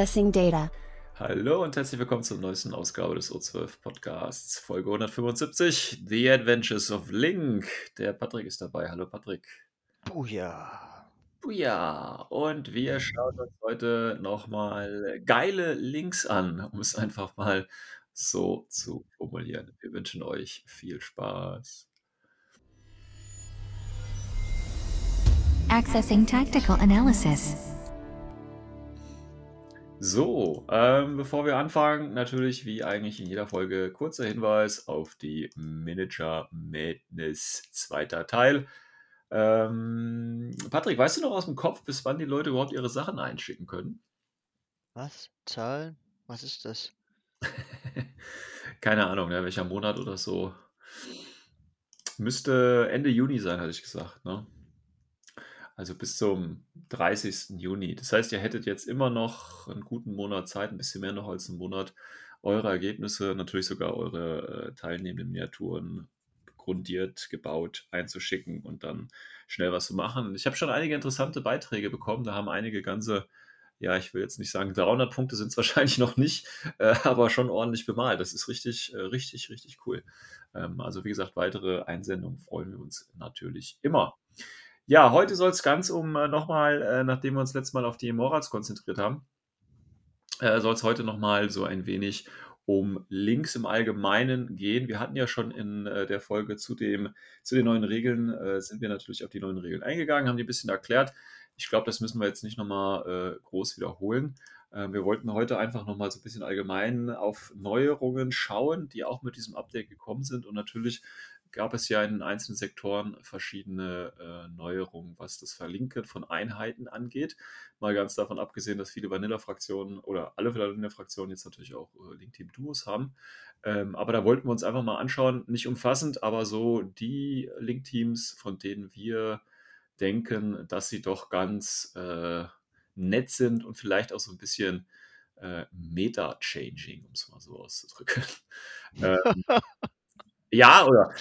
Accessing data. Hallo und herzlich willkommen zur neuesten Ausgabe des O12 Podcasts, Folge 175, The Adventures of Link. Der Patrick ist dabei. Hallo Patrick. Buja. Ja, und wir schauen uns heute nochmal geile Links an, um es einfach mal so zu formulieren. Wir wünschen euch viel Spaß. Accessing tactical analysis. So, ähm, bevor wir anfangen, natürlich wie eigentlich in jeder Folge kurzer Hinweis auf die Manager Madness zweiter Teil. Ähm, Patrick, weißt du noch aus dem Kopf, bis wann die Leute überhaupt ihre Sachen einschicken können? Was? Zahlen? Was ist das? Keine Ahnung, ne, welcher Monat oder so. Müsste Ende Juni sein, hatte ich gesagt. Ne? Also bis zum 30. Juni. Das heißt, ihr hättet jetzt immer noch einen guten Monat Zeit, ein bisschen mehr noch als einen Monat, eure Ergebnisse, natürlich sogar eure äh, teilnehmenden Miniaturen grundiert, gebaut, einzuschicken und dann schnell was zu machen. Ich habe schon einige interessante Beiträge bekommen. Da haben einige ganze, ja, ich will jetzt nicht sagen, 300 Punkte sind es wahrscheinlich noch nicht, äh, aber schon ordentlich bemalt. Das ist richtig, äh, richtig, richtig cool. Ähm, also wie gesagt, weitere Einsendungen freuen wir uns natürlich immer. Ja, heute soll es ganz um äh, nochmal, äh, nachdem wir uns letztes Mal auf die Morals konzentriert haben, äh, soll es heute nochmal so ein wenig um Links im Allgemeinen gehen. Wir hatten ja schon in äh, der Folge zu, dem, zu den neuen Regeln, äh, sind wir natürlich auf die neuen Regeln eingegangen, haben die ein bisschen erklärt. Ich glaube, das müssen wir jetzt nicht nochmal äh, groß wiederholen. Äh, wir wollten heute einfach nochmal so ein bisschen allgemein auf Neuerungen schauen, die auch mit diesem Update gekommen sind und natürlich gab es ja in einzelnen Sektoren verschiedene äh, Neuerungen, was das Verlinken von Einheiten angeht. Mal ganz davon abgesehen, dass viele Vanilla-Fraktionen oder alle Vanilla-Fraktionen jetzt natürlich auch äh, Link-Team-Duos haben. Ähm, aber da wollten wir uns einfach mal anschauen, nicht umfassend, aber so die Link-Teams, von denen wir denken, dass sie doch ganz äh, nett sind und vielleicht auch so ein bisschen äh, Meta-Changing, um es mal so auszudrücken. ähm, ja, oder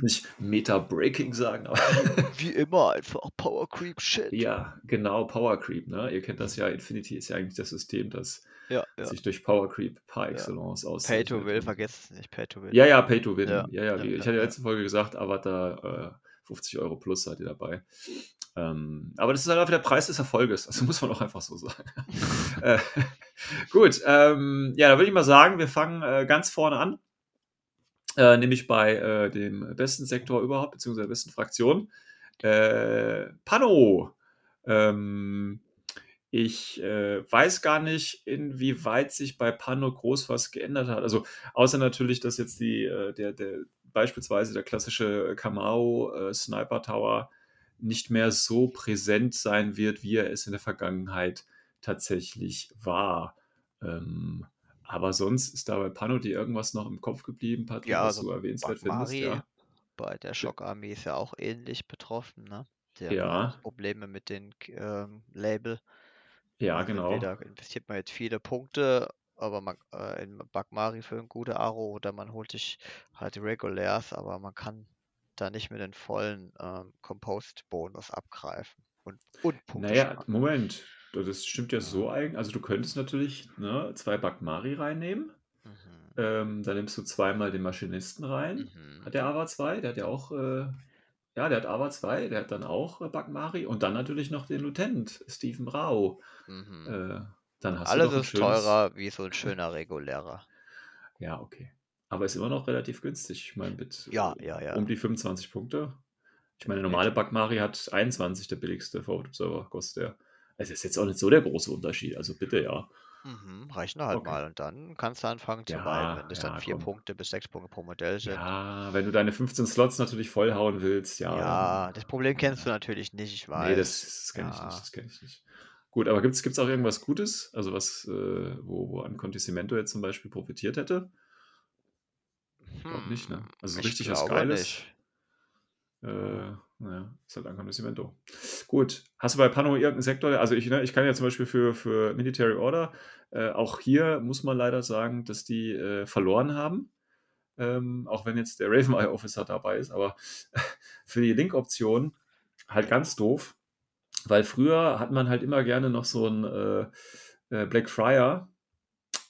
nicht Meta-Breaking sagen, aber Wie immer, einfach Power Creep Shit. ja, genau, Power Creep, ne? Ihr kennt das ja, Infinity ist ja eigentlich das System, das Ja, ja. sich durch Power Creep par excellence Pay to auszeichnet. Will, vergesst es nicht, Pay to Will. Ja, ja, Pay to Win. Ja, Ja, ja, ja, wie, ja, ich hatte ja ja. letzte Folge gesagt, Avatar äh, 50 Euro plus seid ihr dabei. Ähm, aber das ist halt einfach der Preis des Erfolges, also muss man auch einfach so sagen. äh, gut, ähm, ja, da würde ich mal sagen, wir fangen äh, ganz vorne an. Äh, nämlich bei äh, dem besten Sektor überhaupt, beziehungsweise der besten Fraktion. Äh, Pano. Ähm, ich äh, weiß gar nicht, inwieweit sich bei Pano groß was geändert hat. Also außer natürlich, dass jetzt die, äh, der, der beispielsweise der klassische Kamau äh, Sniper Tower nicht mehr so präsent sein wird, wie er es in der Vergangenheit tatsächlich war. Ähm, aber sonst ist da bei Pano dir irgendwas noch im Kopf geblieben, Patrick, Ja, was also du erwähnenswert findest? Bagmari Ja. bei der Schockarmee ist ja auch ähnlich betroffen, ne? Der Ja. Probleme mit den ähm, Label. Ja, Also genau. Entweder investiert man jetzt viele Punkte, aber man äh, in Bagmari für ein gute Aro oder man holt sich halt die Regulars, aber man kann da nicht mit den vollen ähm, Compost-Bonus abgreifen und, und Punkte Naja, sparen. Moment. Das stimmt ja so eigentlich. Also du könntest natürlich ne, zwei Bagmari reinnehmen. Mhm. Ähm, dann nimmst du zweimal den Maschinisten rein. Mhm. Hat der Ava 2, der hat ja auch, äh, ja, der hat Ava 2, der hat dann auch äh, Bagmari und dann natürlich noch den Lieutenant, Stephen Rau. Mhm. Äh, dann hast du Alles ein ist schönes. teurer wie so ein schöner regulärer. Ja, okay. Aber ist immer noch relativ günstig. Ich meine, mit Ja, ja, ja. um die 25 Punkte. Ich meine, der normale Bagmari hat 21, der billigste Forward Observer kostet der. Also ist jetzt auch nicht so der große Unterschied. Also bitte, ja. Mhm, reichen halt Okay. mal. Und dann kannst du anfangen zu Ja, wenn das dann ja, vier komm. Punkte bis sechs Punkte pro Modell sind. Ja, wenn du deine 15 Slots natürlich vollhauen willst, ja, dann. Ja, das Problem kennst du Ja. natürlich nicht, ich Nee, das, weiß. das kenne ich nicht. Ja. Das kenne ich nicht. Gut, aber gibt es auch irgendwas Gutes? Also was, äh, wo, wo ein Contiscimento jetzt zum Beispiel profitiert hätte? Ich glaube nicht, ne? Hm, Also so ich richtig was Geiles. nicht. Äh, naja, ist halt ein Contiscimento. Gut, hast du bei Pano irgendeinen Sektor? Also ich, ne, ich kann ja zum Beispiel für, für Military Order, äh, auch hier muss man leider sagen, dass die äh, verloren haben. Ähm, auch wenn jetzt der Raveneye Officer dabei ist, aber für die Link-Option halt ganz doof, weil früher hat man halt immer gerne noch so ein äh, äh, Black Friar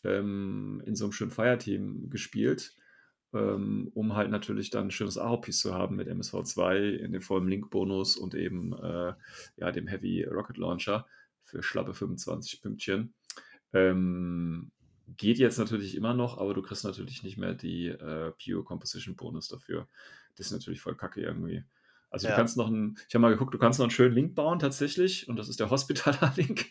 ähm, in so einem schönen Fireteam gespielt, ähm, um halt natürlich dann ein schönes Aro-Piece zu haben mit MSV2 in dem vollen Link-Bonus und eben äh, ja, dem Heavy Rocket Launcher für schlappe 25 Pünktchen. Ähm, geht jetzt natürlich immer noch, aber du kriegst natürlich nicht mehr die äh, Pure Composition Bonus dafür. Das ist natürlich voll kacke irgendwie. Also du Ja. kannst noch einen, ich habe mal geguckt, du kannst noch einen schönen Link bauen tatsächlich und das ist der Hospitaler Link,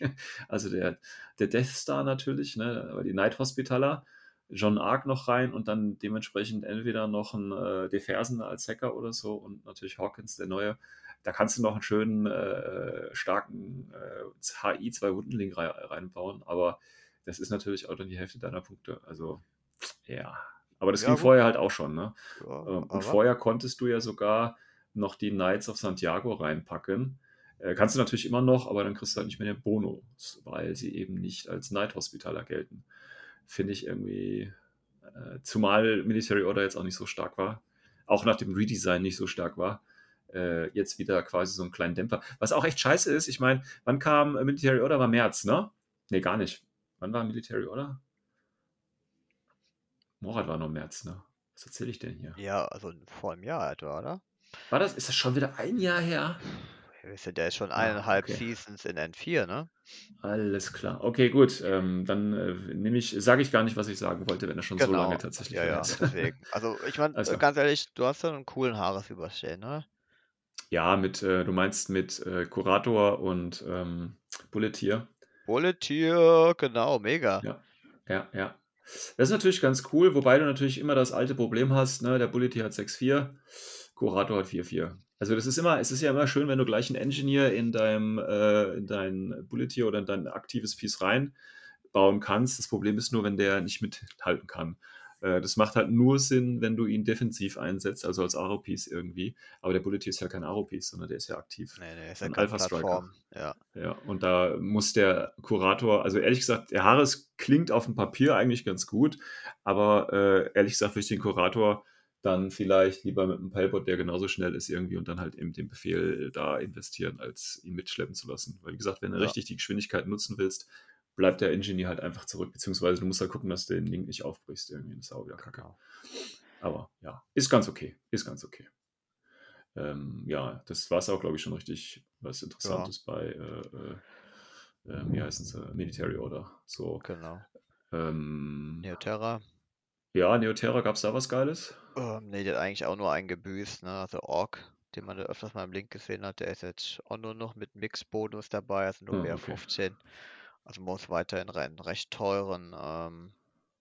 also der, der Death Star natürlich, ne, aber die Night Hospitaler, John Arc noch rein und dann dementsprechend entweder noch ein äh, Defersen als Hacker oder so und natürlich Hawkins, der neue. Da kannst du noch einen schönen, äh, starken äh, HI 2 Wundenlink rei reinbauen, aber das ist natürlich auch dann die Hälfte deiner Punkte. Also, ja. Aber das Ja, ging gut. vorher halt auch schon, ne? Ja, Ähm, Und aber vorher konntest du ja sogar noch die Knights of Santiago reinpacken. Äh, kannst du natürlich immer noch, aber dann kriegst du halt nicht mehr den Bonus, weil sie eben nicht als Knight Hospitaler gelten. Finde ich irgendwie, äh, zumal Military Order jetzt auch nicht so stark war, auch nach dem Redesign nicht so stark war. Äh, jetzt wieder quasi so einen kleinen Dämpfer. Was auch echt scheiße ist, ich meine, wann kam äh, Military Order? War März, ne? Ne, gar nicht. Wann war Military Order? Morat war noch März, ne? Was erzähle ich denn hier? ja, also vor einem Jahr etwa, oder? War das, ist das schon wieder ein Jahr her? Sind ja jetzt schon Ah, eineinhalb okay. Seasons in N4, ne? Alles klar. Okay, gut. Ähm, dann äh, nehme ich, sage ich gar nicht, was ich sagen wollte, wenn er schon so lange Genau. tatsächlich Ja, her ja, ist. deswegen. Also ich meine, klar. ganz ehrlich, du hast ja einen coolen Haaresüberstehen, ne? Ja, mit, äh, du meinst mit äh, Kurator und ähm, Bulletier. Bulletier, genau, mega. Ja, ja, ja. Das ist natürlich ganz cool, wobei du natürlich immer das alte Problem hast, ne? Der Bulletier hat 6,4, Kurator hat 4,4. Also das ist immer, es ist ja immer schön, wenn du gleich einen Engineer in deinem, äh, in dein Bulletier oder in dein aktives Piece reinbauen kannst. Das Problem ist nur, wenn der nicht mithalten kann. Äh, das macht halt nur Sinn, wenn du ihn defensiv einsetzt, also als Aro-Piece irgendwie. Aber der Bulletier ist ja kein Aro-Piece, sondern der ist ja aktiv. Nee, nee, ist ja Ein keine Alpha-Striker. Ja. Ja, und da muss der Kurator, also ehrlich gesagt, der Haares klingt auf dem Papier eigentlich ganz gut, aber äh, ehrlich gesagt ich den Kurator dann vielleicht lieber mit einem Pelbot, der genauso schnell ist irgendwie und dann halt eben den Befehl da investieren, als ihn mitschleppen zu lassen. Weil wie gesagt, wenn du Ja. richtig die Geschwindigkeit nutzen willst, bleibt der Engineer halt einfach zurück, beziehungsweise du musst halt gucken, dass du den Link nicht aufbrichst irgendwie, das ist auch wieder kacke. Genau. Aber ja, ist ganz okay, ist ganz okay. Ähm, ja, das war es auch, glaube ich, schon richtig was Interessantes bei, äh, äh, äh, wie heißen sie, Military Order. So, Genau. ähm, Neoterra. Ja, Neoterra, gab es da was Geiles? Ähm, nee, der hat eigentlich auch nur eingebüßt, ne? Also Ork, den man öfters mal im Link gesehen hat, der ist jetzt auch nur noch mit Mix-Bonus dabei, also nur Ah, mehr okay. 15. Also man muss weiterhin einen recht teuren ähm,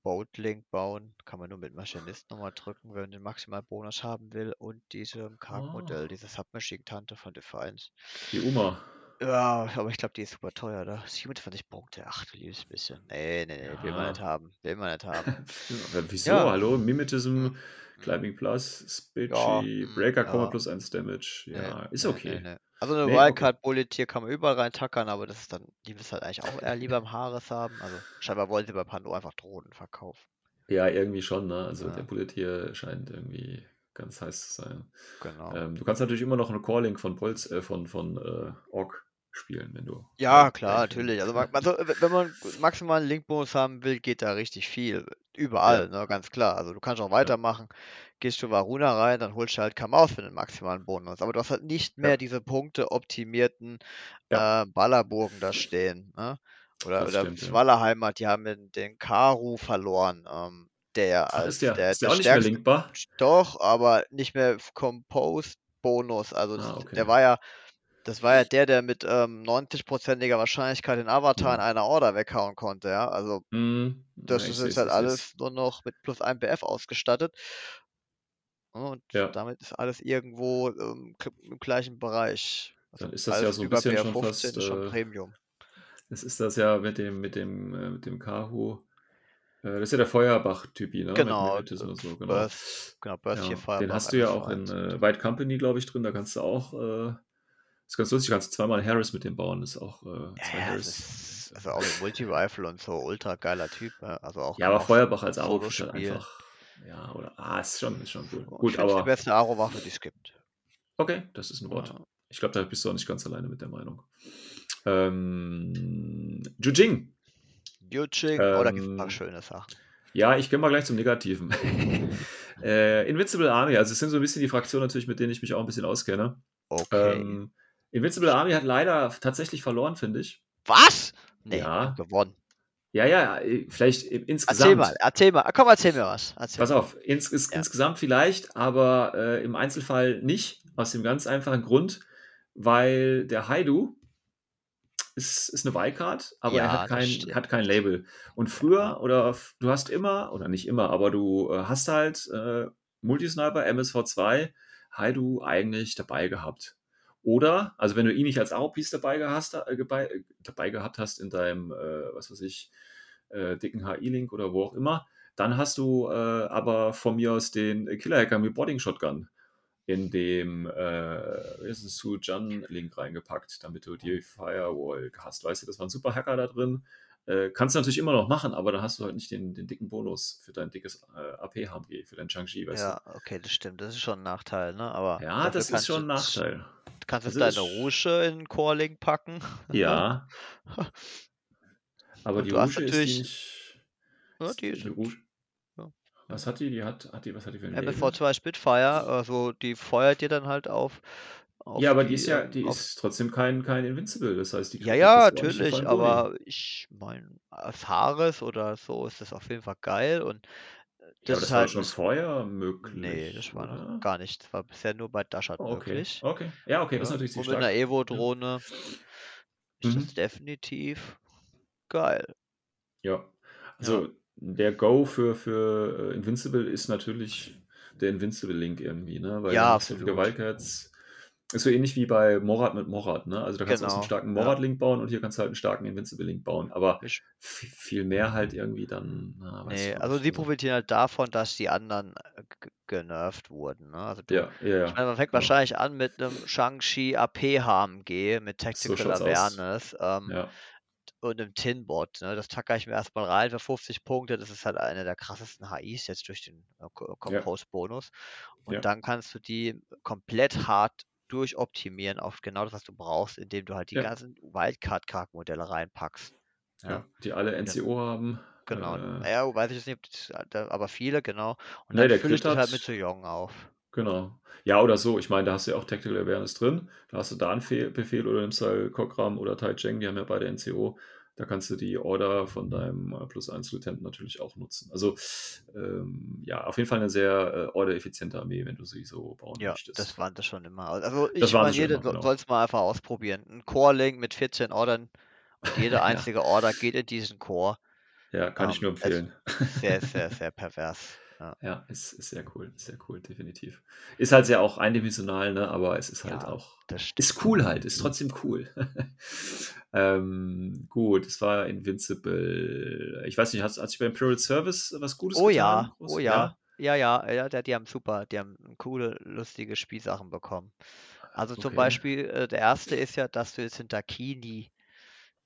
Boat-Link bauen. Kann man nur mit Maschinist nochmal drücken, wenn man den Maximalbonus haben will. Und diesem Karg-Modell, Ah. diese Submachine-Tante von Defiance. Die Uma. Ja, aber ich glaube, die ist super teuer, da. 27 Punkte. Ach du liebes bisschen. Nee, nee, nee, will man nicht Ja. haben. Will man nicht haben. Ja, Wieso? Ja. Hallo? Mimetism, Hm, hm. Climbing Plus, Ja, Spitchy, hm, Breaker, Komma ja. plus 1 Damage. Nee, Ja, ist nee, okay. nee, nee. Also eine Nee, okay. Wildcard Bullet hier kann man überall reintackern, aber das ist dann, die willst halt eigentlich auch eher lieber im Haares haben. Also scheinbar wollen sie bei Pando einfach Drohnen verkaufen. Ja, irgendwie schon, ne? Also Ja. der Bullet hier scheint irgendwie ganz heiß zu sein. Genau. Ähm, du kannst natürlich immer noch eine Calling von Bolz, äh, von, von äh, Ork spielen, wenn du. Ja, äh, klar, natürlich. Also, also wenn man maximalen Link-Bonus haben will, geht da richtig viel. Überall, ne, ganz klar. Also du kannst auch weitermachen. Gehst du Varuna rein, dann holst du halt Kamaus für den maximalen Bonus. Aber du hast halt nicht mehr Ja. diese Punkte optimierten Ja. äh, Ballerburgen da stehen. Ne? Oder, Das oder stimmt, ja. Swallerheimat, die haben den, den Karu verloren, ähm, der als ist der, der, ist der der auch nicht mehr linkbar? Doch, aber nicht mehr Composed Bonus. Also Ah, okay. der war ja Das war ja der, der mit ähm, 90%iger Wahrscheinlichkeit den Avatar in einer Order weghauen konnte, ja. Also Mhm. das Ja, ist jetzt halt alles nur noch mit plus 1 BF ausgestattet. Und Ja. damit ist alles irgendwo ähm, im gleichen Bereich. Also Dann ist das ja so ein bisschen schon BR15 fast, ist schon äh, Premium. das ist das ja mit dem, mit dem, äh, mit dem Kahu. Äh, das ist ja der Feuerbach-Typi, ne? Mit Genau, Magnetism und so, genau. Burst, genau, Burst Ja, den hast du ja auch in MS1. äh, White Company, glaube ich, drin. Da kannst du auch, äh, ist ganz lustig, kannst zweimal Harris mit dem bauen. Das ist auch äh, zwei ja, das Harris. ist also auch mit Multi-Rifle und so ultra geiler Typ. ja, Also auch Ja, aber Feuerbach als Aro ist halt einfach. Ja, oder. Ah, ist schon, ist schon cool. Und Gut, ich finde die aber. beste Aro-Waffe, die es gibt. Okay, das ist ein Wort. Ja. Ich glaube, da bist du auch nicht ganz alleine mit der Meinung. Ähm, Jujing. Yuching, oh, da gibt es ein paar Ähm, schöne Sachen. Ja, ich gehe mal gleich zum Negativen. äh, Invincible Army, also es sind so ein bisschen die Fraktionen natürlich, mit denen ich mich auch ein bisschen auskenne. Okay. Ähm, Invincible Army hat leider tatsächlich verloren, finde ich. Was? Nee, Ja. gewonnen. Ja, ja, äh, vielleicht i- Erzähl insgesamt. mal, erzähl mal. Komm, erzähl mir was. Erzähl Pass auf, ins, ins, Ja. insgesamt vielleicht, aber äh, im Einzelfall nicht. Aus dem ganz einfachen Grund, weil der Haidu ist, ist eine Wildcard, aber er Ja, hat das kein, hat kein Label. Und früher, oder du hast immer, oder nicht immer, aber du äh, hast halt äh, Multisniper, MSV2, Haidu eigentlich dabei gehabt. Oder, also wenn du ihn nicht als Aro-Piece dabei, äh, dabei, äh, dabei gehabt hast in deinem, äh, was weiß ich, äh, dicken HI-Link oder wo auch immer, dann hast du äh, aber von mir aus den Killer-Hacker mit Boarding Shotgun in dem, äh, wie ist es, Su Jan-Link reingepackt, damit du die Firewall hast. Weißt du, das war ein super Hacker da drin. Äh, kannst du natürlich immer noch machen, aber dann hast du halt nicht den, den dicken Bonus für dein dickes AP-HMG, für dein Chang'e, weißt Ja, okay, das stimmt. Das ist schon ein Nachteil, ne? Aber du. Ja, das ist schon ein du, kannst Also du das deine Rouge in den Core-Link packen. Ja. Aber die Rouge ist die natürlich- nicht. Ja, die die sind- Rouge. ja. Was hat die? Die hat, hat die, was hat die für ein Label? MFV2 Spitfire, also die feuert dir dann halt auf. auf Ja, aber die ist ja, ähm, die ist trotzdem kein, kein Invincible. Das heißt, die Ja, ja, natürlich, aber ich meine, als Haares oder so ist das auf jeden Fall geil und das aber das ist war halt. schon vorher möglich. Nee, das war oder? noch gar nicht. Das war bisher nur bei Dashard Oh, okay. möglich. Okay. Ja, okay, das ist Ja, natürlich und mit einer. Evo-Drohne ist Mhm. das definitiv geil. Ja. Also der Go für, für äh, Invincible ist natürlich der Invincible-Link irgendwie, ne? Weil Ja, dann Ist so ähnlich wie bei Morat mit Morat, ne? Also da kannst du auch so einen Genau, starken ja. Morat-Link bauen und hier kannst du halt einen starken Invincible-Link bauen. Aber viel mehr halt irgendwie dann, na, Nee, also die profitieren halt davon, dass die anderen äh, genervt wurden. Ne? Also du, Ja, ja, ja. ich meine, man fängt genau. wahrscheinlich an mit einem Shang-Chi AP HMG mit So Tactical aus. Awareness ähm, Ja, und einem Tinbot. Ne? Das tacker ich mir erstmal rein für 50 Punkte. Das ist halt eine der krassesten HIs jetzt durch den äh, Co- Compose-Bonus. Und Ja. dann kannst du die komplett hart durchoptimieren auf genau das, was du brauchst, indem du halt die Ja. ganzen Wildcard-Kark-Modelle reinpackst. ja. Ja. Die alle NCO haben. Genau. Äh, Naja, weiß ich jetzt nicht, da- aber viele, genau. Und Nee, dann der fülle ich das halt mit Sojong auf. Genau. Ja, oder so. Ich meine, da hast du ja auch Tactical Awareness drin. Da hast du da einen Fe Befehl oder nimmst halt Kokram oder Tai Cheng, die haben ja beide NCO. Da kannst du die Order von deinem äh, Plus 1 Lieutenant natürlich auch nutzen. Also, ähm, ja, auf jeden Fall eine sehr äh, order-effiziente Armee, wenn du sie so bauen Ja, möchtest. das waren das schon immer. Also ich meine, jeder genau. soll es mal einfach ausprobieren. Ein Core-Link mit 14 Ordern und jede Ja. einzige Order geht in diesen Core. Ja, kann ich Ähm, nur empfehlen. Sehr, sehr, sehr pervers. Ja, Ja, ist, ist sehr cool, sehr cool, definitiv. Ist halt sehr auch eindimensional, ne? aber es ist halt Ja, auch. Ist cool halt, ist trotzdem cool. ähm, gut, es war Invincible. Ich weiß nicht, hat, sich beim Imperial Service was Gutes Oh getan? ja, Groß- oh ja. Ja, ja, ja, die, die haben super, die haben coole, lustige Spielsachen bekommen. Also zum Okay. Beispiel, äh, der erste ist ja, dass du jetzt hinter Kini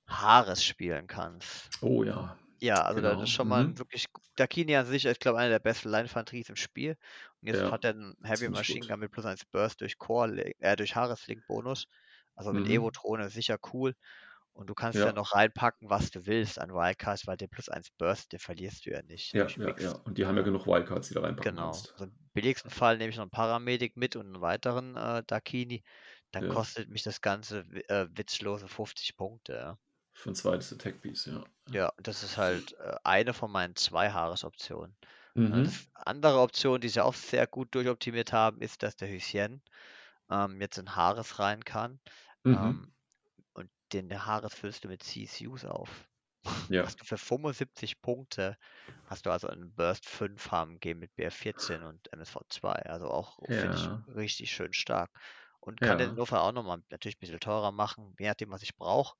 Haares spielen kannst. Oh ja. Ja, also Genau, das ist schon mal mhm. wirklich. Dakini an sich, ich glaube, einer der besten Line-Infanteries im Spiel. Und jetzt Ja, hat er einen Heavy Machine. Gun mit plus 1 Burst durch Core, Link- äh, durch Haares-Link Bonus. Also mit Mhm. Evo-Drohne sicher cool. Und du kannst Ja. ja noch reinpacken, was du willst an Wildcards, weil der plus 1 Burst, den verlierst du ja nicht. Ja, ja, ja. Und die haben ja genug Wildcards, die da reinpacken Genau. kannst. Also im billigsten Fall nehme ich noch einen Paramedic mit und einen weiteren äh, Dakini. Dann Ja. kostet mich das Ganze äh, witzlose 50 Punkte. Ja. Für ein zweites Attack-Piece, ja. Ja, das ist halt äh, eine von meinen zwei Haares-Optionen. Äh, Mhm. Andere Option, die sie auch sehr gut durchoptimiert haben, ist, dass der Hüsien ähm, jetzt in Haares rein kann. Mhm. Ähm, und den Haares füllst du mit CSUs auf. Ja. Hast du für 75 Punkte, hast du also einen Burst 5 HMG mit BF14 und MSV2. Also auch, finde ich, Ja. richtig schön stark. Und kann den Ja. Notfall auch nochmal natürlich ein bisschen teurer machen, je nachdem, was ich brauche.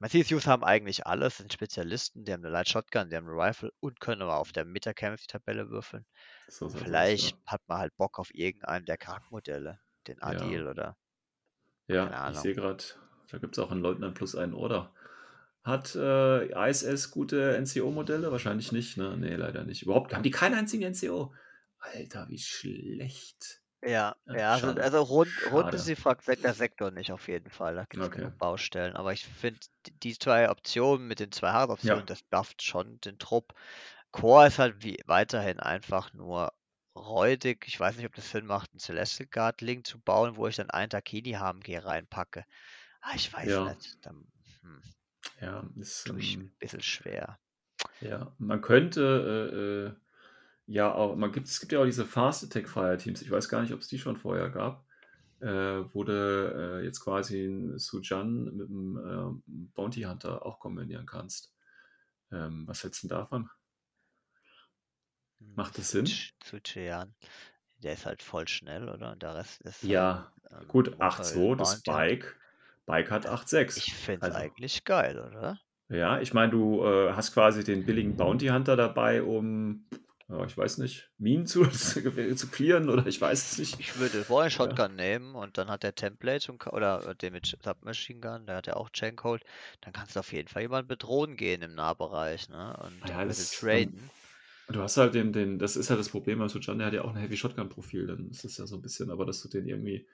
Meine CSUs haben eigentlich alles, sind Spezialisten, die haben eine Light Shotgun, die haben eine Rifle und können aber auf der Metacamp die Tabelle würfeln. So vielleicht ja. hat man halt Bock auf irgendeinen der Charaktermodelle, den Ja. Adil oder Ja, ich sehe gerade, da gibt es auch einen Leutnant plus einen Order. Hat äh, ISS gute NCO-Modelle? Wahrscheinlich nicht, ne? Nee, leider nicht. Überhaupt haben die keinen einzigen NCO. Alter, wie schlecht. Ja, Ja, ja, also, schade. also rund, rund ist die Frage, der Sektor nicht auf jeden Fall. Da gibt es Okay. Baustellen. Aber ich finde, die zwei Optionen mit den zwei Hardoptionen, Ja. das bufft schon den Trupp. Core ist halt wie weiterhin einfach nur räudig. Ich weiß nicht, ob das Sinn macht, einen Celestial Guard Link zu bauen, wo ich dann einen Takini HMG reinpacke. Ah, ich weiß Ja. nicht. Dann hm, Ja, ist, tue ich ähm, ein bisschen schwer. Ja, man könnte, äh, äh, ja auch, man gibt, es gibt ja auch diese Fast Attack Fire Teams, ich weiß gar nicht, ob es die schon vorher gab, äh, wo du äh, jetzt quasi einen Sujan mit einem ähm, Bounty Hunter auch kombinieren kannst. Ähm, was hältst du denn davon? Hm, Macht das Sinn? Zu Chean. Der ist halt voll schnell, oder? Und der Rest ist halt Ja, ähm, gut, Mobile 8-2, das. Bike, Bike hat Also 8-6. ich finde es Also, eigentlich geil, oder? ja, ich meine, du äh, hast quasi den billigen Bounty Hunter dabei, um, ja, ich weiß nicht, Minen zu, zu clearen oder ich weiß es nicht. Ich würde vorher Ja. Shotgun nehmen und dann hat der Template und, oder den mit Submachine Gun, der hat ja auch Chaincold. Dann kannst du auf jeden Fall jemanden bedrohen gehen im Nahbereich, ne? Und Ja, das traden. du hast halt den, den, das ist halt das Problem beim Sujan, der hat ja auch ein Heavy Shotgun-Profil, dann ist es ja so ein bisschen, aber dass du den irgendwie,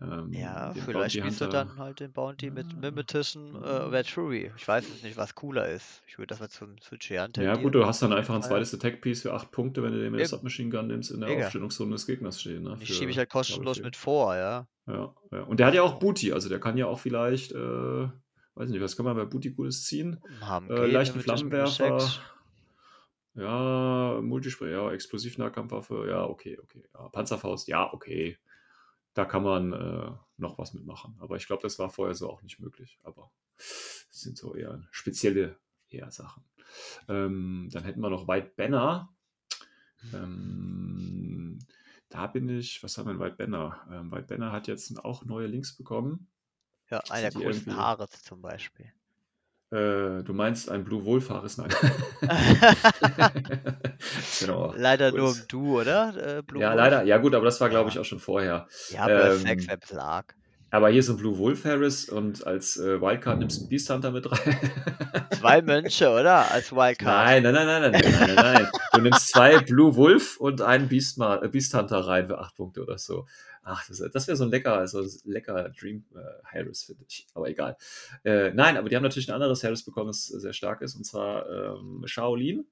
ähm, Ja, vielleicht Bounty spielst du dann halt den Bounty mit äh, Mimetism äh, oder Trury. Ich weiß jetzt nicht, was cooler ist. Ich würde das mal zum Suchian ja gut, du hast dann einfach ein zweites Attack-Piece für 8 Punkte, wenn du den mit der Submachine Gun nimmst, in der mega. Aufstellungszone des Gegners stehen, ne, Und die schiebe ich für, halt ich, kostenlos mit vor, ja. Ja, ja. Und der hat ja auch. Booty, also der kann ja auch vielleicht, äh, weiß nicht, was kann man bei Booty Gutes ziehen? Äh, leichten Flammenwerfer, 6. ja, Multispray, ja, Explosivnahkampfwaffe, ja, okay, okay. Ja, Panzerfaust, ja, okay. Da kann man äh, noch was mitmachen. Aber ich glaube, das war vorher so auch nicht möglich. Aber das sind so eher spezielle eher Sachen. Ähm, dann hätten wir noch White Banner. Ähm, da bin ich, was haben wir in White Banner? Ähm, White Banner hat jetzt auch neue Links bekommen. Ja, einer der die coolsten. Haare zum Beispiel. Äh, du meinst ein Blue Wohlfahres? Nein. genau. Leider gut. nur im Du, oder? Äh, ja, Wolf. leider. Ja, gut, aber das war, glaube ich, auch schon vorher. Ja, Perfect ähm, Verlag. Aber hier ist ein Blue Wolf Harris und als äh, Wildcard nimmst du einen Beast Hunter mit rein. Zwei Mönche, oder? Als Wildcard. Nein, nein, nein, nein, nein, nein, nein. Du nimmst zwei Blue Wolf und einen Beast, äh, Beast Hunter rein für acht Punkte oder so. Ach, das, das wäre so ein lecker, ein lecker Dream äh, Harris, finde ich. Aber egal. Äh, nein, aber die haben natürlich ein anderes Harris bekommen, das sehr stark ist, und zwar ähm, Shaolin.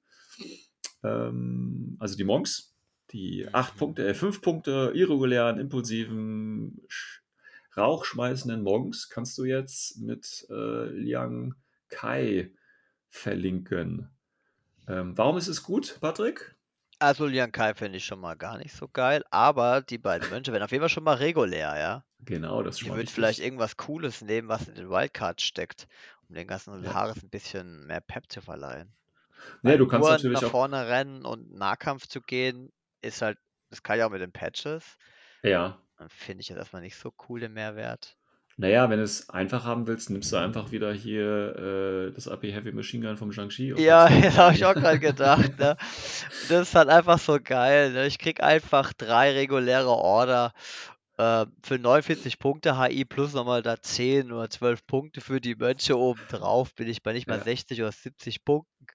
Ähm, also die Monks, die acht. Punkte, äh, fünf Punkte irregulären, impulsiven, sch- rauchschmeißenden Monks kannst du jetzt mit äh, Liang Kai verlinken. Ähm, warum ist es gut, Patrick? Also Lian Kai finde ich schon mal gar nicht so geil, aber die beiden Mönche werden auf jeden Fall schon mal regulär, ja. Genau, das Ich schon mal würde vielleicht irgendwas Cooles nehmen, was in den Wildcards steckt, um den ganzen Ja. Haares ein bisschen mehr Pep zu verleihen. Nee, Weil du kannst nur natürlich nach auch. vorne rennen und Nahkampf zu gehen, ist halt, das kann ja auch mit den Patches. Ja. Dann finde ich jetzt erstmal nicht so cool den Mehrwert. Naja, wenn du es einfach haben willst, nimmst du einfach wieder hier äh, das AP Heavy Machine Gun vom Shang-Chi Ja, das habe ich auch gerade gedacht. Ne? Das ist halt einfach so geil. Ne? Ich krieg einfach drei reguläre Order äh, für 49 Punkte HI plus nochmal da 10 oder 12 Punkte für die Mönche oben drauf. Bin ich bei nicht mal Ja, 60 oder 70 Punkten.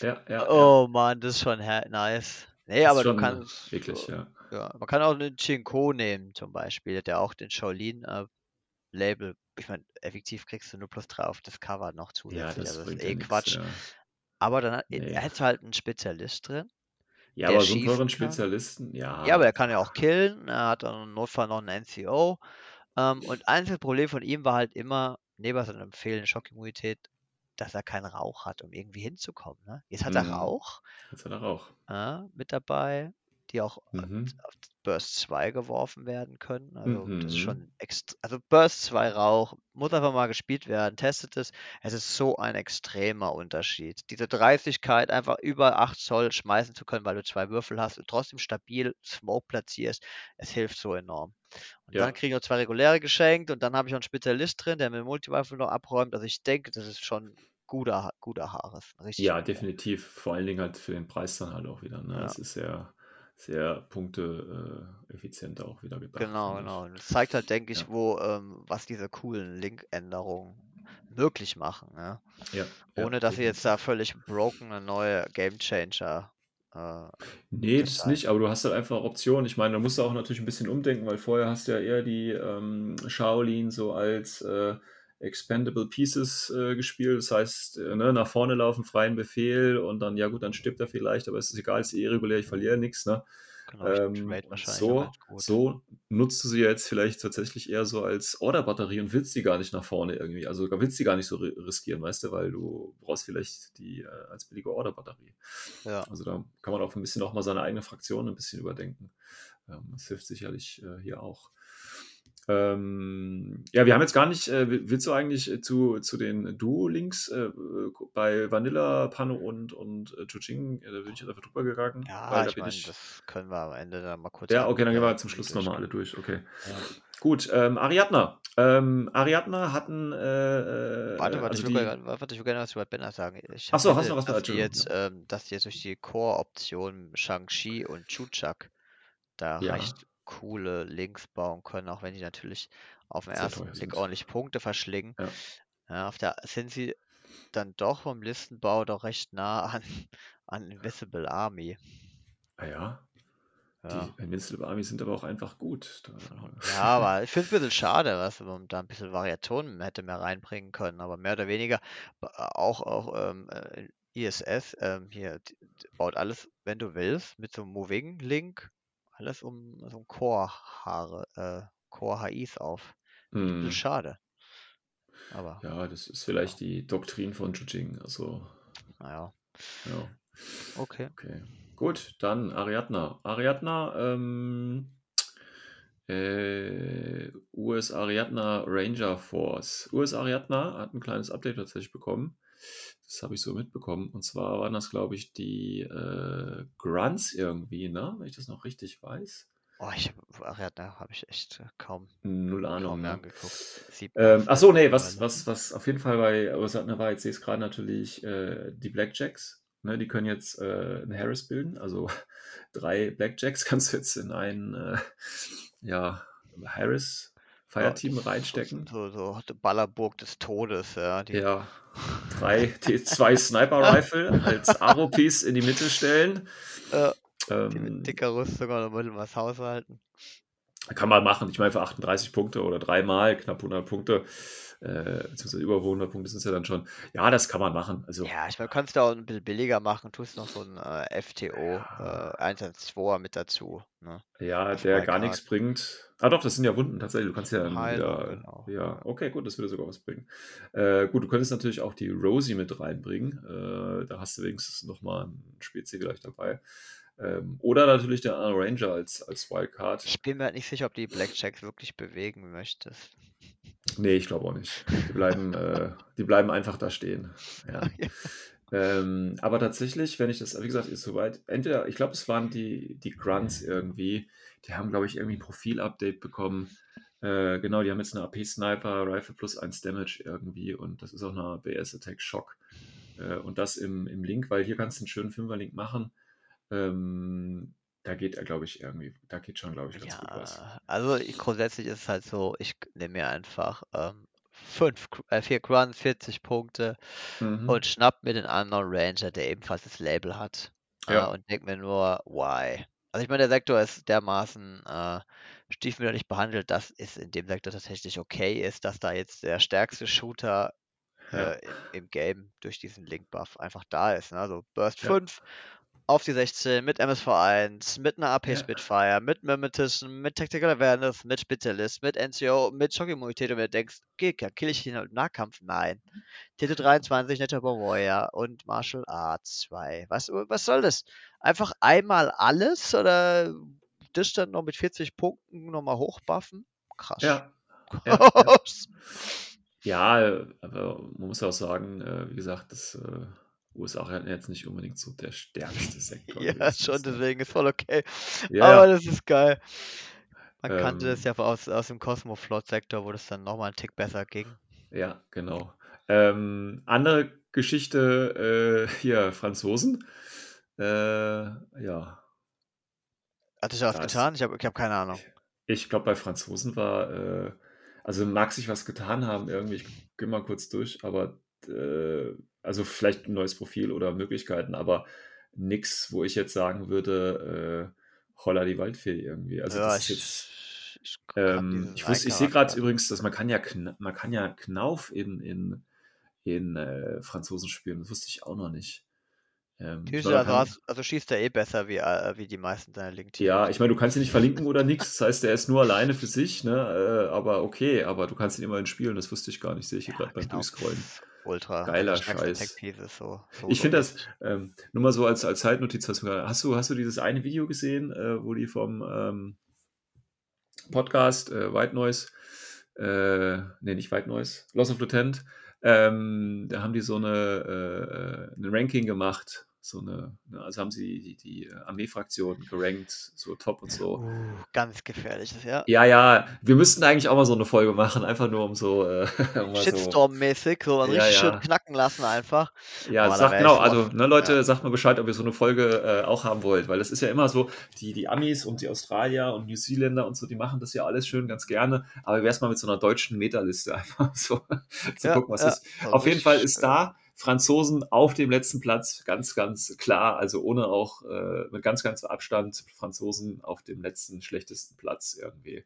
ja, ja, ja. Oh Mann, das ist schon nice. Nee, Das aber du kannst, eklig, äh, ja. ja, man kann auch einen Chinko nehmen zum Beispiel, der auch den Shaolin äh, Label, ich meine, effektiv kriegst du nur plus 3 auf das Cover noch Ja, zusätzlich, das also das bringt ist ja eh Quatsch. ja. Aber dann hat, Nee. er hat halt einen Spezialist drin, Ja, aber so einen teuren. Spezialisten, Ja, aber ja. der kann ja auch killen, er hat dann im Notfall noch einen NCO. Ähm, und einziges Problem von ihm war halt immer, neben seiner fehlenden Schockimmunität, dass er keinen Rauch hat, um irgendwie hinzukommen. Ne? Jetzt hat er Mhm. Rauch Jetzt hat er auch. äh, mit dabei. Die auch Mhm. auf Burst 2 geworfen werden können. Also das ist Mhm. schon also Burst 2 Rauch muss einfach mal gespielt werden. Testet es. Es ist so ein extremer Unterschied. Diese Dreistigkeit, einfach über 8 Zoll schmeißen zu können, weil du zwei Würfel hast und trotzdem stabil Smoke platzierst, es hilft so enorm. Und dann Ja. kriege ich noch zwei reguläre geschenkt und dann habe ich noch einen Spezialist drin, der mir Multi-Rifle noch abräumt. Also ich denke, das ist schon guter, guter Haares. Richtig Ja, definitiv. Vor allen Dingen halt für den Preis dann halt auch wieder. Ne? Ja. Es ist sehr, sehr punkte äh, auch wieder gedacht. Genau, genau. Und es zeigt halt, denke ich, Ja. wo, ähm, was diese coolen Link-Änderungen möglich machen. Ja? Ja, ja, Ohne dass sie jetzt da völlig broken eine neue Game Changer äh, Nee, das Design. nicht, aber du hast halt einfach Optionen. Ich meine, da musst du auch natürlich ein bisschen umdenken, weil vorher hast du ja eher die ähm, Shaolin so als äh, Expendable Pieces äh, gespielt. Das heißt, äh, ne, nach vorne laufen, freien Befehl und dann, ja gut, dann stirbt er vielleicht, aber es ist egal, es ist eh regulär, ich verliere nichts. Ne? Genau, Ähm, so, gut. so nutzt du sie jetzt vielleicht tatsächlich eher so als Orderbatterie und willst die gar nicht nach vorne irgendwie. Also willst du die gar nicht so ri- riskieren, weißt du, weil du brauchst vielleicht die äh, als billige Orderbatterie. Ja, Also da kann man auch ein bisschen auch mal seine eigene Fraktion ein bisschen überdenken. Ähm, das hilft sicherlich äh, hier auch. Ähm, ja, wir haben jetzt gar nicht, äh, will- willst du eigentlich zu, zu den Duo-Links äh, bei Vanilla, Pano und, und äh, Chuching, äh, da bin ich jetzt einfach drüber gegangen, ja, ich meine, ich. das können wir am Ende dann mal kurz Ja, okay, dann gehen wir zum Schluss nochmal alle durch. Okay. Ja. Gut, ähm, Ariadna. Ähm, Ariadna hatten, äh, Warte, äh, warte, also ich die. gerne- warte, ich will gerne was über Banner sagen. Ich Ach so, hast du noch was da? dass die jetzt, ähm, dass die jetzt durch die Core-Option Shang-Chi und Chuchak da Ja, recht coole Links bauen können, auch wenn die natürlich auf den sehr ersten Blick sind. ordentlich Punkte verschlingen. Ja. Ja, auf der sind sie dann doch vom Listenbau doch recht nah an, an Invisible Army. Ah ja, Ja. die Invincible Army sind aber auch einfach gut. Ja, aber ich finde es ein bisschen schade, was man da ein bisschen Variationen hätte mehr reinbringen können, aber mehr oder weniger auch auch ähm, äh, ISS ähm, hier baut alles, wenn du willst, mit so einem Moving Link alles um so ein Core Haare, äh, Core HIs auf. Hm. schade, aber Ja, das ist ja, vielleicht die Doktrin von Chuching. Also, naja, ja. okay. Okay. Gut, dann Ariadna. Ariadna, ähm, äh, US Ariadna Ranger Force. US Ariadna hat ein kleines Update tatsächlich bekommen. Das habe ich so mitbekommen. Und zwar waren das, glaube ich, die äh, Grunts irgendwie, ne? Wenn ich das noch richtig weiß. Oh, ich Ariadne habe ich echt äh, kaum Null Ahnung, kaum ne? angeguckt. Ähm, ach so, nee, was, was, was auf jeden Fall bei Ariadna war, jetzt sehe ich es gerade natürlich, äh, die Blackjacks. Ne, die können jetzt äh, einen Harris bilden. Also drei Blackjacks kannst du jetzt in ein äh, ja, Harris Ja, Fireteam so, reinstecken. so, so Ballerburg des Todes, ja. Die, Ja, drei, die zwei Sniper Rifle als Aro-Piece in die Mitte stellen. äh, die mit Ähm, dicker Rüstung oder mittel was haushalten. kann man machen. Ich meine, für 38 Punkte oder dreimal knapp 100 Punkte, äh, beziehungsweise über 100 Punkte sind es ja dann schon. Ja, das kann man machen. Also, Ja, ich meine, kannst du auch ein bisschen billiger machen, tust noch so ein äh, FTO äh, ja, 112er mit dazu, ne? ja, Als der gar nichts bringt. Ah, doch, das sind ja Wunden tatsächlich. Du kannst ja dann wieder. genau. Ja, okay, gut, das würde sogar was bringen. Äh, gut, du könntest natürlich auch die Rosie mit reinbringen. Äh, da hast du wenigstens nochmal einen Spezi gleich dabei. Ähm, oder natürlich der Ranger als, als Wildcard. Ich bin mir halt nicht sicher, ob die Blackjacks wirklich bewegen möchtest. Nee, ich glaube auch nicht. Die bleiben, äh, die bleiben einfach da stehen. Ja. Ja. Ähm, aber tatsächlich, wenn ich das, wie gesagt, ist soweit, entweder, ich glaube, es waren die, die Grunts irgendwie, die haben, glaube ich, irgendwie ein Profil-Update bekommen. Äh, genau, die haben jetzt eine AP-Sniper, Rifle plus 1 Damage irgendwie und das ist auch eine BS-Attack-Shock. Äh, und das im, im Link, weil hier kannst du einen schönen Fünfer-Link machen. Ähm, da geht er, glaube ich, irgendwie, da geht schon, glaube ich, ganz gut was. Ja, also ich, grundsätzlich ist es halt so, ich nehme mir einfach ähm, fünf, äh, vier Grunts, 40 Punkte Mhm. und schnapp mir den anderen Ranger, der ebenfalls das Label hat. Äh, Ja, und denk mir nur, why? Also ich meine, der Sektor ist dermaßen äh, stiefmütterlich behandelt, dass es in dem Sektor tatsächlich okay ist, dass da jetzt der stärkste Shooter ja, äh, im, im Game durch diesen Link-Buff einfach da ist. Ne? Also Burst ja. 5 auf die 16 mit MSV1, mit einer AP Ja. Spitfire, mit Mimetism, mit Tactical Awareness, mit Spezialist, mit NCO, mit Schockimmunität und du denkst, ja, kill ich ihn im Nahkampf? Nein. TT23, Natural Born Warrior und Martial Arts 2. Was, was soll das? Einfach einmal alles oder das dann noch mit 40 Punkten nochmal hochbuffen? Krass. Ja, ja, ja. Ja, aber man muss auch sagen, äh, wie gesagt, das äh, USA jetzt nicht unbedingt so der stärkste Sektor ja, schon, deswegen ist voll okay. Ja, Aber das ist geil. Man kannte das Ähm, ja aus, aus dem Cosmoflot-Sektor, wo das dann nochmal einen Tick besser ging. ja, genau. Ähm, andere Geschichte, äh, hier, Franzosen. Äh, ja, Hat sich was getan? Ich habe ich hab keine Ahnung. ich glaube, bei Franzosen war, äh, also mag sich was getan haben irgendwie, ich gehe mal kurz durch, aber äh, also vielleicht ein neues Profil oder Möglichkeiten, aber nix, wo ich jetzt sagen würde, äh, holla die Waldfee irgendwie. Also Ja, das ist jetzt, ich, ähm, ich wusste, ich sehe gerade übrigens, dass man kann ja, man kann ja Knauf in, in, in äh, Franzosen spielen, das wusste ich auch noch nicht. Ähm, man also, also schießt er eh besser wie, äh, wie die meisten deiner ja, Link-Teams. ich meine, du kannst ihn nicht verlinken oder nichts. Das heißt, er ist nur alleine für sich, ne? Äh, aber okay, aber du kannst ihn immerhin spielen. Das wusste ich gar nicht. Sehe ich hier Ja, gerade beim Knauf Durchscrollen. Ultra, der Geiler Scheiß. Tech-Pieces, so Ich finde das, ähm, nur mal so als, als Zeitnotiz, hast du, hast du, hast du dieses eine Video gesehen, äh, wo die vom ähm, Podcast äh, White Noise, äh, nee, nicht White Noise, Loss of Lieutenant, ähm, da haben die so eine, äh, ein Ranking gemacht, so eine, ne, also haben sie die, die Armeefraktion gerankt, so top und so. Uh, ganz gefährliches, ja. Ja, ja, wir müssten eigentlich auch mal so eine Folge machen, einfach nur um so, äh, Shitstorm-mäßig, so was ja, richtig schön ja. knacken lassen einfach. Ja, sagt wäre genau, also ne, ja. Leute, sagt mal Bescheid, ob ihr so eine Folge äh, auch haben wollt, weil das ist ja immer so, die, die Amis und die Australier und New Zealänder und so, die machen das ja alles schön ganz gerne, aber wie wär's mal mit so einer deutschen Metaliste einfach so zu Ja, gucken, was ja, ist. Auf jeden Fall ist äh, da Franzosen auf dem letzten Platz, ganz, ganz klar, also ohne auch äh, mit ganz, ganz Abstand Franzosen auf dem letzten schlechtesten Platz irgendwie.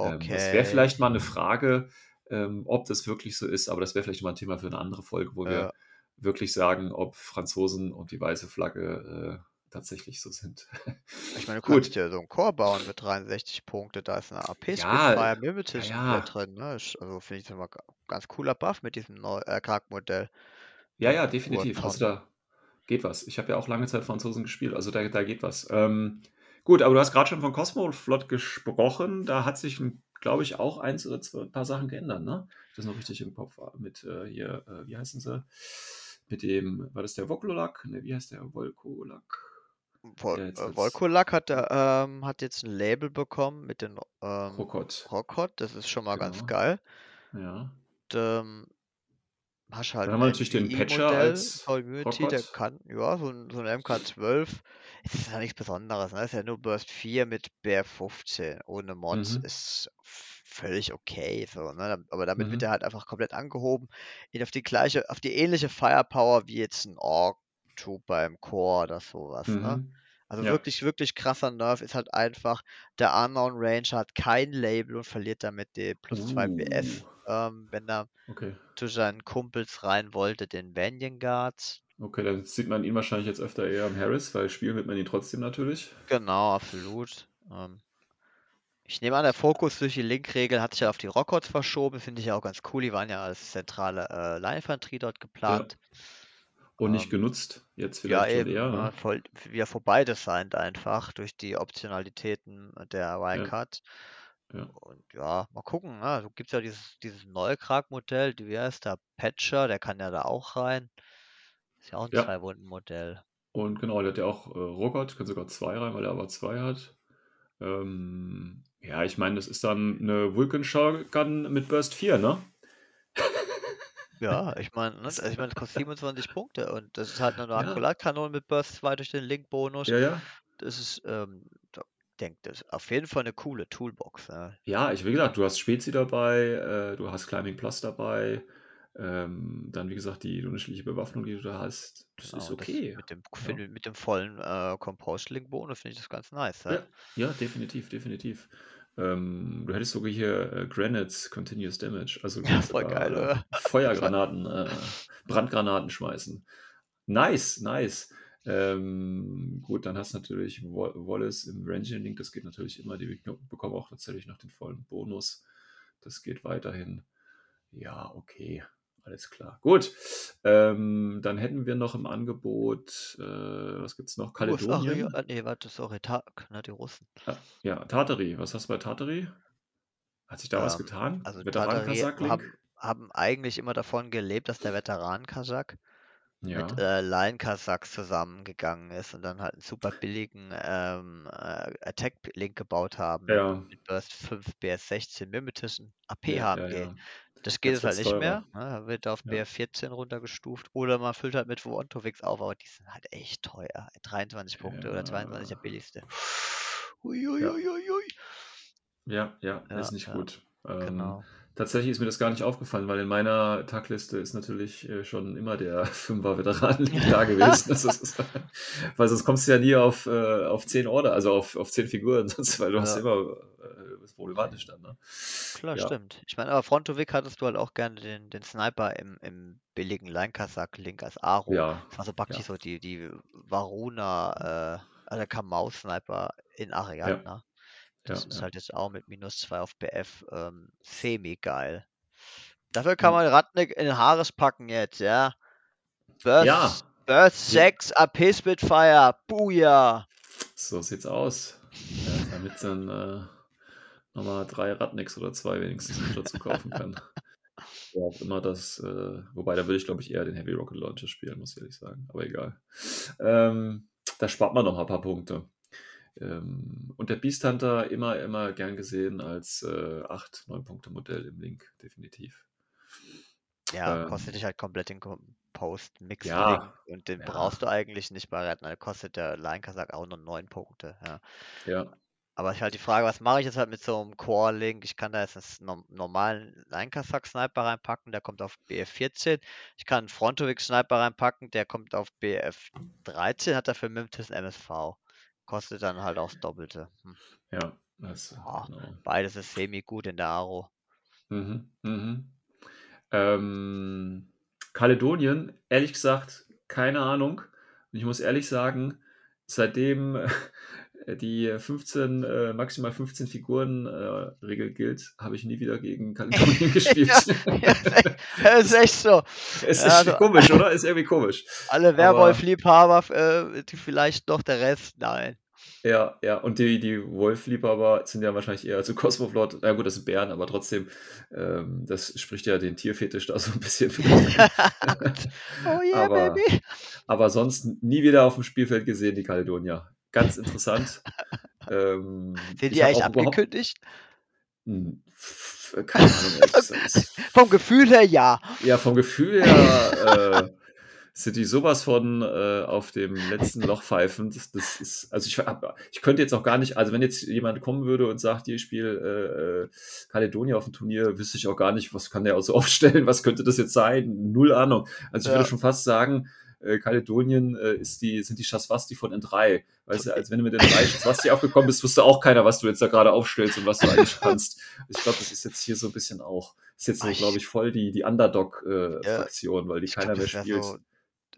Ähm, das wäre okay. vielleicht mal eine Frage, ähm, ob das wirklich so ist, aber das wäre vielleicht mal ein Thema für eine andere Folge, wo wir Ja. wirklich sagen, ob Franzosen und die weiße Flagge äh, tatsächlich so sind. Ich meine, du Gut. kannst dir so einen Core bauen mit 63 Punkte, da ist eine AP Ja, Spitfire ja, ja. drin, ne? Also finde ich das immer ga- ganz cooler Buff mit diesem neu äh, Charaktermodell. Ja, ja, definitiv. Also da geht was. Ich habe ja auch lange Zeit Franzosen gespielt, also da, da geht was. Ähm, gut, aber du hast gerade schon von Cosmoflot gesprochen. Da hat sich, glaube ich, auch eins oder zwei, ein paar Sachen geändert, ne? Ich das noch richtig im Kopf war. Mit äh, hier, äh, wie heißen sie? Mit dem, war das der Vokolak? Ne, wie heißt der? Volkolak? Vol jetzt äh, Volkolak hat, ähm, hat jetzt ein Label bekommen mit den ähm, Krokot. Rokot, das ist schon mal ganz Genau. geil. Ja. Und, ähm, hast halt Dann haben wir natürlich den Patcher als Community, der kann, ja, so ein, so ein MK12. Es ist ja nichts Besonderes, ne? Es ist ja nur Burst 4 mit BR15 ohne Mods. Mhm. Ist völlig okay, so, ne? Aber damit wird Mhm. er halt einfach komplett angehoben, ihn auf die gleiche, auf die ähnliche Firepower wie jetzt ein Orc Trooper im Core oder sowas, ne? Mhm. Also Ja. wirklich, wirklich krasser Nerf ist halt einfach, der Unknown Ranger hat kein Label und verliert damit die plus 2 BF, Uh. Ähm, wenn er Okay. zu seinen Kumpels rein wollte, den Vanyan Guards. Okay, dann sieht man ihn wahrscheinlich jetzt öfter eher am Harris, weil spielen wird man ihn trotzdem natürlich. Genau, absolut. Ähm, ich nehme an, der Fokus durch die Link-Regel hat sich ja auf die Rockots verschoben. Finde ich ja auch ganz cool. Die waren ja als zentrale äh, Line-Infanterie dort Ja. geplant. Und nicht Ähm, genutzt. Jetzt ja, vielleicht schon eben. eher, Ne? ne? Voll, wieder vorbei designt einfach durch die Optionalitäten der Ja. Wildcard. Ja. Und ja, mal gucken. Ne? So gibt es ja dieses, dieses neue Krag-Modell, wie heißt der Patcher, der kann ja da auch rein. Ist ja auch ein Ja. Zwei-Wunden-Modell. Und genau, der hat ja auch äh, Rogott, kann sogar zwei rein, weil er aber zwei hat. Ähm, ja, ich meine, das ist dann eine Vulcan Shotgun mit Burst 4, ne? Ja, ich meine, ne, also ich meine, es kostet 27 Punkte und das ist halt eine Ja. Akkulatkanone mit Burst 2 durch den Link-Bonus. Ja, ja. Das ist, ähm, denke, das ist auf jeden Fall eine coole Toolbox. Ne? Ja, ich wie gesagt, du hast Spezi dabei, äh, du hast Climbing Plus dabei, ähm, dann wie gesagt die unterschiedliche Bewaffnung, die du da hast. Das Genau, ist und das okay. mit dem, Ja. mit dem vollen äh, Composed-Link-Bonus finde ich das ganz nice. Ja? Ja, ja, definitiv, definitiv. Ähm, du hättest sogar hier äh, Granites Continuous Damage, also Ja, voll geil, äh? Feuergranaten, äh, Brandgranaten schmeißen. Nice, nice. Ähm, gut, dann hast du natürlich Wallace im Ranging Link, das geht natürlich immer. Die bekommen auch tatsächlich noch den vollen Bonus. Das geht weiterhin. Ja, okay. Alles klar. Gut. Ähm, dann hätten wir noch im Angebot, äh, was gibt es noch? Kaledonien. USA, nee, warte, sorry, Ta na, die Russen. Ah, ja, Tartari. Was hast du bei Tartari? Hat sich da ähm, was getan? Also Tartari haben, haben eigentlich immer davon gelebt, dass der Veteran-Kasach ja. mit äh, Line Kasachs zusammengegangen ist und dann halt einen super billigen ähm, äh, Attack-Link gebaut haben. Ja. Mit Burst 5 BS16 Mimetischen AP ja, HMG. Ja, das geht jetzt halt nicht teurer. mehr. Ne? Wird auf BF14 runtergestuft. Oder man füllt halt mit Wontovix auf, aber die sind halt echt teuer. 23 Punkte oder 22 der billigste. Uiuiuiui. Ja, ja, ist nicht gut. Ähm, genau. Tatsächlich ist mir das gar nicht aufgefallen, weil in meiner Tagliste ist natürlich äh, schon immer der Fünfer-Veteran da gewesen. Ist, weil sonst kommst du ja nie auf, äh, auf zehn Order, also auf, auf zehn Figuren, sonst, weil du ja. hast immer äh, das problematisch dann. Ne? Klar, ja. stimmt. Ich meine, aber Frontovic hattest du halt auch gerne den, den Sniper im, im billigen Linkasak-Link als Aro. Ja. Das war so praktisch ja. so die, die Varuna, äh, also Kamau-Sniper in Ariadna. Das ja, ist ja. halt jetzt auch mit minus 2 auf BF ähm, semi-geil. Dafür kann man Ratnik in den Haares packen jetzt, ja. Burst, ja. Burst 6 AP Spitfire, Booyah. So sieht's aus. Ja, damit dann äh, nochmal drei Ratniks oder zwei wenigstens dazu kaufen kann. ja, immer das, äh, wobei da würde ich glaube ich eher den Heavy Rocket Launcher spielen, muss ich ehrlich sagen. Aber egal. Ähm, da spart man noch ein paar Punkte. Ähm, und der Beast Hunter immer, immer gern gesehen als äh, 8, 9 Punkte Modell im Link, definitiv. Ja, ähm, kostet dich halt komplett den Post-Mix ja, und den ja. brauchst du eigentlich nicht bei Retten. Da kostet der Line-Kasak auch nur 9 Punkte. Ja. ja. Aber ich halt die Frage, was mache ich jetzt halt mit so einem Core-Link? Ich kann da jetzt einen normalen Line-Kasak-Sniper reinpacken, der kommt auf BF14. Ich kann einen Frontovic-Sniper reinpacken, der kommt auf BF13, hat dafür Mimtis MSV. Kostet dann halt auch das Doppelte. Hm. Ja, das, oh, genau. Beides ist semi gut in der Aro. Mhm, mhm. Ähm, Kaledonien, ehrlich gesagt, keine Ahnung. Und ich muss ehrlich sagen, seitdem die 15, äh, maximal 15 Figuren äh, Regel gilt, habe ich nie wieder gegen Kaledonien gespielt. ja, ja, ist echt so. ist ja, also, komisch, oder? Ist irgendwie komisch. Alle Werwolf-Liebhaber, äh, vielleicht noch der Rest, nein. Ja, ja, und die, die Wolf-Liebhaber sind ja wahrscheinlich eher zu Cosmoflot. Na gut, das sind Bären, aber trotzdem, ähm, das spricht ja den Tierfetisch da so ein bisschen Oh yeah, aber, baby. aber sonst nie wieder auf dem Spielfeld gesehen, die Kaledonier. Ganz interessant. ähm, sind die eigentlich abgekündigt? Hm, keine Ahnung. vom Gefühl her ja. Ja, vom Gefühl her äh, sind die sowas von äh, auf dem letzten Loch pfeifen. Das, das ist, also ich, ich könnte jetzt auch gar nicht, also wenn jetzt jemand kommen würde und sagt, ihr spielt äh, äh, Kaledonia auf dem Turnier, wüsste ich auch gar nicht, was kann der auch so aufstellen, was könnte das jetzt sein? Null Ahnung. Also ich ja. würde schon fast sagen, äh, Kaledonien äh, ist die, sind die Schaswasti von N3. Weißt du, als wenn du mit N3 Schaswasti aufgekommen bist, wusste auch keiner, was du jetzt da gerade aufstellst und was du eigentlich kannst. Ich glaube, das ist jetzt hier so ein bisschen auch, ist jetzt so, glaube ich, voll die, die Underdog-Fraktion, äh, weil die keiner glaub, mehr spielt. So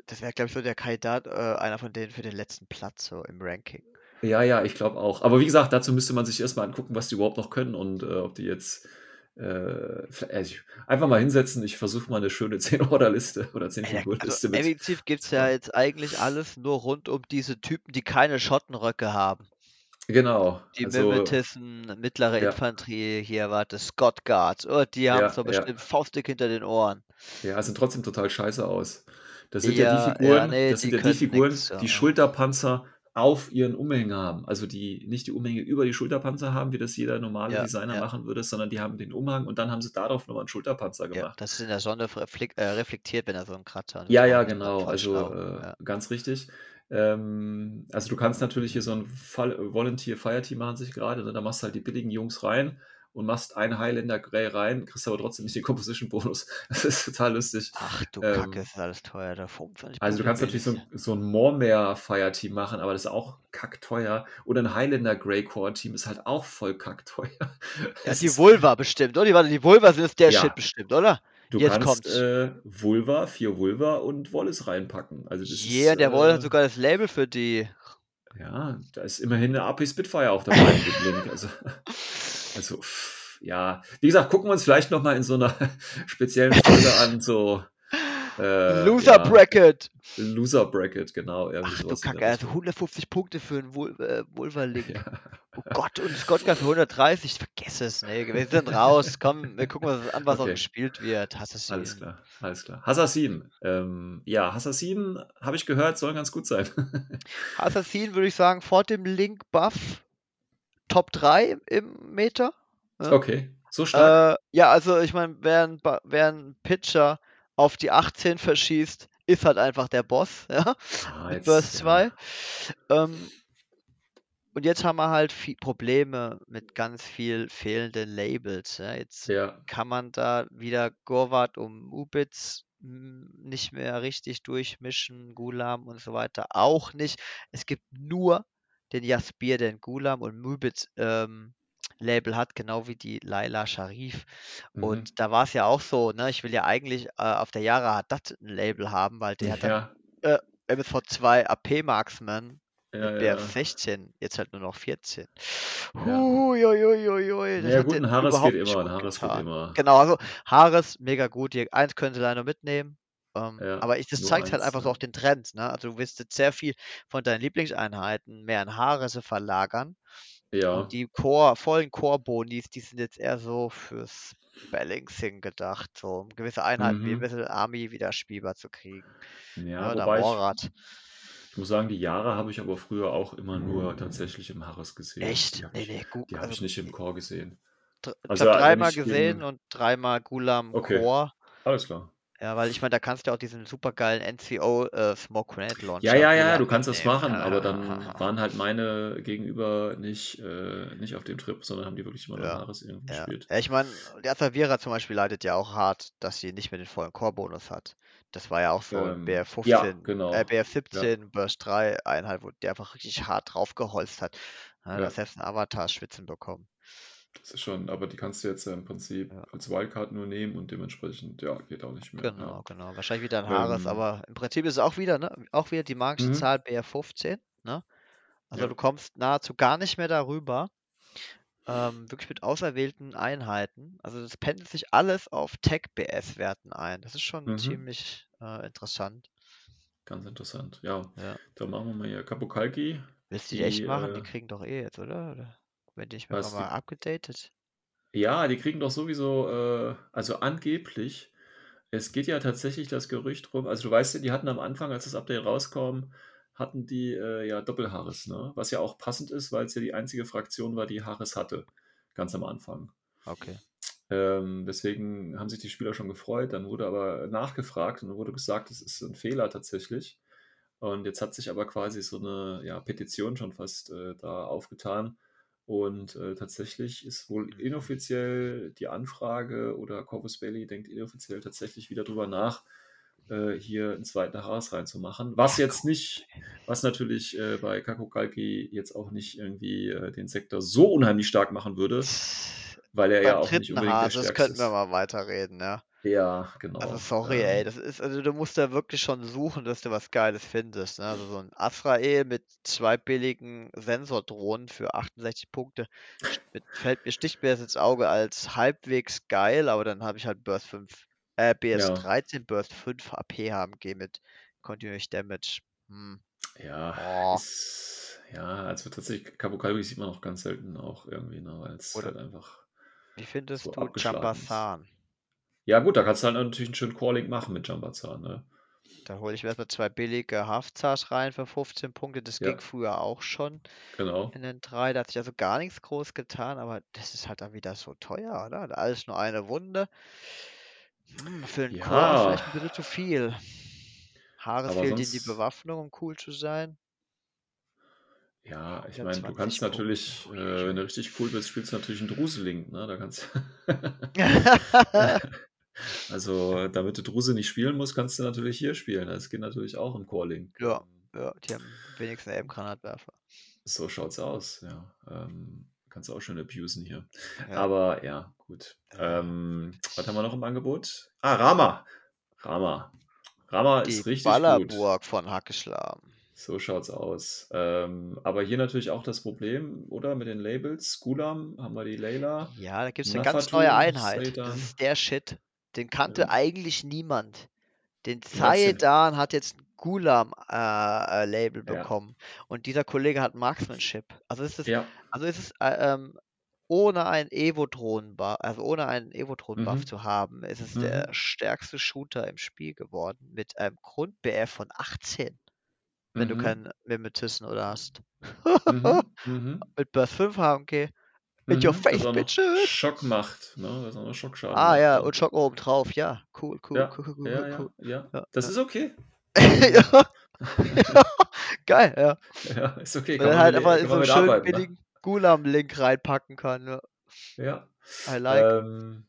das wäre, glaube ich, so der Kandidat, äh, einer von denen für den letzten Platz so im Ranking. Ja, ja, ich glaube auch. Aber wie gesagt, dazu müsste man sich erstmal angucken, was die überhaupt noch können und äh, ob die jetzt äh, also einfach mal hinsetzen. Ich versuche mal eine schöne 10-Order-Liste oder 10-Figuren-Liste ja, also, mit. Effektiv gibt es ja jetzt eigentlich alles nur rund um diese Typen, die keine Schottenröcke haben. Genau. Die also, Mimetissen, mittlere ja. Infanterie, hier warte, Scott Guards. Oh, die haben ja, so bestimmt ja. Faustdick hinter den Ohren. Ja, sehen trotzdem total scheiße aus. Das sind ja, ja die Figuren, nee, das sind ja die Figuren, nix, die Schulterpanzer auf ihren Umhängen haben. Also die nicht die Umhänge über die Schulterpanzer haben, wie das jeder normale ja, Designer ja. machen würde, sondern die haben den Umhang und dann haben sie darauf nochmal einen Schulterpanzer gemacht. Ja, das ist in der Sonne äh, reflektiert, wenn er so einen Kratzer hat. Ja, ja, genau. Also äh, ganz richtig. Ähm, also du kannst natürlich hier so ein Volunteer Fireteam machen sich gerade, ne? da machst du halt die billigen Jungs rein und machst einen Highlander Grey rein, kriegst aber trotzdem nicht den Composition-Bonus. Das ist total lustig. Ach du ähm, Kacke, ist alles teuer. Da also du kannst natürlich so ein, so ein Mormare-Fire-Team machen, aber das ist auch kackteuer. Oder ein Highlander Grey Core-Team ist halt auch voll kackteuer. Ja, die Vulva bestimmt, oder? Die, die Vulva sind der ja. Shit bestimmt, oder? Du Jetzt kannst äh, Vulva, vier Vulva und Wallace reinpacken. Also das Yeah, ist, der Wolle hat äh, sogar das Label für die. ja, da ist immerhin eine AP Spitfire auch dabei. Also, also ja, wie gesagt, gucken wir uns vielleicht noch mal in so einer speziellen Folge an, so äh, Loser ja, Bracket. Loser Bracket, genau, Ach du Kacke, also Richtung. 150 Punkte für einen Vul äh, Vulva-Link. Ja, Oh Gott, und Scott für 130. Vergiss es, nee. Wir sind raus. Komm, wir gucken uns an, was auch okay, gespielt wird. Es alles klar, alles klar. Assassin, ähm, ja, Assassin, habe ich gehört, soll ganz gut sein. Assassin würde ich sagen, vor dem Link-Buff Top 3 im Meter. Ja, Okay, so stark? äh, ja also ich meine, wer, ein wer ein Pitcher auf die 18 verschießt, ist halt einfach der Boss, ja, Ah, jetzt, 2. ja. Ähm, und jetzt haben wir halt Probleme mit ganz viel fehlenden Labels. Ja. Jetzt Ja, kann man da wieder Gorvat und Mubitz mm, nicht mehr richtig durchmischen, Gulam und so weiter auch nicht. Es gibt nur den Jaspir, der ein Gulam und Mubitz ähm, Label hat, genau wie die Laila Sharif. mhm. Und da war es ja auch so, ne? Ich will ja eigentlich äh, auf der Yara Haddad ein Label haben, weil der hat dann Ja, äh, MSV2 AP Marksman ja, mit ja. BF 16, jetzt halt nur noch 14. Ja. Huiuiuiui, Ja, gut, den ein Harris geht immer, ein Harris geht immer. Genau, also Harris, mega gut. Die eins können sie leider mitnehmen. Ähm, Ja, aber ich, das zeigt halt eins, einfach so ja. auch den Trend. Ne? Also du wirst jetzt sehr viel von deinen Lieblingseinheiten mehr in Harisse verlagern. Ja, Und die Core, vollen Core-Bonis, die sind jetzt eher so fürs Balancing gedacht, so um gewisse Einheiten wie ein mhm. bisschen Army wieder spielbar zu kriegen. Ja, Ja, oder Morat. ich muss sagen, die Jahre habe ich aber früher auch immer nur tatsächlich im Harris gesehen. Echt? Die habe Nee, ich, nee, gut. die habe Also ich nicht im Core gesehen. ich Also, habe dreimal gesehen und dreimal Gulam Okay, Core. alles klar. Ja, weil ich meine, da kannst du auch diesen supergeilen NCO äh, Smoke Grenade Ja, Launcher ja, ja, Gulam du kannst das machen, aber dann waren halt meine Gegenüber nicht, äh, nicht auf dem Trip, sondern haben die wirklich immer Ja, Harris irgendwie ja. gespielt. Ja, ich meine, die Asavira zum Beispiel leidet ja auch hart, dass sie nicht mehr den vollen Core-Bonus hat. Das war ja auch so ein Ähm, ja, BF15, äh, genau. Ja, BF17, Burst 3 Einheit, wo der einfach richtig hart draufgeholzt hat. Ja, ja. hat selbst ein Avatar schwitzen bekommen. Das ist schon, aber die kannst du jetzt ja im Prinzip Ja. als Wildcard nur nehmen und dementsprechend, ja, geht auch nicht mehr. Ja. Genau, genau. Wahrscheinlich wieder ein Haares, Ähm, aber im Prinzip ist es auch wieder, ne? Auch wieder die magische mhm. Zahl BF15, ne? Also Ja. du kommst nahezu gar nicht mehr darüber. Ähm, wirklich mit auserwählten Einheiten. Also das pendelt sich alles auf Tech-BS-Werten ein. Das ist schon Mhm. ziemlich äh, interessant. Ganz interessant. Ja, Ja. dann machen wir mal hier Kapokalki. Willst du die echt Die, machen? Die äh, kriegen doch eh jetzt, oder? Werden die nicht mehr was, mal abgedatet? ja, die kriegen doch sowieso, äh, also angeblich, es geht ja tatsächlich das Gerücht rum, also du weißt ja, die hatten am Anfang, als das Update rauskam, hatten die äh, ja Doppelhaares, ne? Was ja auch passend ist, weil es ja die einzige Fraktion war, die Haares hatte, ganz am Anfang. Okay. Ähm, deswegen haben sich die Spieler schon gefreut. Dann wurde aber nachgefragt und wurde gesagt, es ist ein Fehler tatsächlich. Und jetzt hat sich aber quasi so eine ja, Petition schon fast äh, da aufgetan. Und äh, tatsächlich ist wohl inoffiziell die Anfrage oder Corvus Belli denkt inoffiziell tatsächlich wieder drüber nach, äh, hier einen zweiten Haas reinzumachen. Was jetzt nicht, was natürlich äh, bei Kakokalki jetzt auch nicht irgendwie äh, den Sektor so unheimlich stark machen würde, weil er ja Beim auch nicht unbedingt der Hase, das stärkste könnten wir mal weiterreden, ja. Ja, Also genau. sorry, ey, Ähm, das ist, also du musst da wirklich schon suchen, dass du was Geiles findest. Ne? Also so ein Azrael mit zwei billigen Sensordrohnen für 68 Punkte mit, fällt mir sticht mir das ins Auge als halbwegs geil, aber dann habe ich halt Burst 5, äh, BS ja, 13, Burst 5 AP HMG mit Continuous Damage. Hm. ja, Oh. ist, ja, also tatsächlich, Kabukalbi sieht man auch ganz selten auch irgendwie, ne, weil es Oder halt einfach wie findest so du. Jambazan? Ja, gut, da kannst du halt natürlich einen schönen Calling machen mit Jambazan, ne? Da hole ich mir erstmal zwei billige Haftzars rein für 15 Punkte. Das Ja, ging früher auch schon. genau. In den drei, da hat sich also gar nichts groß getan, aber das ist halt dann wieder so teuer, oder? Da Alles nur eine Wunde. Hm, für einen Core Ja, vielleicht ein bisschen zu viel. Haares aber fehlt ihnen die sonst, Bewaffnung, um cool zu sein. ja, ich meine, du 20 kannst Punkte. natürlich, äh, wenn du richtig cool bist, spielst du natürlich einen Druseling, ne? Da kannst Also, damit du Druse nicht spielen musst, kannst du natürlich hier spielen. Das geht natürlich auch im Calling. ja, Ähm, ja, die haben wenigstens einen Granatwerfer. So schaut's aus, ja. Ähm, kannst du auch schon abusen hier. Ja. Aber ja, gut. Ähm, was haben wir noch im Angebot? Ah, Rama. Rama. Rama Die ist richtig gut. Ballerburg von Hackeschlam. So schaut's aus. Ähm, aber hier natürlich auch das Problem, oder? Mit den Labels. Gulam haben wir die Layla. Ja, da gibt es eine ganz neue Einheit. Das ist der Shit. Den kannte Ja. eigentlich niemand. Den denn? Zaedan hat jetzt ein Gulam-Label Ja. bekommen. Und dieser Kollege hat Marksmanship. Also ist es, Ja. also ist es äh, ähm, ohne einen Evo-Drohnen-Buff, also ohne einen Evo-Drohnen-Buff Mhm. zu haben, ist es Mhm. der stärkste Shooter im Spiel geworden mit einem Grund-BF von 18, wenn du Mhm. keinen Mimetism oder hast. Mhm. Mhm. mit Burst 5 HMG. Your Mhm. face, auch noch bitches! Schock macht, ne? Das auch noch Schockschaden Ah ja, und Schock oben drauf, ja. Cool, cool, Ja, cool, cool, cool, ja, cool, ja, cool. ja. Das ist okay. ja. Geil, ja. Ja, ist okay. Wenn Kann man man halt mit, einfach in so einen mit schönen ne? billigen Gulam-Link reinpacken kann. Ja. Ja. I like. Ähm,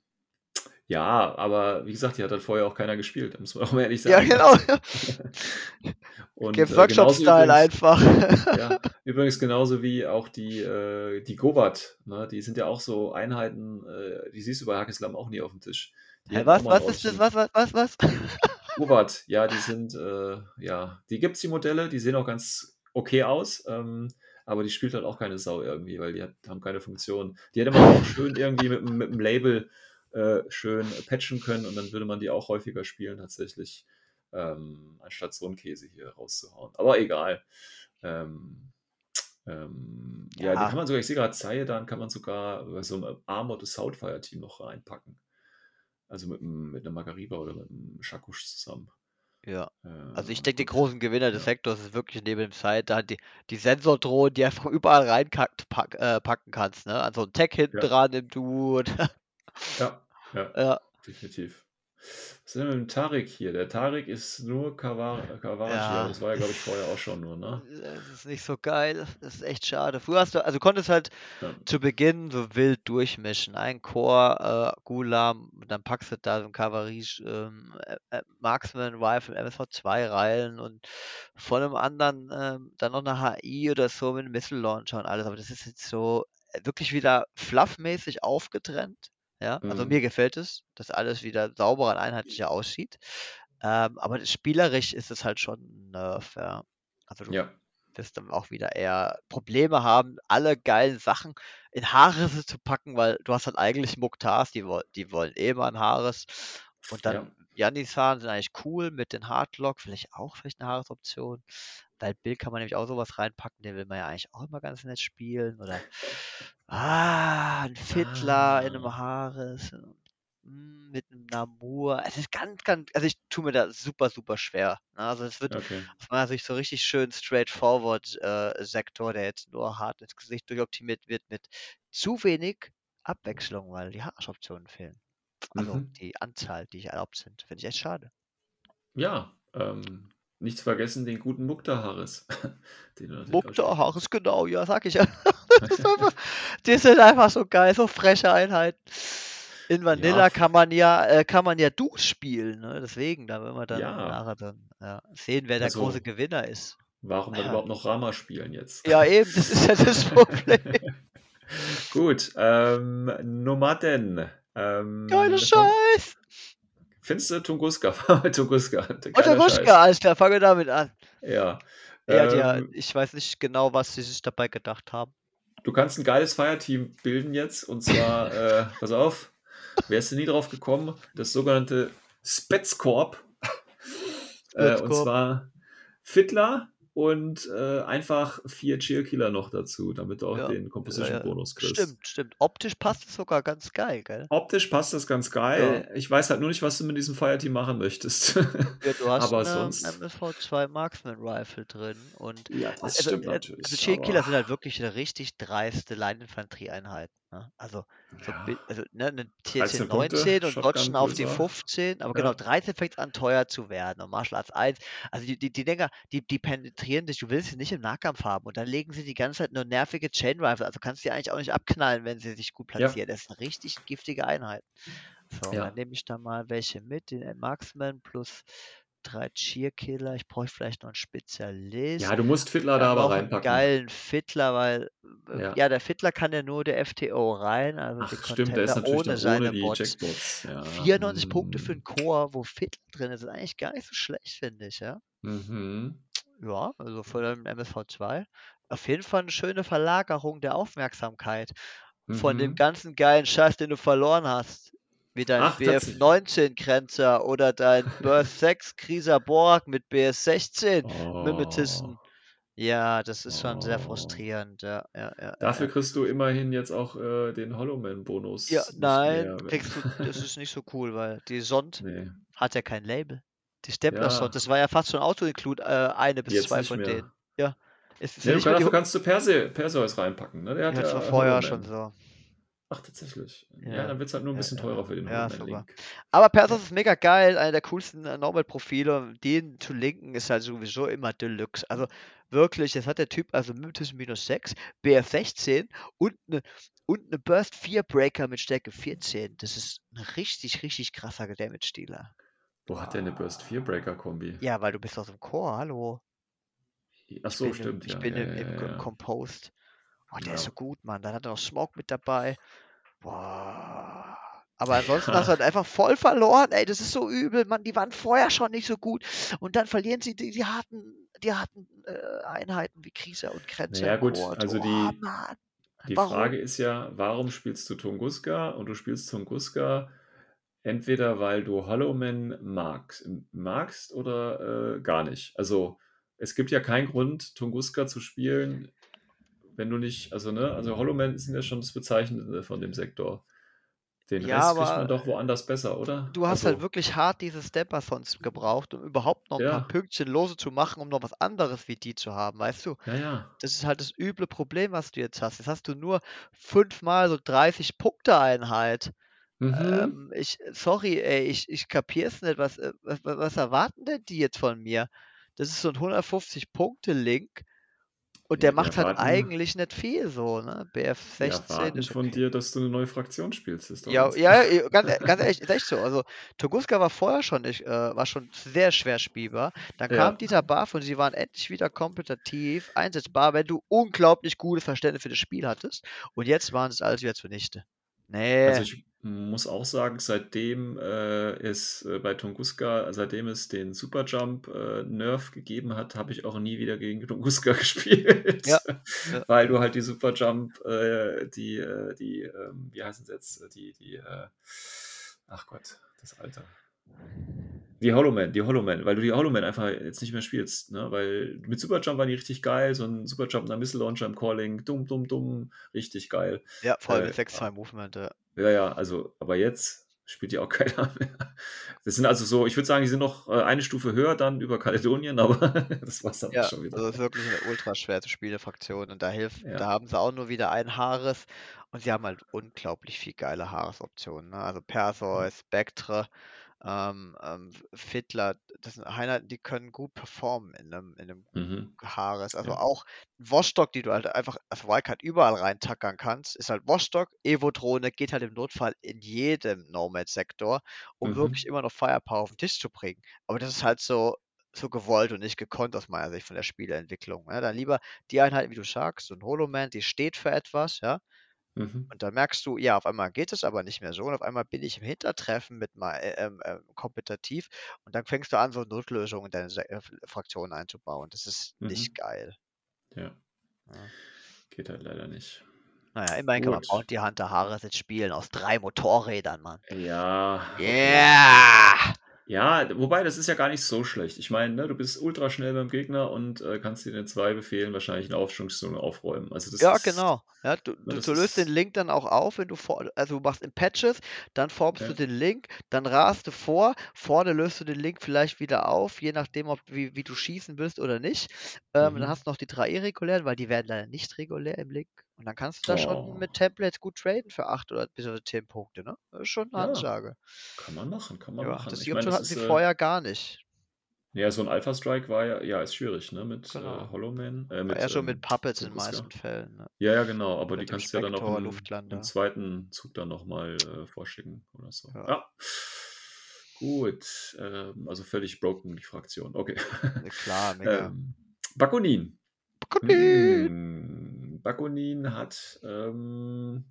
ja, aber wie gesagt, die hat halt vorher auch keiner gespielt, da muss man auch mal ehrlich Ja, sagen. genau. Und Games äh, Workshop genauso Style übrigens, einfach. ja, übrigens genauso wie auch die, äh, die Gobat, ne? Die sind ja auch so Einheiten, äh, die siehst du bei Hackeslam auch nie auf dem Tisch. Auch was, was ist das? Was, was, was, was? Gobat, ja, die sind, äh, ja, die gibt's die Modelle, die sehen auch ganz okay aus, ähm, aber die spielt halt auch keine Sau irgendwie, weil die hat, haben keine Funktion. Die hätte man auch schön irgendwie mit, mit dem Label äh, schön patchen können und dann würde man die auch häufiger spielen tatsächlich, ähm, anstatt so einen Käse hier rauszuhauen. Aber egal. Ähm, ähm, ja. die Ja. kann man sogar, ich sehe gerade Zayedan kann man sogar bei so einem Armored Assault Fire Team noch reinpacken. Also mit, einem- mit einer Margariba oder mit einem Shakush zusammen. Ja. Also ich Äh, denke, die großen Gewinner des Ja. Sektors ist wirklich neben dem Side da die, die Sensordrohnen, die einfach überall reinkackt, pack, äh, kannst, ne? An so ein Tech hinten Ja. dran im Dude. Ja, ja, ja, definitiv. Was ist denn mit dem Tarik hier? Der Tarik ist nur Kawa- Kawarachi, Ja. das war ja, glaube ich, vorher auch schon nur, ne? das ist nicht so geil. Das ist echt schade. Früher hast du, also konntest halt Ja. zu Beginn so wild durchmischen. Ein Core, äh, Gulam, dann packst du da so ein Kavallerie, ähm, äh, äh, Marksman, Rifle, MSV2 Reilen und von einem anderen ähm, dann noch eine HI oder so mit einem Missile Launcher und alles. Aber das ist jetzt so äh, wirklich wieder fluffmäßig aufgetrennt. Ja, also Mhm. mir gefällt es, dass alles wieder sauberer und einheitlicher aussieht. Ähm, aber spielerisch ist es halt schon ein Nerf, ja. Also du Ja, wirst dann auch wieder eher Probleme haben, alle geilen Sachen in Haarrisse zu packen, weil du hast halt eigentlich Muktars, die, die wollen eh mal ein Haares. Und ja. dann Janissan sind eigentlich cool mit den Hardlock, vielleicht auch vielleicht eine Haaresoption. Bei Bill kann man nämlich auch sowas reinpacken, den will man ja eigentlich auch immer ganz nett spielen. Oder ah, ein Fiddler in einem Ah. Haares. mm, Mit einem Namur. Es ist ganz, ganz, also ich tue mir da super, super schwer. ne? Also es wird Okay. aus meiner Sicht so richtig schön straightforward äh, Sektor, der jetzt nur hart ins Gesicht durchoptimiert wird mit zu wenig Abwechslung, weil die Haaroptionen fehlen. Also Mhm. die Anzahl, die erlaubt sind. Finde ich echt schade. Ja, ähm, nicht zu vergessen den guten Mukta, spielen Haares, kannst. genau, ja, sag ich ja. Das einfach, die sind einfach so geil, so freche Einheiten. In Vanilla Ja, kann man ja, äh, kann man ja Du spielen, ne? Deswegen, da wenn wir dann ja, nachher dann ja, sehen, wer der große also Gewinner ist. warum dann überhaupt noch Rama spielen jetzt? Ja, eben, das ist ja das Problem. Gut, ähm, Nomaden. Ähm, Geiler fang, Scheiß! Findest du Tunguska? Tunguska, alles klar, fangen wir damit an. Ja. Ja, ja, Ähm, ich weiß nicht genau, was sie sich dabei gedacht haben. du kannst ein geiles Fireteam bilden jetzt und zwar, äh, pass auf, wärst du nie drauf gekommen, das sogenannte Spetscorp. Äh, und zwar Fiddler und äh, einfach vier Cheerkiller noch dazu, damit du auch Ja, den ja, Composition-Bonus kriegst. Stimmt, stimmt. Optisch passt es sogar ganz geil, gell? Optisch passt das ganz geil. Ich weiß halt nur nicht, was du mit diesem Fireteam machen möchtest. Du hast Aber eine sonst. MSV2 Marksman Rifle drin und Ja, das also, stimmt äh, natürlich. also Chain Killer sind aber, halt wirklich eine richtig dreiste Leininfanterieeinheit. Ne? Also, so, ja, also ne, eine 13 TC Punkte, 19 und dodgen auf die Shotgun-Pulsar. 15, aber genau, Ja. 13 fängt an teuer zu werden und Martial Arts 1, also die, die, die Dinger, die, die penetrieren dich, du willst sie nicht im Nahkampf haben und dann legen sie die ganze Zeit nur nervige Chain Rifle, also kannst du die eigentlich auch nicht abknallen, wenn sie sich gut Ja, platzieren. Das ist eine richtig giftige Einheit. So, ja. dann nehme ich da mal welche mit, den Marksman plus drei Cheerkiller. Ich bräuchte vielleicht noch einen Spezialist. Ja, du musst Fiddler Dann da aber reinpacken. geilen Fiddler, weil äh, Ja. ja, der Fiddler kann ja nur der FTO rein, also Ach, stimmt, der ist natürlich ohne seine ohne die Bots. Jackbots. Ja. 94 Punkte für einen Chor, wo Fiddler drin ist, ist eigentlich gar nicht so schlecht, finde ich, ja. Mhm. Ja, also für den MSV2. Auf jeden Fall eine schöne Verlagerung der Aufmerksamkeit von dem Mhm. ganzen geilen Scheiß, den du verloren hast. Wie dein Ach, tatsächlich. BF19-Grenzer oder dein Burst 6 Krieser Borg mit BS16 Mimetisten. Oh. Ja, das ist schon sehr Oh. frustrierend. Ja, ja, ja, Dafür kriegst du immerhin jetzt auch äh, den Hollowman-Bonus. Ja, nein, kriegst du, das ist nicht so cool, weil die Sond Nee, hat ja kein Label. Die Stempler-Sond, das war ja fast schon Auto-Include, äh, eine bis jetzt zwei von mehr. denen. Ja. Es ist Nee, du nicht kann, mehr die kannst du Perse, Perseus reinpacken. Ne? Der hat Ja, das war vorher schon so. Ach, tatsächlich. Ja, Ja, dann wird es halt nur ein bisschen ja. teurer für den Ja, Hollowman-Link. Aber Persos ist mega geil, einer der coolsten äh, Normal-Profile. Den zu linken ist halt sowieso immer Deluxe. Also wirklich, jetzt hat der Typ also Mythos minus 6, BF16 und eine und eine Burst 4 Breaker mit Stärke 14. Das ist ein richtig, richtig krasser Damage-Dealer. Wo hat der eine Burst 4 Breaker-Kombi? Ja, weil du bist aus dem Core, hallo. Ach Ich so, bin stimmt. im, ich ja. bin ja, im, im, ja. Compost. Oh, der Ja. ist so gut, Mann. Dann hat er noch Smoke mit dabei. Boah. Aber ansonsten hast du halt einfach voll verloren. Ey, das ist so übel, Mann. Die waren vorher schon nicht so gut. Und dann verlieren sie die, die harten, die harten äh, Einheiten wie Krieger und Grenzer. Naja, im gut, Chor. also oh, die- Mann. Die Warum? Frage ist ja, warum spielst du Tunguska? Und du spielst Tunguska entweder, weil du Hollowman magst, magst oder äh, gar nicht. Also es gibt ja keinen Grund, Tunguska zu spielen, wenn du nicht, also ne, also Hollowman sind ja schon das Bezeichnende von dem Sektor. Den Ja, Rest kriegt man doch woanders besser, oder? Du hast also, halt wirklich hart diese Stepper-Sons gebraucht, um überhaupt noch ein Ja. paar Pünktchen lose zu machen, um noch was anderes wie die zu haben, weißt du? Ja, ja. Das ist halt das üble Problem, was du jetzt hast. Jetzt hast du nur fünfmal so 30 Punkte Einheit. Mhm. Ähm, ich, sorry, ey, ich, ich kapier's nicht. Was, äh, was, was erwarten denn die jetzt von mir? Das ist so ein 150-Punkte-Link und der macht halt eigentlich nicht viel so, ne? BF16 erwarten ist von okay. dir, dass du eine neue Fraktion spielst. Ja, ganz ja, ja, ganz, e- ganz ehrlich, ist echt so. Also Tunguska war vorher schon nicht, äh, war schon sehr schwer spielbar. Dann Ja. kam dieser Buff und sie waren endlich wieder kompetitiv einsetzbar, wenn du unglaublich gutes Verständnis für das Spiel hattest. Und jetzt waren es alles wieder zunichte. Nee. Also ich muss auch sagen, seitdem äh, es äh, bei Tunguska, seitdem es den Superjump äh, Nerf gegeben hat, habe ich auch nie wieder gegen Tunguska gespielt. Ja, ja. Weil du halt die Superjump, äh, die, äh, die, ähm, wie heißen sie jetzt, die, die, äh, ach Gott, das Alter. Die Hollowman, die Hollowman, weil du die Hollowman einfach jetzt nicht mehr spielst, ne? Weil mit Superjump waren die richtig geil, so ein Superjump nach Missile Launcher im Calling, dumm, dumm, dumm, richtig geil. ja, vor allem äh, mit 6-2 Movement. Ja. Ja, ja, also, aber jetzt spielt die auch keiner mehr. Das sind also so, ich würde sagen, die sind noch äh, eine Stufe höher dann über Kaledonien, aber das war's dann auch Ja, schon wieder. also es ist wirklich eine ultra schwer zu spiele Fraktion und da hilft, Ja. da haben sie auch nur wieder ein Haares und sie haben halt unglaublich viel geile Haaresoptionen. Ne? Also Perseus, Spectre, ähm, ähm, Fiddler, das sind Einheiten, die können gut performen in einem, in einem Mhm. Haares. Also Ja. auch Washstock, die du halt einfach als Wildcard überall reintackern kannst, ist halt Washstock, Evo-Drohne, geht halt im Notfall in jedem Nomad-Sektor, um Mhm. wirklich immer noch Firepower auf den Tisch zu bringen. Aber das ist halt so, so gewollt und nicht gekonnt aus meiner Sicht von der Spieleentwicklung. Ne? Dann lieber die Einheiten, wie du sagst, so ein Holoman, die steht für etwas, ja. Mhm. Und dann merkst du, ja, auf einmal geht es aber nicht mehr so und auf einmal bin ich im Hintertreffen mit mal äh, ähm, ähm, kompetitiv und dann fängst du an, so Notlösungen in deine Se- äh, Fraktion einzubauen. Das ist nicht Mhm. geil. Ja, Ja. geht halt leider nicht. Naja, immerhin kann man Gut. Bounty Hunter Haare jetzt spielen aus drei Motorrädern, Mann. Ja. Yeah! Ja, wobei, das ist ja gar nicht so schlecht. Ich meine, ne, du bist ultra schnell beim Gegner und äh, kannst dir in zwei Befehlen wahrscheinlich eine Aufschwungszone aufräumen. Also das Ja, ist, genau. Ja, du, du, du löst den Link dann auch auf, wenn du vor, also du machst in Patches, dann formst Ja. du den Link, dann rast du vor, vorne löst du den Link vielleicht wieder auf, je nachdem, ob wie, wie du schießen willst oder nicht. Ähm, Mhm. Dann hast du noch die drei irregulären, weil die werden leider nicht regulär im Link. Und dann kannst du da Oh. schon mit Templates gut traden für 8 oder bis zu 10 Punkte, ne? Das ist schon eine Ja, Ansage. Kann man machen, kann man Ja, machen. das, Ich meine, hatten sie äh, vorher gar nicht. Ja, so ein Alpha Strike war ja, ja, ist schwierig, ne? Mit Genau. äh, Hollowman. Äh, War mit, ja schon ähm, mit Puppets in den meisten Fällen. Ne? Ja, ja, genau, aber Mit die kannst du ja dann auch im, zweiten Zug dann nochmal äh, vorschicken oder so. Ja. Ja. Gut, ähm, also völlig broken, die Fraktion. Okay. Klar, mega. ähm, Bakunin. Bakunin. Mm, Bakunin hat, ähm,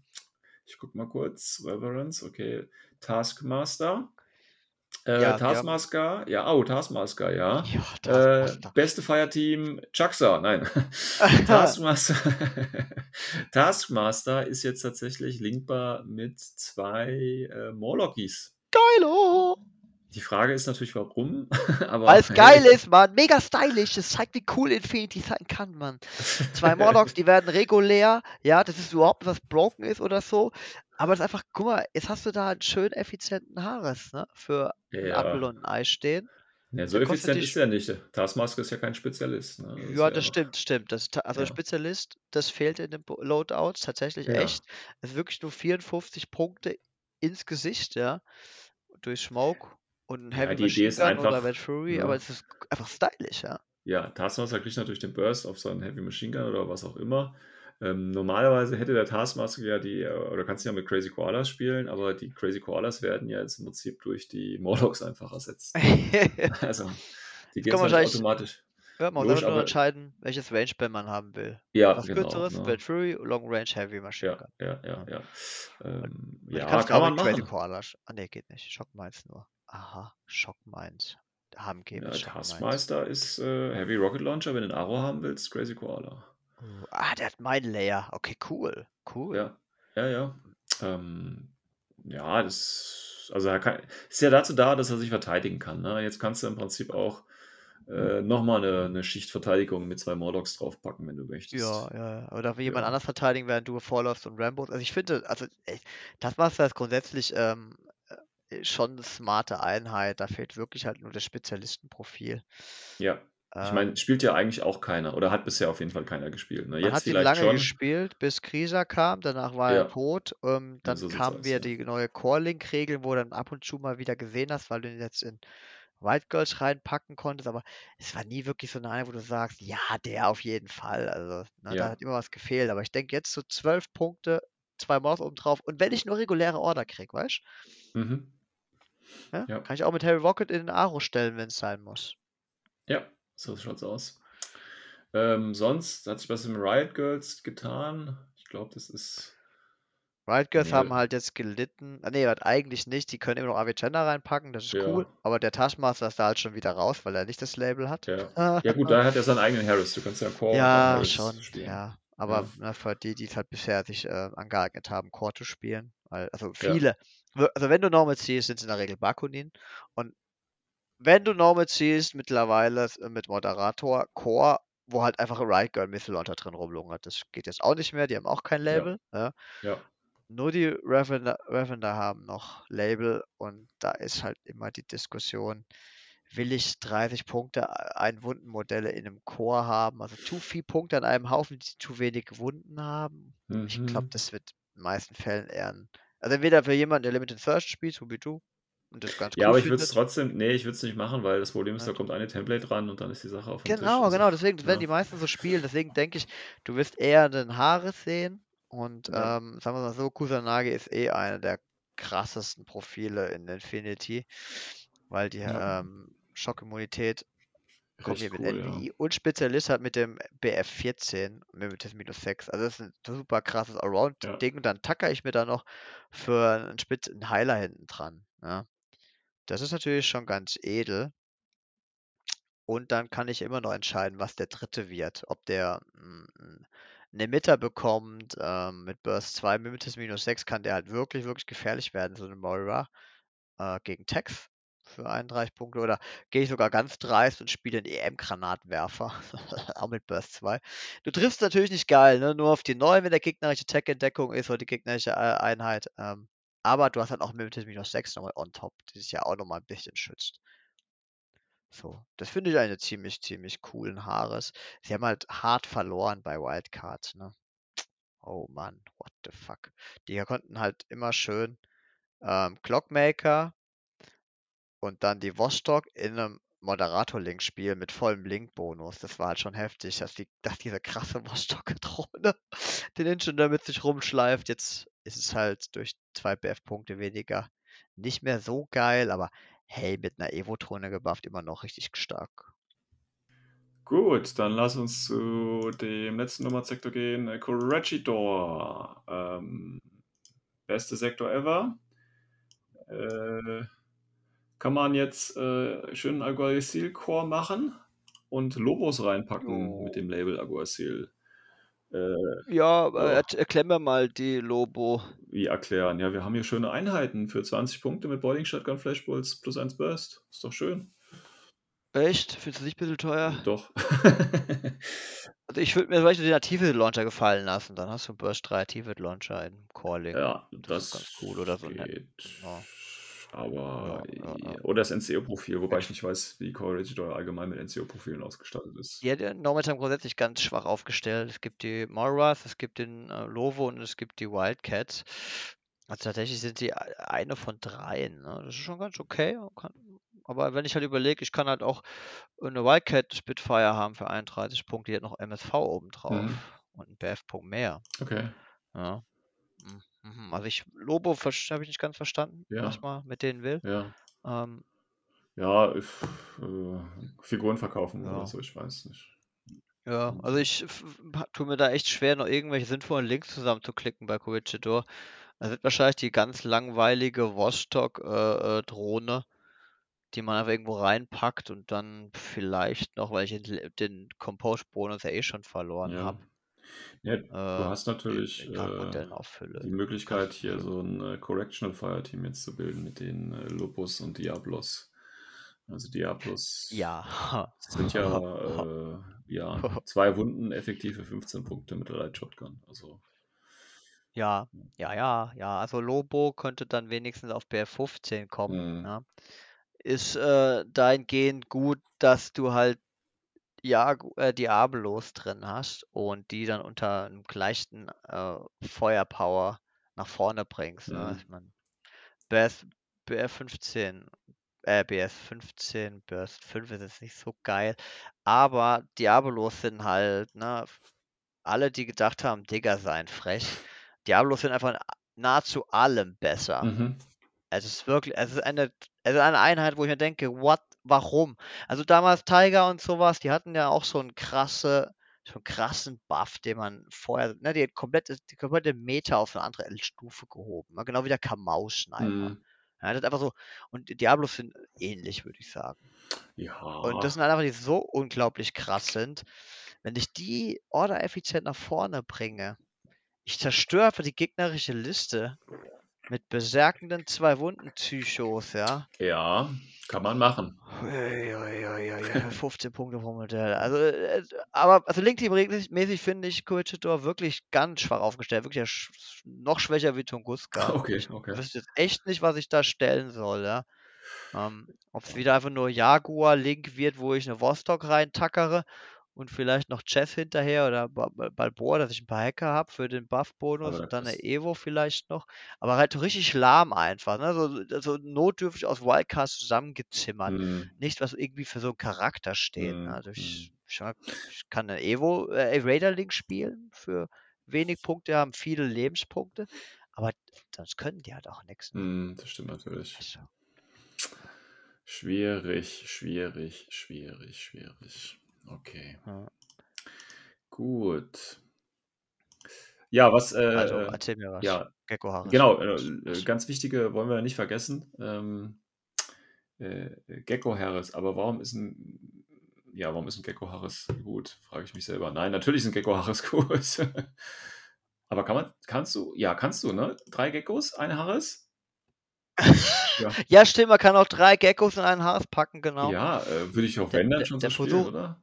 ich guck mal kurz, Reverence, okay. Taskmaster. Äh, Ja. Taskmaster, ja, oh, Taskmaster, ja. Ja, Äh, Taskmaster. beste Fireteam, Chucksa, nein. Taskmaster, Taskmaster ist jetzt tatsächlich linkbar mit zwei äh, Morlockies. Geilo! Die Frage ist natürlich, warum, aber Weil es hey. geil ist, Mann. Mega stylisch. Das zeigt, wie cool Infinity sein kann, Mann. Zwei Morlocks, die werden regulär. Ja, das ist überhaupt was broken ist oder so. Aber es ist einfach, guck mal, jetzt hast du da einen schönen effizienten Haares, ne? Für einen Apfel Ja, und ein Ei stehen. ja, so effizient ist er nicht. Taskmaster ist ja kein Spezialist. Ne? Das Ja, ja das noch, stimmt, stimmt. Das, also ja, Spezialist, das fehlt in den Loadouts tatsächlich ja, echt. Es ist wirklich nur 54 Punkte ins Gesicht, ja. Durch Smoke und ein ja, Heavy die Idee Machine ist Gun oder einfach, Red Fury, aber ne? es ist einfach stylisch, ja. Ja, Taskmaster kriegt natürlich den Burst auf seinen Heavy Machine Gun oder was auch immer. Ähm, normalerweise hätte der Taskmaster ja die, äh, oder kannst du ja mit Crazy Koalas spielen, aber die Crazy Koalas werden ja jetzt im Prinzip durch die Morlocks einfach ersetzt. Also, die gehen wahrscheinlich, automatisch ja, man muss nur aber entscheiden, welches Range-Band man haben will. ja, Was genau. kürzeres, Ne? Red Fury, Long Range Heavy Machine Ja, Gun. ja, ja, Ja. ja. Ähm, die ja, kannst du kann auch man mit Crazy machen. Koala. sch- Ah, ne, geht nicht. Shock Minds nur. Aha, Shock Minds. HMG Ja. Taskmaster ist äh, Heavy Rocket Launcher, wenn du einen Arrow haben willst, Crazy Koala. Uh, ah, der hat mein Layer. Okay, cool. Cool. Ja, ja, ja. Ähm, ja, das, also er kann, ist ja dazu da, dass er sich verteidigen kann. Ne? Jetzt kannst du im Prinzip auch äh, nochmal eine, eine Schicht Verteidigung mit zwei Morlocks draufpacken, wenn du möchtest. ja. ja. Oder wie jemand Ja, anders verteidigen, während du vorläufst und Rambos. Also ich finde, also Taskmaster ist grundsätzlich ähm, äh, schon eine smarte Einheit. Da fehlt wirklich halt nur das Spezialistenprofil. ja. Ich meine, Ähm, spielt ja eigentlich auch keiner oder hat bisher auf jeden Fall keiner gespielt. Ne? man Jetzt hat ihn lange schon. gespielt, bis Krisa kam, danach war er Ja, tot. Ähm, dann so kamen wieder Ja. die neue Core-Link-Regeln, wo du dann ab und zu mal wieder gesehen hast, weil du ihn jetzt in White Girls reinpacken konntest, aber es war nie wirklich so eine wo du sagst, ja, der auf jeden Fall. Also, ne, da Ja, hat immer was gefehlt. Aber ich denke jetzt so zwölf Punkte, zwei Maus oben drauf. Und wenn ich nur reguläre Order krieg, weißt mhm. Ja? Ja, Kann ich auch mit Harry Rocket in den Aro stellen, wenn es sein muss. ja, so schaut's aus. Ähm, sonst hat sich was im Riot Girls getan. Ich glaube, das ist. Riot Girls haben halt jetzt gelitten. Ah, nee, eigentlich nicht. Die können immer noch Avicenna reinpacken, das ist cool. ja, Aber der Taschmaster ist da halt schon wieder raus, weil er nicht das Label hat. ja. Ja, gut, da hat er seinen eigenen Harris. Du kannst ja Core Ja, schon, spielen. ja. Aber Ja, ne, für die, die es halt bisher sich äh, angeeignet haben, Core zu spielen, also ja, viele, w- also wenn du Normal ziehst, sind es in der Regel Bakunin. Und wenn du Normal ziehst, mittlerweile äh, mit Moderator, Core, wo halt einfach ein Riot Girl Launcher drin rumlungert. Das geht jetzt auch nicht mehr, die haben auch kein ja, Label. Ja. ja. Nur die Ravender, Ravender haben noch Label und da ist halt immer die Diskussion, will ich 30 Punkte ein Wundenmodelle in einem Core haben, also zu viel Punkte an einem Haufen, die zu wenig Wunden haben. Ich glaube, Mhm. das wird den meisten Fällen eher ein, also entweder für jemanden, der Limited Search spielt, so wie du, und das ganz Ja, cool aber ich würde es trotzdem, nee, ich würde es nicht machen, weil das Problem ist, da nicht. kommt eine Template ran und dann ist die Sache auf dem Tisch. Genau, Also, genau, deswegen, das werden die ja, meisten so spielen, deswegen denke ich, du wirst eher den Haares sehen und ja, ähm, sagen wir mal so, Kusanagi ist eh einer der krassesten Profile in Infinity, weil die ja, ähm, Schockimmunität mit cool, ja. NVI und Spezialist hat mit dem BF14 mit dem minus 6. Also das ist ein super krasses Ja, Allround-Ding und dann tacker ich mir da noch für einen Spitz einen Heiler hinten dran. Ja. Das ist natürlich schon ganz edel. Und dann kann ich immer noch entscheiden, was der dritte wird. Ob der mm, eine Emitter bekommt, ähm, mit Burst 2, Mimetis minus 6 kann der halt wirklich, wirklich gefährlich werden, so eine Moira äh, gegen Tex für 31 Punkte. Oder gehe ich sogar ganz dreist und spiele einen EM-Granatwerfer, auch mit Burst 2. Du triffst natürlich nicht geil, ne? nur auf die 9, wenn der gegnerische Tech in Deckung ist oder die gegnerische äh, Einheit. Ähm, aber du hast halt auch Mimetis minus 6 nochmal on top, die sich ja auch nochmal ein bisschen schützt. So, das finde ich eine ziemlich, ziemlich coolen Haares. Sie haben halt hart verloren bei Wildcard, ne? Oh Mann, what the fuck. Die konnten halt immer schön ähm, Clockmaker und dann die Vostok in einem Moderator-Link spielen mit vollem Link-Bonus. Das war halt schon heftig, dass, die, dass diese krasse Vostok-Drohne den Ingenieur mit sich rumschleift. Jetzt ist es halt durch zwei BF-Punkte weniger nicht mehr so geil, aber hey, mit einer Evo-Drohne gebufft immer noch richtig stark. Gut, dann lass uns zu dem letzten Nummersektor gehen. Äh, Corregidor. Ähm, beste Sektor ever. Äh, kann man jetzt äh, schön Alguacil Core machen und Lobos reinpacken mit Jo. dem Label Alguacil. Äh, Ja, äh, ja, ert- erklär mir mal die Lobo. wie erklären? Ja, wir haben hier schöne Einheiten für 20 Punkte mit Boiling Shotgun Flashbolts plus 1 Burst. Ist doch schön. Echt? Findest du nicht ein bisschen teuer? Doch. Also ich würde mir vielleicht den Activate Launcher gefallen lassen. Dann hast du einen Burst 3 Activate Launcher in Calling. ja, Das ist ganz das cool oder so. Geht. Ja, Aber, ja, ja, ja. oder das NCO-Profil, wobei ich nicht weiß, wie Corregidor allgemein mit NCO-Profilen ausgestattet ist. Ja, die Nomads haben grundsätzlich ganz schwach aufgestellt. Es gibt die Moras, es gibt den äh, Lovo und es gibt die Wildcats. Also tatsächlich sind sie eine von dreien. Ne? Das ist schon ganz okay. Kann, aber wenn ich halt überlege, ich kann halt auch eine Wildcat Spitfire haben für 31 Punkte, die hat noch MSV obendrauf Mhm. und einen BF-Punkt mehr. Okay. Ja. Mhm. Also ich Lobo habe ich nicht ganz verstanden, Ja. was man mit denen will. Ja. Ähm, Ja, if, äh, Figuren verkaufen Ja. oder so, ich weiß nicht. Ja, also ich f- tue mir da echt schwer, noch irgendwelche sinnvollen Links zusammenzuklicken bei Corregidor. Das wird wahrscheinlich die ganz langweilige Vostok-Drohne, die man einfach irgendwo reinpackt und dann vielleicht noch, weil ich den, den Compose-Bonus ja eh schon verloren Ja. habe, Ja, du äh, hast natürlich äh, die Möglichkeit, hier so ein äh, Correctional Fireteam jetzt zu bilden mit den äh, Lupus und Diablos. Also Diablos Ja. sind ja, äh, ja zwei Wunden effektive 15 Punkte mit der Light Shotgun. Also Ja, ja, ja, ja. Also Lobo könnte dann wenigstens auf BR15 kommen. Mhm. Ja. Ist äh, dahingehend gut, dass du halt ja, äh, Diabolos drin hast und die dann unter einem gleichen äh, Feuerpower nach vorne bringst. Ne? Mhm. Ich mein, BS, BR15, äh, BS15, Burst 5 ist jetzt nicht so geil, aber Diabolos sind halt, ne, alle, die gedacht haben, Digger seien frech, Diabolos sind einfach in nahezu allem besser. mhm. Es ist wirklich, es ist eine, es ist eine Einheit, wo ich mir denke, what, warum? Also damals Tiger und sowas, die hatten ja auch so einen krasse, so einen krassen Buff, den man vorher, ne, die komplette, die komplette Meta auf eine andere Stufe gehoben. Ne? Genau wie der Kamau-Sniper. Mhm. Ja, das ist einfach so, und die Diablos sind ähnlich, würde ich sagen. Ja. Und das sind halt einfach, die so unglaublich krass sind. Wenn ich die Order effizient nach vorne bringe, ich zerstöre einfach die gegnerische Liste mit beserkenden zwei Wunden-Psychos, ja. ja, kann man machen. Uiuiuiui, 15 Punkte pro Modell. Also, äh, aber also Link-Team-mäßig finde ich Coetidor wirklich ganz schwach aufgestellt. Wirklich ja sch noch schwächer wie Tunguska. Okay, Ich okay. wüsste jetzt echt nicht, was ich da stellen soll, ja. Ähm, Ob es wieder einfach nur Jaguar-Link wird, wo ich eine Vostok reintackere und vielleicht noch Chess hinterher oder Ba- Ba- Balboa, dass ich ein paar Hacker habe für den Buff-Bonus und dann eine Evo vielleicht noch. Aber halt richtig lahm einfach, ne? So, so notdürftig aus Wildcards zusammengezimmert. Mhm. Nicht, was irgendwie für so einen Charakter steht. ne? Mhm, Also ich, ich, mag- ich kann eine Evo, äh, Raider Link spielen für wenig Punkte, haben viele Lebenspunkte, aber sonst können die halt auch nichts. Ne? Mhm, das stimmt natürlich. Also, Schwierig, schwierig, schwierig, schwierig. Okay. ja. Gut. Ja, was, äh, also äh, erzähl mir was. ja, Gecko Harris. genau, äh, äh, ganz wichtige wollen wir nicht vergessen. Ähm, äh, Gecko Harris, aber warum ist ein, ja, warum ist ein Gecko Harris gut? Frage ich mich selber. Nein, natürlich ist ein Gecko Harris gut. aber kann man, kannst du, ja, kannst du, ne? Drei Geckos, eine Harris? Ja, Ja, stimmt, man kann auch drei Geckos in einen Harz packen, genau. ja äh, würde ich auch wenn dann schon der so spielen, oder?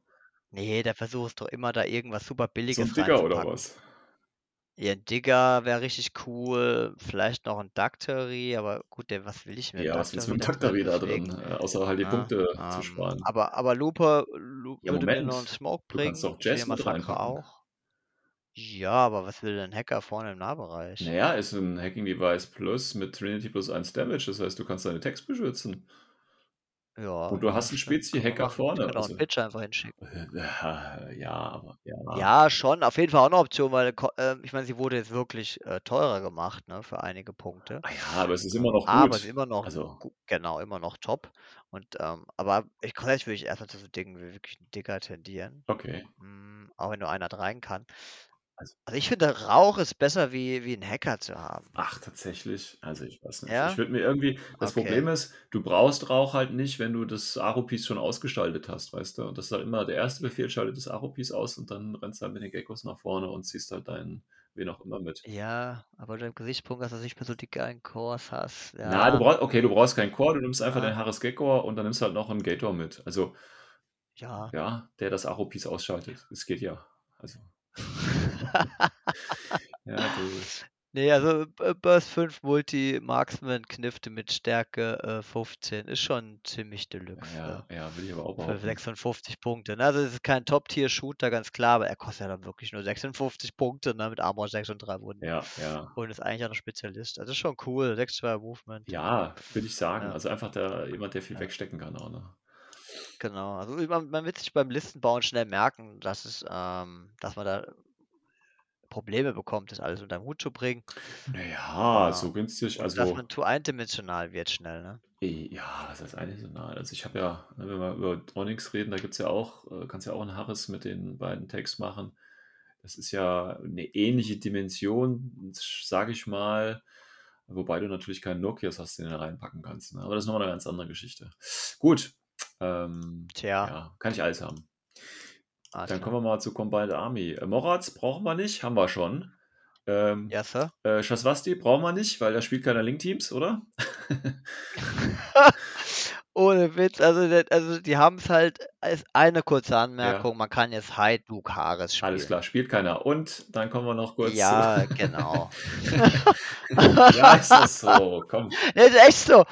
Nee, der Versuch ist doch immer, da irgendwas super So Billiges ein Dicker oder was? Ja, ein Digger wäre richtig cool. Vielleicht noch ein Dactery, aber gut, der, was will ich mit Ja, was willst du mit dem Taktery da drin? Äh, außer halt die Ja, Punkte ähm, zu sparen. Aber, aber Looper, Lu Ja, würde mir Moment. noch einen Smoke Du bringen. kannst doch Jazz mit auch. Ja, aber was will denn ein Hacker vorne im Nahbereich? Naja, ist ein Hacking Device Plus mit Trinity plus 1 Damage, das heißt, du kannst deine Text beschützen. Ja, Und du hast einen Spezi-Hacker vorne. kann auch einen Also, Pitcher einfach hinschicken. äh, ja, aber ja. Ja, schon. Auf jeden Fall auch eine Option, weil ähm, ich meine, sie wurde jetzt wirklich, äh, teurer gemacht, ne, für einige Punkte. Ah ja, aber es ist immer noch Aber ist gut. immer noch Also, genau, immer noch top. Und, ähm, aber ich grundsätzlich würde ich erst mal zu so Dingen wie wirklich 'n Digger tendieren. okay. Hm, auch wenn nur einer rein kann. Also Also, ich finde, Rauch ist besser wie wie 'n Hacker zu haben. Ach, tatsächlich? Also, ich weiß nicht. Ich Ja? würde mir irgendwie das Problem Okay. ist, du brauchst Rauch halt nicht, wenn du das Aro-Piece schon ausgestaltet hast, weißt du? Und das ist halt immer der erste Befehl, schalte das Aro-Piece aus und dann rennst du halt mit den Geckos nach vorne und ziehst halt deinen wen auch immer mit. Ja, aber du im Gesichtspunkt, dass du nicht mehr so die geilen Cores hast. Na, du Ja. brauchst okay, du brauchst keinen Core, du nimmst einfach Ja. den Harris Gecko und dann nimmst du halt noch 'n Gator mit. Also Ja. ja, der das Aro-Piece ausschaltet. Es geht ja. Also Ja, du Ne, also Burst 5 Multi Marksman Knifte mit Stärke, äh, 15 ist schon ziemlich Deluxe, Ja, äh, ja, will ich aber auch für behaupten. 56 Punkte, ne? Also, es ist kein Top-Tier-Shooter, ganz klar, aber er kostet ja dann wirklich nur 56 Punkte, ne, mit Armor 6 und 3 Wunden. Ja, ja. Und ist eigentlich auch 'n Spezialist. Also, ist schon cool, 6-2 Movement. Ja, würde ich sagen. Ja. Also, einfach der jemand, der viel Ja. wegstecken kann auch, ne? Genau. Also, man man wird sich beim Listenbauen schnell merken, dass es ähm, dass man da Probleme bekommt, das alles unter 'n Hut zu bringen. Na ja, so günstig, und dass also man zu eindimensional wird schnell, ne? Ja, was heißt eindimensional? Also, ich habe ja ne, wenn wir über Onyx reden, da gibt's ja auch äh, kannst ja auch 'n Harris mit den beiden Tags machen. Das ist ja 'ne ähnliche Dimension, sage ich mal, wobei du natürlich keinen Nokias hast, den du reinpacken kannst, ne? Aber das ist noch mal 'ne ganz andere Geschichte. Gut, ähm, Tja. ja, kann ich alles haben. Alles Dann kommen wir mal zu Combined Army. Äh, Moratz brauchen wir nicht, haben wir schon. Ähm, Ja, Sir. äh, Shaswasti brauchen wir nicht, weil da spielt keiner Link-Teams, oder? Ohne Witz, also also die haben's halt als eine kurze Ja. Anmerkung, man kann jetzt Hyde-Duke Harris Alles spielen. klar, spielt keiner. Und dann kommen wir noch kurz Ja, zu genau. Ja, ist das so, komm. Ja, ist echt so.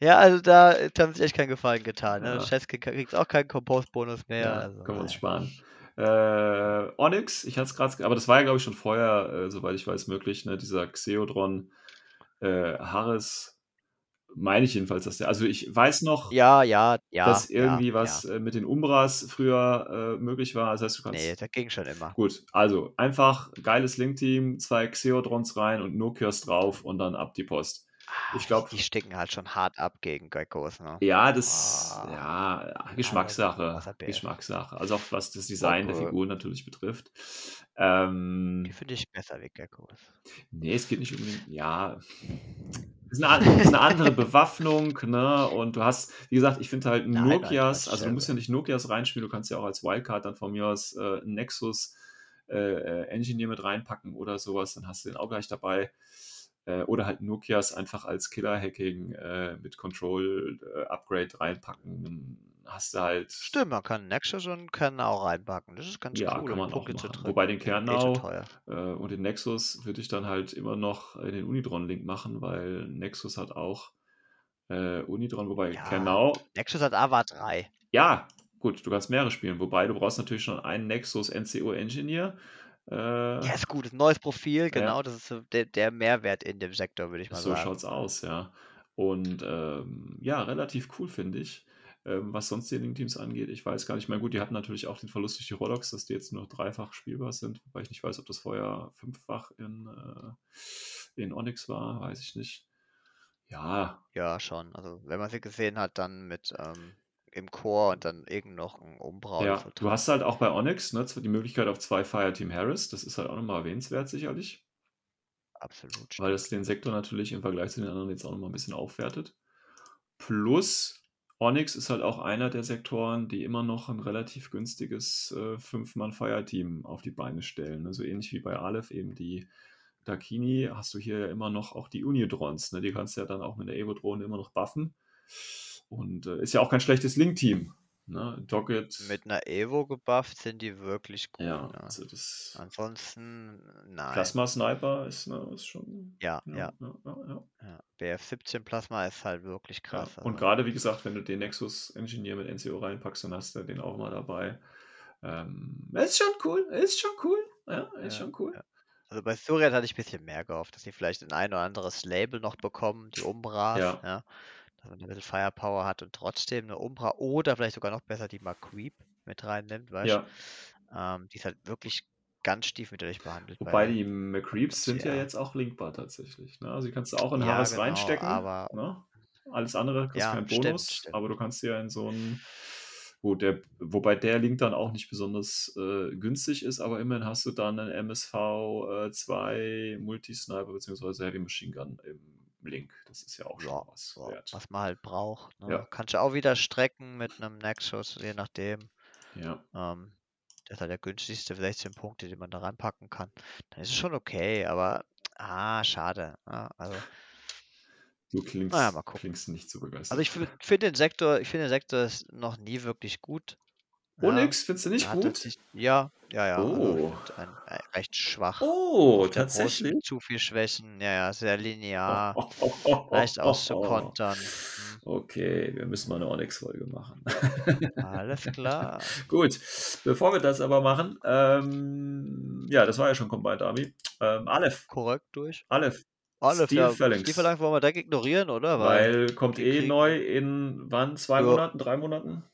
Ja, also da haben sie sich echt keinen Gefallen getan, ne? Ja. Chesky kriegt auch keinen Compose-Bonus mehr, Ja, also können wir uns ja. sparen. Äh, Onyx, ich hatte es grad aber das war ja, glaube ich, schon vorher, äh, soweit ich weiß, möglich, ne? Dieser Xeodron, äh, Harris, meine ich jedenfalls, dass der also, ich weiß noch Ja, ja, ja, dass ja, irgendwie was, ja. äh, mit den Umbras früher, äh, möglich war. Das heißt, du kannst das ging schon immer. gut, also einfach geiles Link-Team, 2 Xeodrons rein und Nokias drauf und dann ab die Post. Ah, Ich glaube die sticken halt schon hart ab gegen Geckos, ne? Ja, das Ah. ja, Also, Geschmackssache, BF. Geschmackssache. Also, auch was das Design der Okay. Figuren natürlich betrifft. Die Ähm finde ich besser wie Geckos. Ne, es geht nicht unbedingt ja. Ist 'ne an ist 'ne andere Bewaffnung, ne? Und du hast wie gesagt, ich finde halt Nein, nein, nein, Nokias also, du musst ja nicht Nokias reinspielen, du kannst ja auch als Wildcard dann von mir aus, äh, Nexus, äh, äh, Engineer mit reinpacken oder so was, dann hast du den auch gleich dabei. Äh, oder halt Nokias einfach als Killer-Hacking, äh, mit Control, äh, reinpacken. Dann hast du halt Stimmt, man kann Nexus und Kernau reinpacken. Das ist ganz Ja, cool, kann man auch machen. Wobei den eh Kernau, teuer. äh, und den Nexus würde ich dann halt immer noch in den Unidron-Link machen, weil Nexus hat auch, äh, Unidron, wobei Ja, Kernau Nexus hat AVA 3. Ja, gut, du kannst mehrere spielen, wobei du brauchst natürlich schon einen Nexus NCO Engineer. Äh Ja, ist gut, ist 'n neues Profil, Ja. genau, das ist so der der Mehrwert in dem Sektor, würde ich mal So sagen. schaut's aus, ja. Und, ähm, ja, relativ cool, finde ich. Ähm, was sonst die Link-Teams angeht, ich weiß gar nicht mehr. Gut, die hatten natürlich auch den Verlust durch die Rolox, dass die jetzt nur dreifach spielbar sind, wobei ich nicht weiß, ob das vorher fünffach in, äh, in Onyx war, weiß ich nicht. Ja. Ja, schon. Also, wenn man sie gesehen hat, dann mit, ähm im Core und dann irgend noch 'n Umbra oder Ja, du hast halt auch bei Onyx, ne, die Möglichkeit auf 2 Fireteam Harris. Das ist halt auch noch mal erwähnenswert sicherlich. Absolut, Weil das den Sektor natürlich im Vergleich zu den anderen jetzt auch noch mal 'n bisschen aufwertet. Plus Onyx ist halt auch einer der Sektoren, die immer noch 'n relativ günstiges, äh, 5-Mann-Fireteam auf die Beine stellen, ne? So ähnlich wie bei Aleph eben die Dakini, hast du hier ja immer noch auch die Unidrons, ne? Die kannst du ja dann auch mit der Evo-Drohne immer noch buffen. Und, äh, ist ja auch kein schlechtes Link-Team, ne? Doggett Mit 'ner Evo gebufft sind die wirklich gut, Ja, ne? also das Ansonsten nein. Plasma Sniper ist, ne ist schon Ja, ja, ja. ja, ja, ja. Ja, BF17 Plasma ist halt wirklich krass, und also grade wie gesagt, wenn du den Nexus Engineer mit NCO reinpackst, dann hast du den auch mal dabei. Ähm, ist schon cool, ist schon cool. Ja, ist schon cool. Also, bei Suriat hatte ich bisschen mehr gehofft, dass sie vielleicht 'n ein oder anderes Label noch bekommen, die Umbras, Ja. Dass man ein bisschen Firepower hat und trotzdem eine Umbra oder vielleicht sogar noch besser die Creep mit reinnimmt, weißt Ja. ähm, Die ist halt wirklich ganz stiefmütterlich behandelt. Wobei bei die McCreeps sind ja ja. jetzt auch linkbar tatsächlich. Ne? Also die kannst du auch in Ja, Harris genau, reinstecken. aber Ne? Alles andere kriegst Ja, keinen stimmt, Bonus, stimmt. aber du kannst ja in so einen. Gut, der, wobei der Link dann auch nicht besonders äh, günstig ist, aber immerhin hast du dann einen MSV äh, 2 Multisniper bzw. Heavy Machine Gun im Link. Das ist ja auch schon Ja, was ja, wert. was man halt braucht. Ne? Ja. Kannst du auch wieder strecken mit einem Nexus, je nachdem. Ja. Ähm, das ist halt der günstigste 16 Punkte, die man da reinpacken kann. Dann ist es schon okay, aber ah, schade. Ja, also, Du klingst, Naja, klingst nicht so begeistert. also ich finde den Sektor, ich finde den Sektor ist noch nie wirklich gut. Ja, Onyx, findest du nicht gut? sich- ja, ja, ja. Also Oh. find ein, ein, recht schwach. Oh, tatsächlich. zu viel Schwächen. Ja, ja, sehr linear. Oh, oh, oh, oh, Leicht oh, auszukontern. Hm, Okay, wir müssen mal eine Onyx-Folge machen. Alles klar. Gut, bevor wir das aber machen, ähm, ja, das war ja schon Combined Army. Ähm, Aleph, Korrekt durch. Aleph, Aleph, Steel ja, Phalanx. Steel Phalanx wollen wir direkt ignorieren, oder? weil kommt die eh neu in wann? Zwei Ja. Monaten, drei Monaten?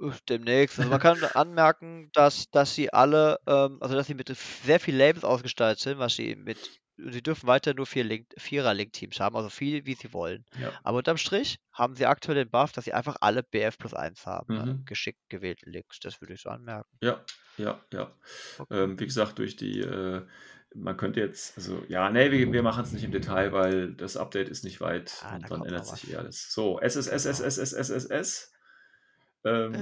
Äh, Demnächst. Also man kann anmerken, dass, dass sie alle, ähm, also dass sie mit sehr viel Labels ausgestattet sind, was sie mit, sie dürfen weiter nur vier Link, Vierer-Link-Teams haben, also viel, wie sie wollen. Ja. Aber unterm Strich haben sie aktuell den Buff, dass sie einfach alle BF plus 1 haben. Mhm. Ne? Geschickt gewählte Links, das würde ich so anmerken. Ja, ja, ja. Okay. Ähm, wie gesagt, durch die, äh, man könnte jetzt, also ja, nee, wir, wir machen es nicht im Detail, weil das Update ist nicht weit Ah, und dann ändert sich eh alles. So, SSS, Genau. SSS, SSS. Ähm,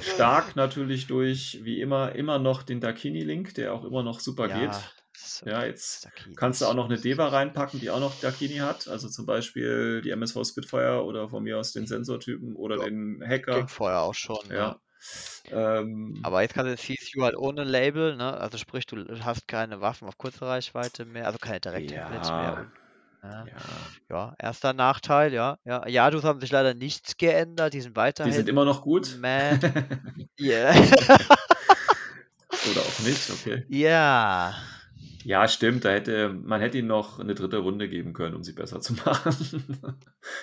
stark natürlich durch, wie immer, immer noch den Dakini-Link, der auch immer noch super ja, geht. das- Ja, jetzt Saki kannst du auch noch eine Deva reinpacken, die auch noch Dakini hat. Also zum Beispiel die MSV Spitfire oder von mir aus den Sensortypen oder Ja, den Hacker. Ging vorher auch schon. ne? Ja. Ähm, Aber jetzt kannst du CSU halt ohne Label, ne? Also sprich, du hast keine Waffen auf kurze Reichweite mehr, also keine Direct-Hit-Blitz Ja. mehr. Ja. ja, erster Nachteil, ja. Ja, Yadus haben sich leider nichts geändert, die sind weiterhin. die sind immer noch gut. mad. Ja. Oder auch nicht, okay. ja. Ja, stimmt, da hätte, man hätte ihnen noch eine dritte Runde geben können, um sie besser zu machen.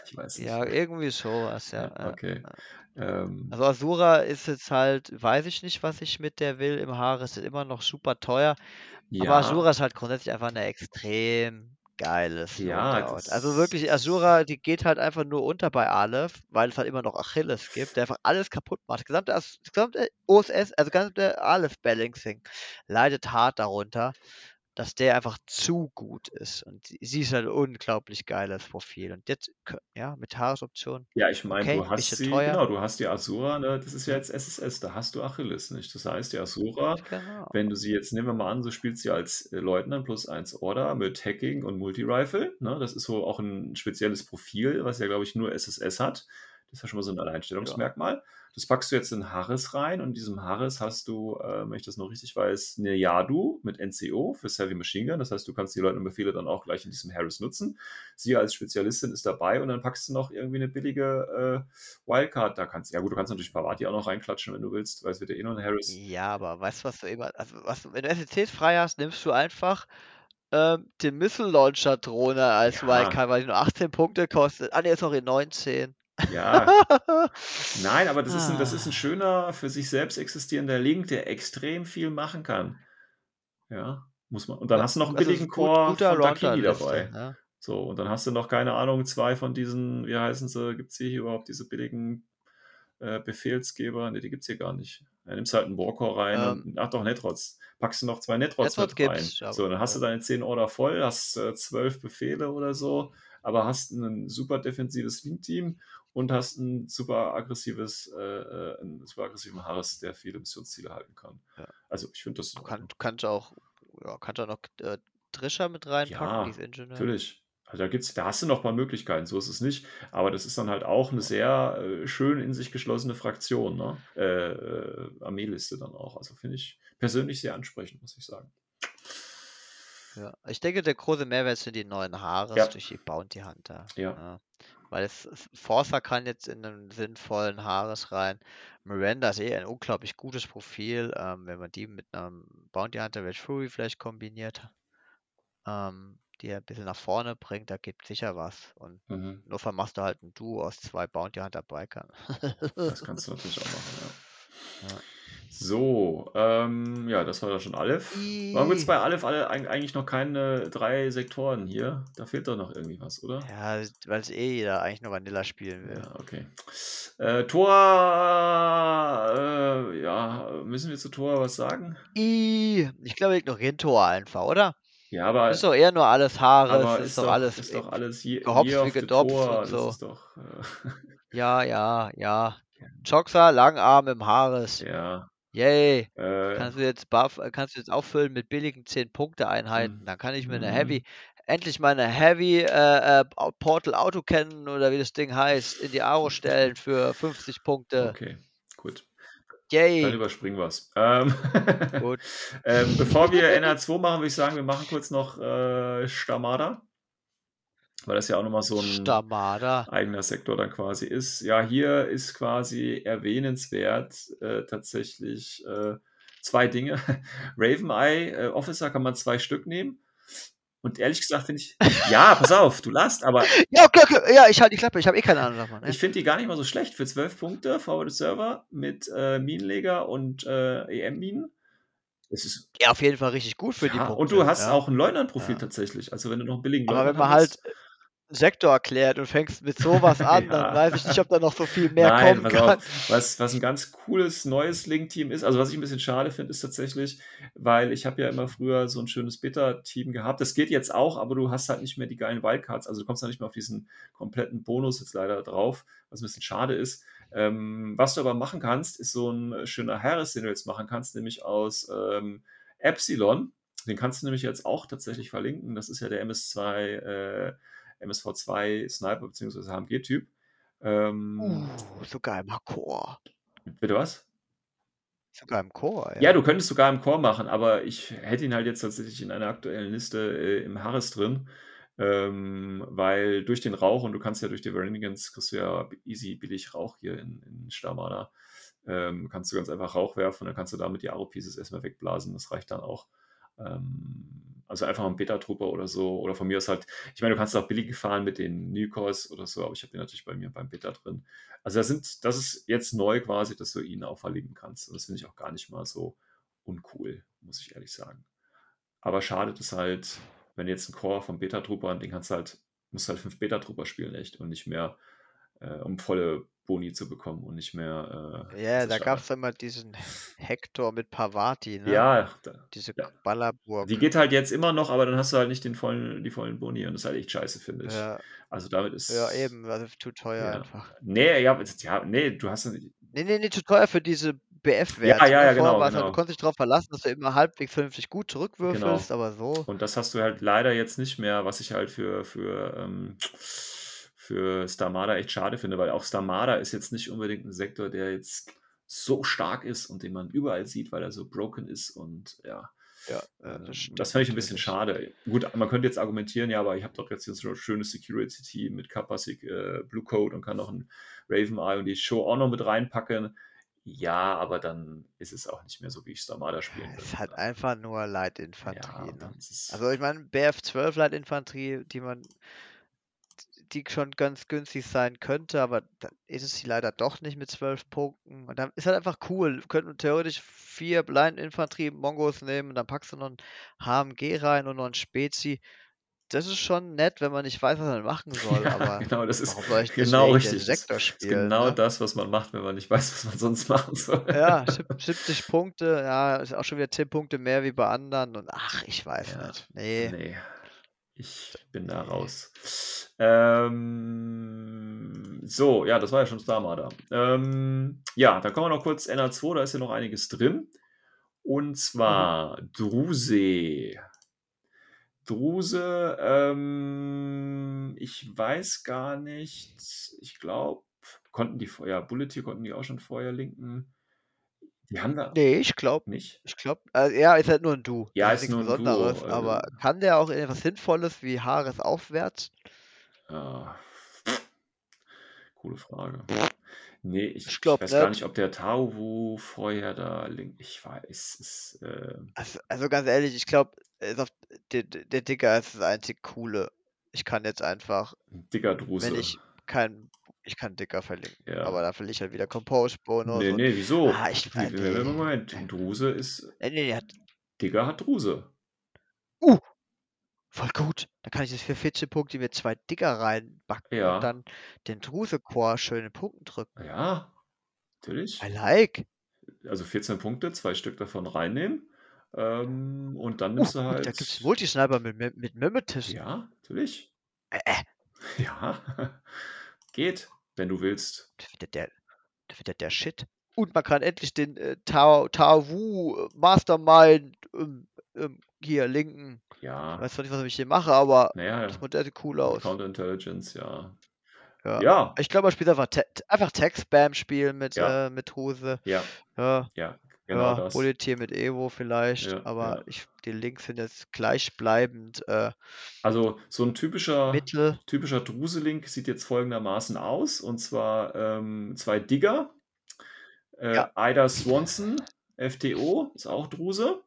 ich weiß nicht. Ja, irgendwie sowas, ja. Ja, ja. okay. Ähm, Also Asura ist jetzt halt, weiß ich nicht, was ich mit der will im Haar, ist immer noch super teuer. ja, Aber Asura ist halt grundsätzlich einfach eine extrem geiles Ja, Loadout. Also wirklich, Asura, die geht halt einfach nur unter bei Aleph, weil es halt immer noch Achilles gibt, der einfach alles kaputt macht. Das gesamte, As- das gesamte OSS, also das gesamte Aleph-Balancing leidet hart darunter, dass der einfach zu gut ist. Und sie- ist halt ein unglaublich geiles Profil. Und jetzt, ja, mit Haaresoption. Ja, ich meine, Okay, du hast sie, teuer. genau, du hast die Asura, ne, das ist ja jetzt SSS, da hast du Achilles nicht. Das heißt, die Asura, Genau. wenn du sie jetzt, nehmen wir mal an, so spielst sie als äh, Leutnant plus 1 Order mit Hacking und Multi-Rifle, ne, das ist so auch ein spezielles Profil, was ja, glaube ich, nur SSS hat. Das ist ja schon mal so ein Alleinstellungsmerkmal. Das packst du jetzt in Harris rein und in diesem Harris hast du, äh, wenn ich das noch richtig weiß, eine Yadu mit NCO für Heavy Machine Gun. Das heißt, du kannst die Leutnant-Befehle dann auch gleich in diesem Harris nutzen. Sie als Spezialistin ist dabei und dann packst du noch irgendwie eine billige äh, Wildcard. Da kannst ja gut, du kannst natürlich Pavati auch noch reinklatschen, wenn du willst, weil es wird ja eh noch ein Harris. Ja, aber weißt du, was du immer, also was, wenn du SECs frei hast, nimmst du einfach ähm, den Missile Launcher Drohne als Ja. Wildcard, weil die nur 18 Punkte kostet. Ah, ne, sorry, 19. Ja, nein, aber das ist, ein, das ist Ah. ein schöner, für sich selbst existierender Link, der extrem viel machen kann. Ja, muss man. Und dann Ja, hast du noch einen billigen gut- Core guter von Dakini dabei. ne? So, und dann hast du noch, keine Ahnung, zwei von diesen, wie heißen sie, gibt es hier überhaupt diese billigen äh, Befehlsgeber? Ne, die gibt es hier gar nicht. Dann nimmst halt einen Warcore rein Ähm, und, ach doch, Netrods. Packst du noch zwei Netrods Netrods mit rein. aber- so, dann hast du ja. deine 10 Order voll, hast äh, 12 Befehle oder so, aber hast ein super defensives Link-Team und hast ein super aggressives, äh, äh, einen super aggressiven Harris, der viele Missionsziele halten kann. Ja. Also ich finde das Du, kann, du kannst auch, ja, kannst auch noch äh, Trisha mit reinpacken, Ja, Ingenieur. Natürlich. Also da gibt's, da hast du noch ein paar Möglichkeiten, so ist es nicht. Aber das ist dann halt auch eine sehr äh, schön in sich geschlossene Fraktion, ne? Äh, äh, Armeeliste dann auch. Also finde ich persönlich sehr ansprechend, muss ich sagen. Ja. Ich denke, der große Mehrwert sind die neuen Haare Ja. durch die Bounty Hunter. Ja. Weil es, Forza kann jetzt in einen sinnvollen Haares rein. Miranda ist eh ein unglaublich gutes Profil, ähm, wenn man die mit einem Bounty Hunter Wedge Fury vielleicht kombiniert. Ähm, die er ein bisschen nach vorne bringt, da gibt sicher was. Und Mhm. nur vermachst du halt ein Duo aus zwei Bounty Hunter Bikern. Das kannst du natürlich auch machen, ja. Ja. So, ähm, ja, das war da schon Aleph. Warum gibt es bei Aleph alle, eig- eigentlich noch keine drei Sektoren hier? Da fehlt doch noch irgendwie was, oder? Ja, weil es eh jeder eigentlich nur Vanilla spielen will. Ja, okay. Äh, Tor, äh, ja, müssen wir zu Tor was sagen? Ich glaube, wir ignorieren Tor einfach, oder? Ja, aber, Ist doch eher nur alles Haares, aber ist, ist, doch, alles ist doch alles je, gehopft wie gedopft Tor. und so. doch, äh, Ja, ja, ja. Joxa, Langarm im Haares. ja. Yay. Äh, Kannst du jetzt buff, äh, kannst du jetzt auffüllen mit billigen 10-Punkte-Einheiten. Hm. Dann kann ich mir eine Mhm. Heavy, endlich mal eine Heavy äh, äh, Portal Auto kennen oder wie das Ding heißt, in die Aro stellen für 50 Punkte. okay, gut. Dann Yay. überspringen wir es. Ähm, Gut. ähm, bevor wir NR2 machen, würde ich sagen, wir machen kurz noch äh, Stamada. Weil das ja auch nochmal so ein Stamada. eigener Sektor dann quasi ist. Ja, hier ist quasi erwähnenswert äh, tatsächlich äh, zwei Dinge. Raven Eye äh, Officer kann man zwei Stück nehmen. Und ehrlich gesagt finde ich, ja, pass auf, du lasst, aber Ja, okay, okay. ja, ich halte die Klappe. Ich habe eh keine Ahnung davon. ich finde die gar nicht mal so schlecht für 12 Punkte, Forward Server mit äh, Minenleger und äh, EM-Minen. Es ist Ja, auf jeden Fall richtig gut für die ja, Punkte. und du hast ja. auch ein Leutnant-Profil Ja. tatsächlich. Also wenn du noch einen billigen Aber wenn man halt Sektor erklärt und fängst mit sowas an, dann Ja. weiß ich nicht, ob da noch so viel mehr Nein, kommen kann. auf, was, was ein ganz cooles neues Link-Team ist, also was ich ein bisschen schade finde, ist tatsächlich, weil ich habe ja immer früher so ein schönes Beta-Team gehabt. Das geht jetzt auch, aber du hast halt nicht mehr die geilen Wildcards, also du kommst dann nicht mehr auf diesen kompletten Bonus jetzt leider drauf, was ein bisschen schade ist. Ähm, was du aber machen kannst, ist so ein schöner Harris, den du jetzt machen kannst, nämlich aus ähm, Epsilon. Den kannst du nämlich jetzt auch tatsächlich verlinken. Das ist ja der MS2, äh, MSV2 Sniper bzw. HMG-Typ. Ähm, Uh, sogar im Chor. Bitte was? Sogar im Chor, Ja, du könntest sogar im Core machen, aber ich hätte ihn halt jetzt tatsächlich in einer aktuellen Liste äh, im Harris drin, ähm, weil durch den Rauch und du kannst ja durch die Renegans kriegst du ja easy billig Rauch hier in, in Stamana, ähm, kannst du ganz einfach Rauch werfen und dann kannst du damit die Aro-Pieces erstmal wegblasen, das reicht dann auch. Ähm, also einfach mal einen Beta-Trooper oder so, oder von mir aus halt, ich meine, du kannst auch billig fahren mit den Newcors oder so, aber ich habe den natürlich bei mir beim Beta drin. Also das, sind, das ist jetzt neu quasi, dass du ihn auch verlinken kannst. Und das finde ich auch gar nicht mal so uncool, muss ich ehrlich sagen. Aber schadet es halt, wenn jetzt ein Core vom Beta-Trooper, den kannst du halt, musst halt fünf Beta-Trooper spielen, echt, und nicht mehr, äh, um volle Boni zu bekommen und nicht mehr. Äh, Ja, da gab es immer diesen Hector mit Pavati, ne? Ja, da, Diese ja. Ballerburg. die geht halt jetzt immer noch, aber dann hast du halt nicht den vollen, die vollen Boni und das ist halt echt scheiße, finde ich. Ja, Also damit ist. ja, eben, also zu teuer Ja. einfach. Nee, ja, ja, nee, du hast. Nee, nee, nee, zu teuer für diese BF-Werte. Ja, ja, ja, ne? Vorher genau, war's halt, genau. du konntest dich darauf verlassen, dass du immer halbwegs vernünftig gut zurückwürfelst, aber so. Und das hast du halt leider jetzt nicht mehr, was ich halt für, für, ähm, für Starmada echt schade finde, weil auch Starmada ist jetzt nicht unbedingt ein Sektor, der jetzt so stark ist und den man überall sieht, weil er so broken ist und ja. Ja, ähm, das das fand ich ein bisschen schade. Gut, man könnte jetzt argumentieren, ja, aber ich habe doch jetzt hier so ein schönes Security-Team mit Kapasik, äh, Blue Code und kann noch ein Raven Eye und die Show auch noch mit reinpacken. Ja, aber dann ist es auch nicht mehr so, wie ich Starmada spielen will. Es ist halt einfach nur Leitinfanterie. ja, ne? Also ich meine, BF12 Leitinfanterie, die man, die schon ganz günstig sein könnte, aber dann ist es sie leider doch nicht mit 12 Punkten. Und dann ist halt einfach cool. Wir könnten theoretisch vier Leitinfanterie-Mongos nehmen und dann packst du noch ein HMG rein und noch ein Spezi. Das ist schon nett, wenn man nicht weiß, was man machen soll, Ja, aber genau, das ist genau richtig. Das Sektor spielen? genau ne? das, was man macht, wenn man nicht weiß, was man sonst machen soll. Ja, sieb- 70 Punkte, ja, ist auch schon wieder 10 Punkte mehr wie bei anderen und ach, ich weiß Ja, nicht. Nee. Nee, ich bin da raus. Ähm, so, ja, das war ja schon Starmada. Ähm, ja, dann kommen wir noch kurz NA2, da ist ja noch einiges drin. Und zwar Druse. Druse, ähm, ich weiß gar nicht, ich glaube, konnten die vorher, ja, Bullet hier konnten die auch schon vorher linken. Die haben da Nee, ich glaube, nicht. ich glaube, also, ja, ist halt nur ein Du. Ja, ist ist nichts nur ein Besonderes, Duo, aber also- kann der auch etwas Sinnvolles wie Haares aufwärts? Ah, coole Frage. Nee, ich, Ich glaub weiß gar nicht. ob der Tauwu vorher da link. Ich weiß es. Äh, Also, also ganz ehrlich, ich glaube, der, der Digger ist das einzig coole. Ich kann jetzt einfach, Dicker Druse. wenn ich kein, ich kann Dicker verlinken, Ja. aber da verliere ich halt wieder Compose-Bonus. Nee, nee, wieso? Ah, ich- äh, nee. Moment, Druse ist. Nee, nee, nee, hat, Digger hat Druse. voll gut. Da kann ich jetzt für 14 Punkte mir zwei Digger reinbacken Ja. und dann den Druse-Core schön in Punkten drücken. Ja, natürlich. I like. Also 14 Punkte, zwei Stück davon reinnehmen. Ähm, und dann Uh, nimmst du gut, halt. da gibt's Multisniper mit, mit, mit Mimetism. Ja, natürlich. Äh, äh, Ja, geht, wenn du willst. das wird ja der, das wird ja der Shit. Und man kann endlich den äh, Tao, Tao Wu äh, Mastermind ähm, ähm, hier linken. Ich Ja, weiß zwar nicht, was ich hier mache, aber naja, das Modell sieht cool aus. Counterintelligence, ja. Ja. Ja, Ich glaube, man spielt einfach, Te einfach Tech-Spam spielen mit, Ja. äh, mit Hose. ja, Ja, ja, genau ja, das. Bullet mit Evo vielleicht, Ja, aber ja. Ich, die Links sind jetzt gleichbleibend äh, Also so ein typischer, Mittel. typischer Druselink sieht jetzt folgendermaßen aus. Und zwar ähm, zwei Digger. Äh, Ja. Ida Swanson, FTO, ist auch Druse.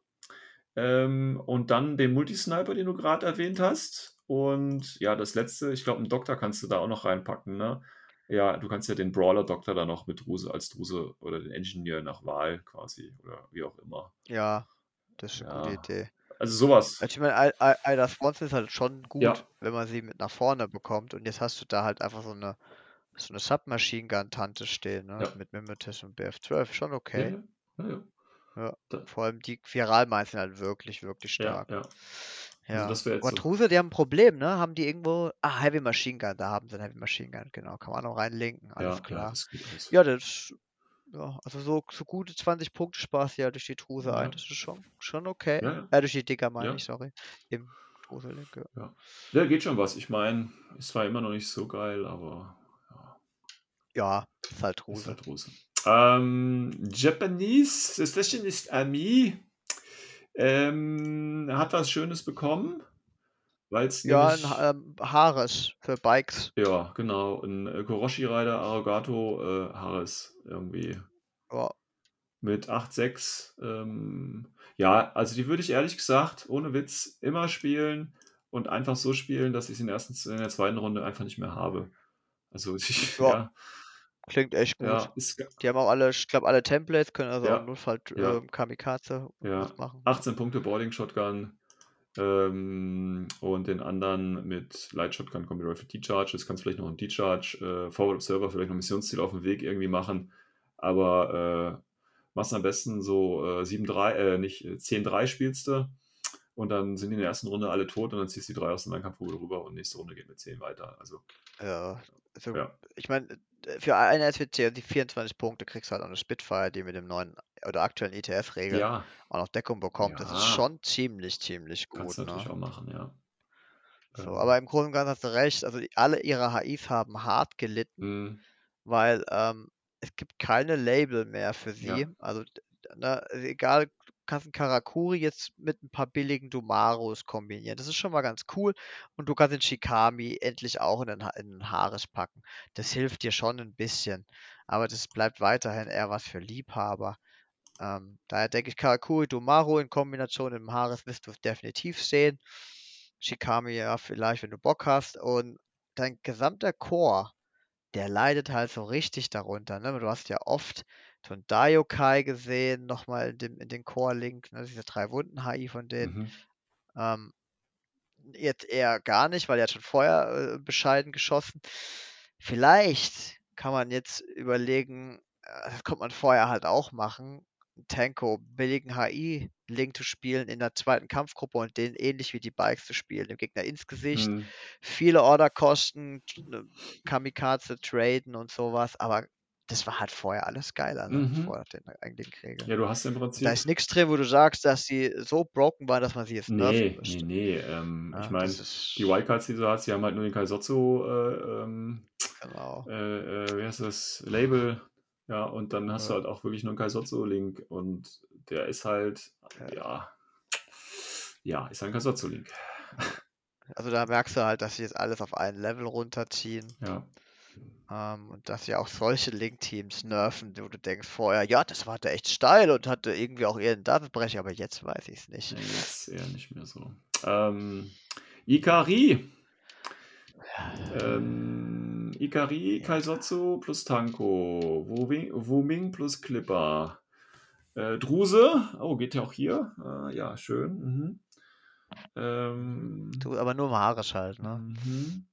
Ähm, und dann den Multisniper, den du gerade erwähnt hast. Und ja, das letzte, ich glaube, einen Doktor kannst du da auch noch reinpacken, ne? Ja, du kannst ja den Brawler-Doktor da noch mit Druse als Druse oder den Engineer nach Wahl quasi oder wie auch immer. Ja, das ist eine gute Ja. Idee. Also sowas. Also ich meine, Ida Swanson ist halt schon gut, Ja. wenn man sie mit nach vorne bekommt. Und jetzt hast du da halt einfach so eine, so eine Submachine Gun-Tante stehen, ne? Ja. Mit Mimetis und BF12. Schon okay. Ja, ja. Vor allem die Viral sind halt wirklich, wirklich stark. ja. Ja. Also das wäre jetzt Aber so. Truse, die haben ein Problem, ne? Haben die irgendwo. Ah, Heavy Machine Gun, da haben sie ein Heavy Machine Gun, genau. Kann man auch reinlinken, alles ja, Ja, klar. das geht alles. Ja, das. Ja, also so, so gute 20 Punkte Spaß ja durch die Truse Ja. ein. Das ist schon, schon okay. Ja, ja. Äh, durch die Dicker meine Ja. ich, sorry. Im Truse-Link, ja. Ja, geht schon was. Ich meine, ist zwar immer noch nicht so geil, aber ja, Ja, ist halt ist Truse. halt Rose. Ähm, Japanese Secessionist Ami ähm, hat was Schönes bekommen, weil es Ja, ein nämlich, Ha- ähm, Haares für Bikes. ja, genau, ein äh, Koroshi Rider Arrogato äh, Harris irgendwie Ja, mit 8,6. Ähm, ja, also die würde ich ehrlich gesagt, ohne Witz, immer spielen und einfach so spielen, dass ich es in, der ersten, in der zweiten Runde einfach nicht mehr habe. Also ich, Ja. ja, klingt echt gut. ja, Die haben auch alle, ich glaube, alle Templates können also Ja, auch im Notfall ja. ähm, Kamikaze Ja. machen. 18 Punkte Boarding Shotgun ähm, und den anderen mit Light Shotgun Combi Rifle D-Charge. Jetzt kannst du vielleicht noch einen D-Charge, äh, Forward Observer, vielleicht noch ein Missionsziel auf dem Weg irgendwie machen. Aber äh, machst am besten so äh, 7-3, äh, nicht äh, 10-3 spielst du. Und dann sind die in der ersten Runde alle tot und dann ziehst du die drei aus dem Nahkampfrubel rüber und nächste Runde geht mit 10 weiter. Also, Ja, also, Ja. ich meine, für eine SWC und die 24 Punkte kriegst du halt auch eine Spitfire, die mit dem neuen oder aktuellen ITS-Regel ja, auch noch Deckung bekommt. Das ist Ja. schon ziemlich, ziemlich kannst gut. du natürlich Ne? auch machen, ja. So, Ähm, aber im Großen und Ganzen hast du recht. Also alle ihre HIs haben hart gelitten, mh, weil ähm, es gibt keine Label mehr für sie. Ja. Also, ne, egal, kannst einen Karakuri jetzt mit ein paar billigen Dumaros kombinieren. Das ist schon mal ganz cool. Und du kannst den Shikami endlich auch in den, Ha- in den Haares packen. Das hilft dir schon ein bisschen. Aber das bleibt weiterhin eher was für Liebhaber. Ähm, daher denke ich, Karakuri Dumaro in Kombination mit dem Haares wirst du definitiv sehen. Shikami ja vielleicht, wenn du Bock hast. Und dein gesamter Core, der leidet halt so richtig darunter. Ne? Du hast ja oft ein Daiokai gesehen, nochmal in, dem, in den Core-Link, ne? diese drei Wunden-HI von denen. mhm. Ähm, jetzt eher gar nicht, weil er hat schon vorher äh, bescheiden geschossen. Vielleicht kann man jetzt überlegen, äh, das konnte man vorher halt auch machen, einen Tanko billigen HI-Link zu spielen in der zweiten Kampfgruppe und den ähnlich wie die Bikes zu spielen, dem Gegner ins Gesicht, Mhm. viele Orderkosten, ne, Kamikaze traden und sowas, aber das war halt vorher alles geiler, ne? Mhm. Vor den eigentlichen Regeln. Ja, du hast im Da Prinzip. ist nichts drin, wo du sagst, dass sie so broken waren, dass man sie jetzt nerven Nee, nee, nee. Ähm, Ja, ich meine, ist die Wildcards, die du hast, die haben halt nur den Kaisotsu, äh, ähm, genau. äh, äh, wie heißt das, Label. Ja, und dann hast du Ja. halt auch wirklich nur einen Kaisotsu-Link und der ist halt, Ja. ja, ja, ist ein Kaisotsu-Link. Also da merkst du halt, dass sie jetzt alles auf ein Level runterziehen Ja, ähm, und dass sie auch solche Link-Teams nerven, wo du denkst vorher, ja, das war da echt steil und hatte irgendwie auch ihren Datenbrecher, aber jetzt weiß ich es nicht. nee, jetzt eher nicht mehr so. Ähm, Ikari. Ähm, Ikari, Kaisotsu plus Tanko. Wuming, plus Clipper. Äh, Druse. Oh, geht ja auch hier. Äh, ja, schön. Mhm. Ähm, Du, aber nur Maharisch halt, ne? mhm.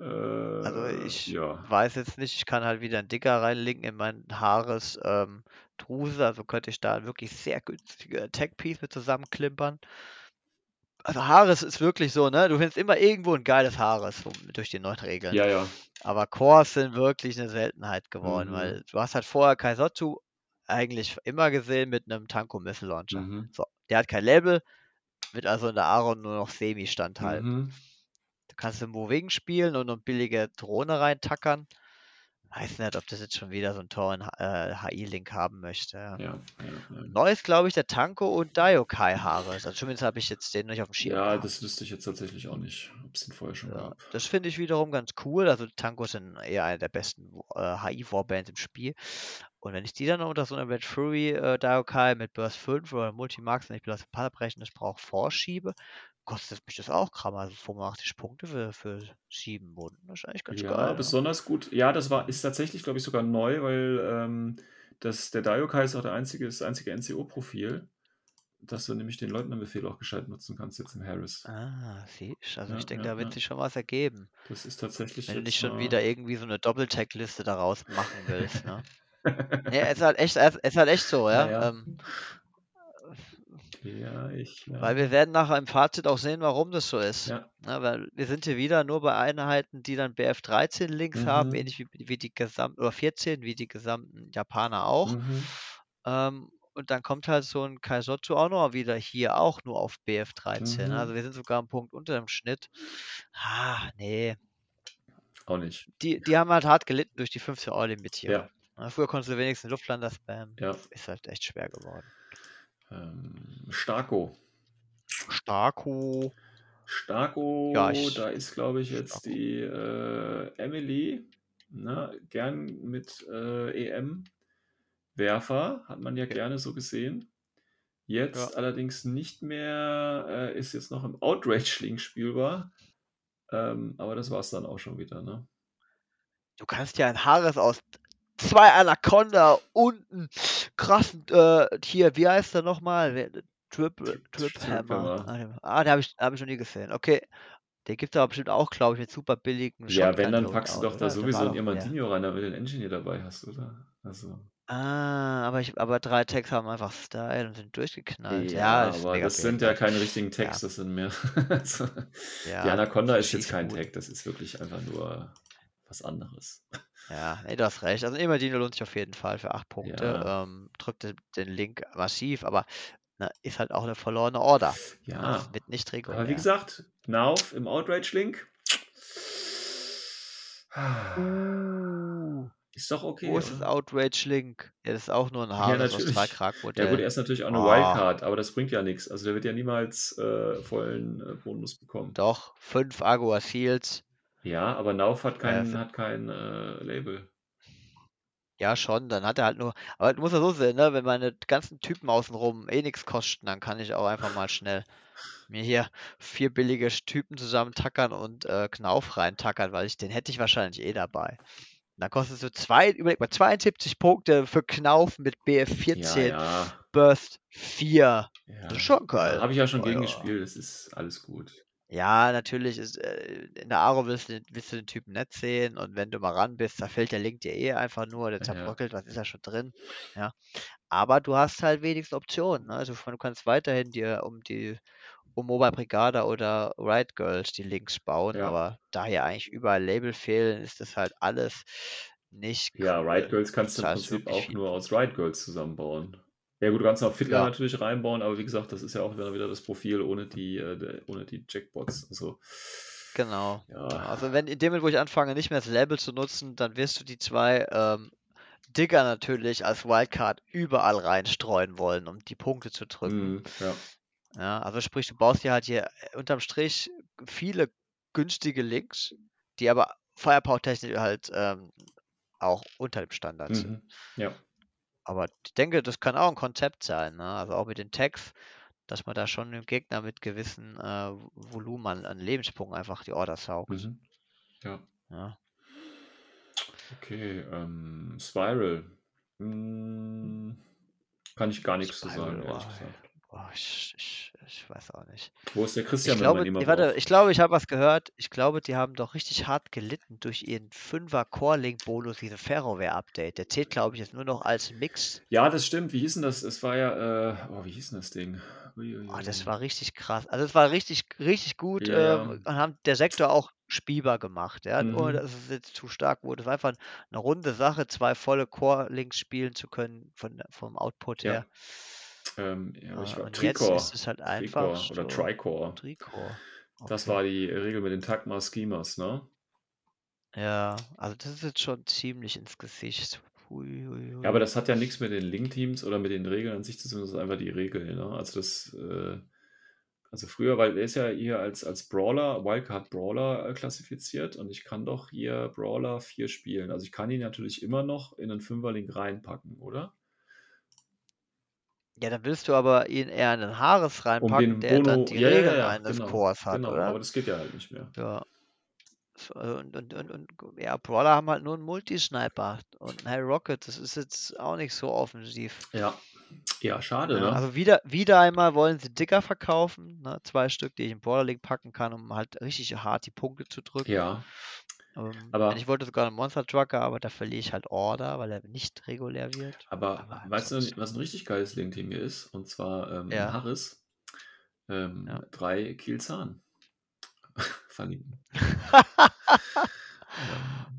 Also Äh, ich ja. weiß jetzt nicht, ich kann halt wieder einen Dicker reinlinken in mein Haares ähm, Druse, also könnte ich da wirklich sehr günstige Attack-Piece mit zusammenklimpern. Also Haares ist wirklich so, ne? Du findest immer irgendwo ein geiles Haares durch die neuen Regeln. Ja, ja. Aber Cores sind wirklich eine Seltenheit geworden, Mhm. weil du hast halt vorher Kaisotsu eigentlich immer gesehen mit einem Tanko Missile Launcher. Mhm. So, der hat kein Label, wird also in der Aaron nur noch semi standhalten. Mhm. Du kannst im Moving spielen und eine billige Drohne reintackern. Weiß nicht, ob das jetzt schon wieder so einen teuren äh, HI-Link haben möchte. Ja. Ja, ja. Neu ist, glaube ich, der Tanko und Daiokai Haare. Also zumindest habe ich jetzt den nicht auf dem Schirm. Ja, gehabt. das wüsste ich jetzt tatsächlich auch nicht, ob es den vorher schon gab. das finde ich wiederum ganz cool. Also Tankos sind eher eine der besten äh, HI-Warbands im Spiel. Und wenn ich die dann noch unter so einer Red Fury äh, Daiokai mit Burst 5 oder Multimax, wenn ich bloß ein paar brechen, das brauche, vorschiebe, kostet mich das auch Kram. Also 85 Punkte für, für 7 Wunden. Das ist eigentlich ganz Ja, geil. Ja. besonders gut. Ja, das war, ist tatsächlich, glaube ich, sogar neu, weil ähm, das, der Daiokai ist auch der einzige, das einzige NCO-Profil, dass du nämlich den Leutnantbefehl auch gescheit nutzen kannst jetzt im Harris. Ah, siehst Also Ja, ich denke, ja, da wird ja. sich schon was ergeben. Das ist tatsächlich Wenn du nicht schon mal. wieder irgendwie so eine Doppeltag-Liste daraus machen willst, ne? Ja, es ist halt echt, es ist halt echt so, ja. Naja. Ähm, Ja, ich. Ja. weil wir werden nachher im Fazit auch sehen, warum das so ist. ja. Ne, weil wir sind hier wieder nur bei Einheiten, die dann BF13 Links haben, Mhm. ähnlich wie, wie die gesamten, oder 14, wie die gesamten Japaner auch. Mhm. Ähm, und dann kommt halt so ein Kaisotsu auch noch wieder hier auch nur auf BF13. Mhm. Also wir sind sogar einen Punkt unter dem Schnitt. Ah, nee. Auch nicht. Die, die haben halt hart gelitten durch die 15 All-Limitierung. Ja, Früher konntest du wenigstens Luftlander spammen. Ja. Ist halt echt schwer geworden. Ähm, Starko. Starko. Starko, Ja, ich- da ist, glaube ich, jetzt Starko. die äh, Emily, ne, gern mit äh, EM-Werfer, hat man ja Ja. gerne so gesehen. Jetzt Ja. allerdings nicht mehr, äh, ist jetzt noch im Outrage-Link spielbar. Ähm, aber das war es dann auch schon wieder, ne? Du kannst ja ein Haares aus zwei Anaconda und einen krassen, äh, hier, wie heißt der nochmal? Trip, Trip Hammer. Hammer. Ah, den habe ich, hab ich noch nie gesehen. Okay. Den gibt es aber bestimmt auch, glaube ich, mit super billigen Ja, wenn, dann packst du doch da? Der sowieso einen der. Diamantino rein, damit du den Engineer dabei hast, oder? Also, Ah, aber, ich, aber drei Tags haben einfach Style und sind durchgeknallt. ja, Ja, aber das sind ja keine richtigen Ja. Tags, das sind mehr. also, die Ja, Anaconda ist jetzt kein Schießbuden. Tag, das ist wirklich einfach nur was anderes. Ja, nee, du hast recht. Also Imagine lohnt sich auf jeden Fall für 8 Punkte. Ja. Ähm, drückt den, Link massiv, aber na, ist halt auch eine verlorene Order. Ja, Das wird nicht aber wie regulär. gesagt, Nauf im Outrage-Link. Uh, Ist doch okay. wo ist das? Outrage Link? Ja, das ist auch nur ein Haar aus natürlich. Ja gut, er ist natürlich auch eine Oh. Wildcard, aber das bringt ja nichts. Also der wird ja niemals äh, vollen äh, Bonus bekommen. Doch, 5 Agua Seals. Ja, aber Nauf hat kein, Äh, hat kein äh, Label. Ja, schon, dann hat er halt nur. Aber du musst ja so sehen, ne? Wenn meine ganzen Typen außenrum eh nichts kosten, dann kann ich auch einfach mal schnell mir hier vier billige Typen zusammen tackern und äh, Knauf reintackern, weil ich den hätte ich wahrscheinlich eh dabei. Dann kostet so zwei, überleg mal, 72 Punkte für Knauf mit Ja, BF14, ja. Burst 4. ja. Das ist schon geil. Habe ich ja schon Oh, gegen ja. gespielt, das ist alles gut. Ja, natürlich ist äh, in der Aro willst du, willst du den Typen nicht sehen und wenn du mal ran bist, da fällt der Link dir eh einfach nur, der Ja. zerbröckelt, was ist da schon drin? Ja. Aber du hast halt wenigstens Optionen. Ne? Also du kannst weiterhin dir um die um Mobile Brigada oder Riot Girls die Links bauen, Ja. aber da hier eigentlich überall Label fehlen, ist das halt alles nicht Ja, cool. Riot Girls kannst du im Prinzip auch nur aus Riot Girls zusammenbauen. Ja gut, du kannst auch Fiddler Ja. natürlich reinbauen, aber wie gesagt, das ist ja auch wieder, das Profil ohne die, äh, ohne die Jackbots. Also, Genau. ja. Also wenn in dem Moment, wo ich anfange, nicht mehr das Label zu nutzen, dann wirst du die zwei ähm, Digger natürlich als Wildcard überall reinstreuen wollen, um die Punkte zu drücken. Mhm, ja. Ja, also sprich, du baust dir halt hier äh, unterm Strich viele günstige Links, die aber Firepower-technisch halt ähm, auch unter dem Standard sind. Mhm. Ja. Aber ich denke, das kann auch ein Konzept sein. Ne? Also auch mit den Tags, dass man da schon dem Gegner mit gewissen äh, Volumen an, an Lebenspunkten einfach die Order saugt. Mhm. Ja. Ja. Okay, ähm, Spiral. Hm, kann ich gar nichts zu Spiral, sagen, ehrlich boah, gesagt. Boah, ich, ich, ich weiß auch nicht. Wo ist der Ich Christian, wenn glaube, nee, warte, ich glaube, ich habe was gehört. Ich glaube, die haben doch richtig hart gelitten durch ihren 5er Core-Link-Bonus, diese Ferroware-Update. Der zählt, glaube ich, jetzt nur noch als Mix. Ja, das stimmt. Wie hieß denn das? Es war ja, äh, oh, wie hieß denn das Ding? Oh, das war richtig krass. Also es war richtig, richtig gut. Ja, ja. Ähm, und haben der Sektor auch spielbar gemacht. Ja? Ohne Mhm. dass es jetzt zu stark wurde. Es war einfach eine runde Sache, zwei volle Core-Links spielen zu können von, vom Output Ja. her. Ähm, ja, aber ich war und jetzt Tricore. ist es halt einfach Tricore oder so. Tricore. Tricore. Das Okay. war die Regel mit den Tagma Schemas, ne? Ja, also das ist jetzt schon ziemlich ins Gesicht. Hui, hui, Ja, aber hui. das hat ja nichts mit den Link-Teams oder mit den Regeln an sich zu tun, das ist einfach die Regel, ne? Also das, äh, also früher, weil er ist ja hier als, als Brawler, Wildcard Brawler äh, klassifiziert und ich kann doch hier Brawler 4 spielen. Also ich kann ihn natürlich immer noch in einen Fünferlink reinpacken, oder? Ja, dann willst du aber ihn eher in den Haares Um reinpacken, den der dann Bono, die ja, Regeln ja, eines genau, Cores hat, genau, oder? aber das geht ja halt nicht mehr. Ja. So, Und, und, und, und ja, Brawler haben halt nur einen Multisniper und ein Harry Rocket, das ist jetzt auch nicht so offensiv. Ja, ja, schade, Ja, ne? also wieder, wieder einmal wollen sie Dicker verkaufen, ne? Zwei Stück, die ich in Brawler League packen kann, um halt richtig hart die Punkte zu drücken. Ja, Ähm, aber, ich wollte sogar einen Monster Trucker, aber da verliere ich halt Order, weil er nicht regulär wird. aber Aber weißt du, was ein richtig geiles Link-Team hier ist? Und zwar ähm, ja, Harris ähm, ja. drei Kielzahn verlinken.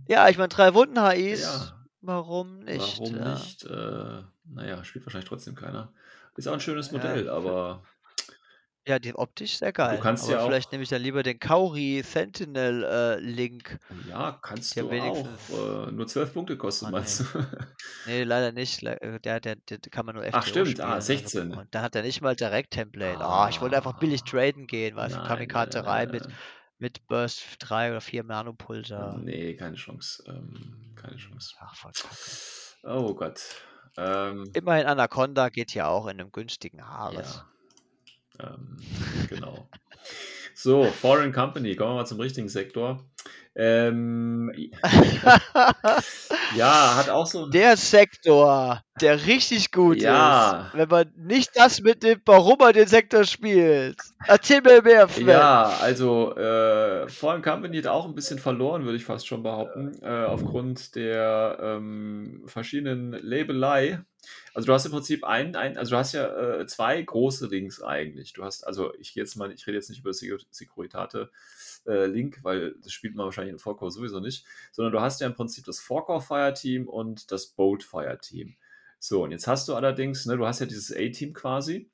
Ja, ich meine, drei Wunden HIs, ja, warum nicht? warum nicht? Äh, naja, spielt wahrscheinlich trotzdem keiner. Ist auch ein schönes Modell, aber ja, die optisch sehr du geil. kannst Aber ja vielleicht auch, nehme ich dann lieber den Kauri Sentinel äh, Link. ja, kannst du auch. wenigstens. Äh, nur zwölf Punkte kostet, Ah, meinst nee. du? Nee, leider nicht. Äh, Der, der, der kann man nur Ach, FTO stimmt, ah, spielen. Also, 16. und da hat er nicht mal Direkt-Template. Ah, ich wollte einfach billig Ah, traden gehen, weißt du, Kamikaze-Rei nein, mit, mit Burst 3 oder 4 Nanopulser. Nee, keine Chance. Ähm, keine Chance. Ach, voll kacke. Oh Gott. Ähm, Immerhin Anaconda geht ja auch in einem günstigen Haares. ja, ähm, genau. So, Foreign Company, kommen wir mal zum richtigen Sektor. Ähm, ja, hat auch so. Der Sektor, der richtig gut ist, Ja, wenn man nicht das mitnimmt, warum man den Sektor spielt. Erzähl mir mehr, Sven. ja, also äh, Foreign Company hat auch ein bisschen verloren, würde ich fast schon behaupten, äh, aufgrund der ähm, verschiedenen Labelei. Also du hast im Prinzip ein, ein also du hast ja äh, zwei große Links eigentlich. Du hast, also ich gehe jetzt mal, ich rede jetzt nicht über Securitate äh, Link, weil das spielt man wahrscheinlich in Forecore sowieso nicht, sondern du hast ja im Prinzip das Forecore Fire Team und das Bolt Fire Team. So, und jetzt hast du allerdings, ne, du hast ja dieses A-Team quasi.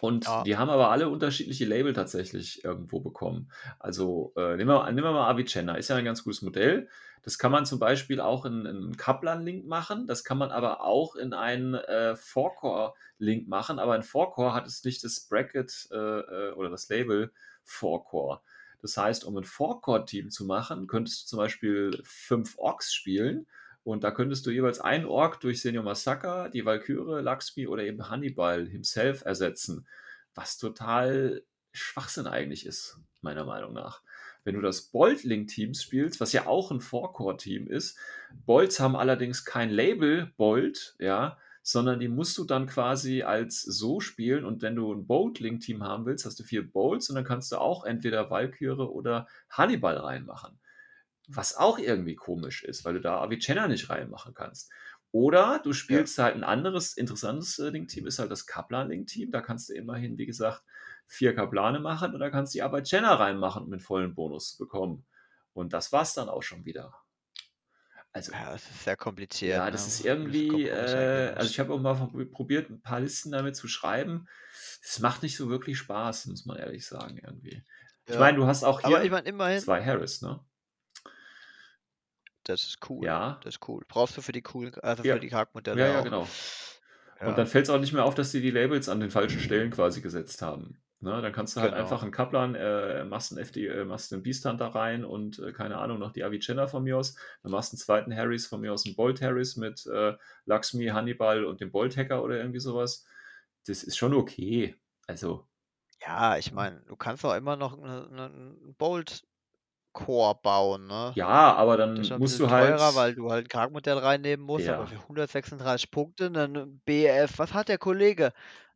Und Ja, die haben aber alle unterschiedliche Label tatsächlich irgendwo bekommen. Also äh, nehmen, wir, nehmen wir mal Avicenna, ist ja ein ganz gutes Modell. Das kann man zum Beispiel auch in einen Kaplan-Link machen. Das kann man aber auch in einen äh, Four-Core-Link machen. Aber ein Four-Core hat es nicht das Bracket äh, äh, oder das Label Four-Core. Das heißt, um ein Four-Core-Team zu machen, könntest du zum Beispiel fünf Orks spielen. Und da könntest du jeweils einen Ork durch Senior Massaker, die Valkyrie, Lakshmi oder eben Hannibal himself ersetzen. Was total Schwachsinn eigentlich ist, meiner Meinung nach. Wenn du das Bolt-Link-Teams spielst, was ja auch ein Four-Core-Team ist, Bolts haben allerdings kein Label Bolt, ja, sondern die musst du dann quasi als so spielen. Und wenn du ein Bolt-Link-Team haben willst, hast du vier Bolts und dann kannst du auch entweder Valkyrie oder Hannibal reinmachen. Was auch irgendwie komisch ist, weil du da Avicenna nicht reinmachen kannst. Oder du ja. spielst halt ein anderes interessantes äh, Link-Team, ist halt das Kaplan-Link-Team. Da kannst du immerhin, wie gesagt, vier Kaplane machen und da kannst du die Avicenna reinmachen, um den vollen Bonus zu bekommen. Und das war's dann auch schon wieder. Also, Ja, es ist sehr kompliziert, ja, ne? das ist Wie du diese irgendwie, äh, also ich habe auch mal prob- probiert, ein paar Listen damit zu schreiben. Es macht nicht so wirklich Spaß, muss man ehrlich sagen, irgendwie. Ich Ja. meine, du hast auch Aber ich hier meine, immerhin, zwei Harris, ne? das ist cool. Ja, Das ist cool. Brauchst du für die coolen, also ja, für die Hackmodelle ja, ja, auch. genau. Und dann fällt es auch nicht mehr auf, dass die die Labels an den falschen Stellen quasi gesetzt haben. Ne, dann kannst du halt einfach genau. einen Kaplan, äh, machst einen FD, äh, machst einen Beast Hunter rein und äh, keine Ahnung, noch die Avicenna von mir aus. Dann machst du einen zweiten Harris von mir aus, einen Bolt Harris mit äh, Lakshmi, Hannibal und dem Bolt Hacker oder irgendwie sowas. Das ist schon okay. Also, Ja, ich meine, du kannst auch immer noch ne, ne, einen Bolt-Core bauen, ne? ja, aber dann musst du halt. teurer, weil du halt ein Charaktermodell reinnehmen musst, aber Ja. für 136 Punkte dann BF, was hat der Kollege?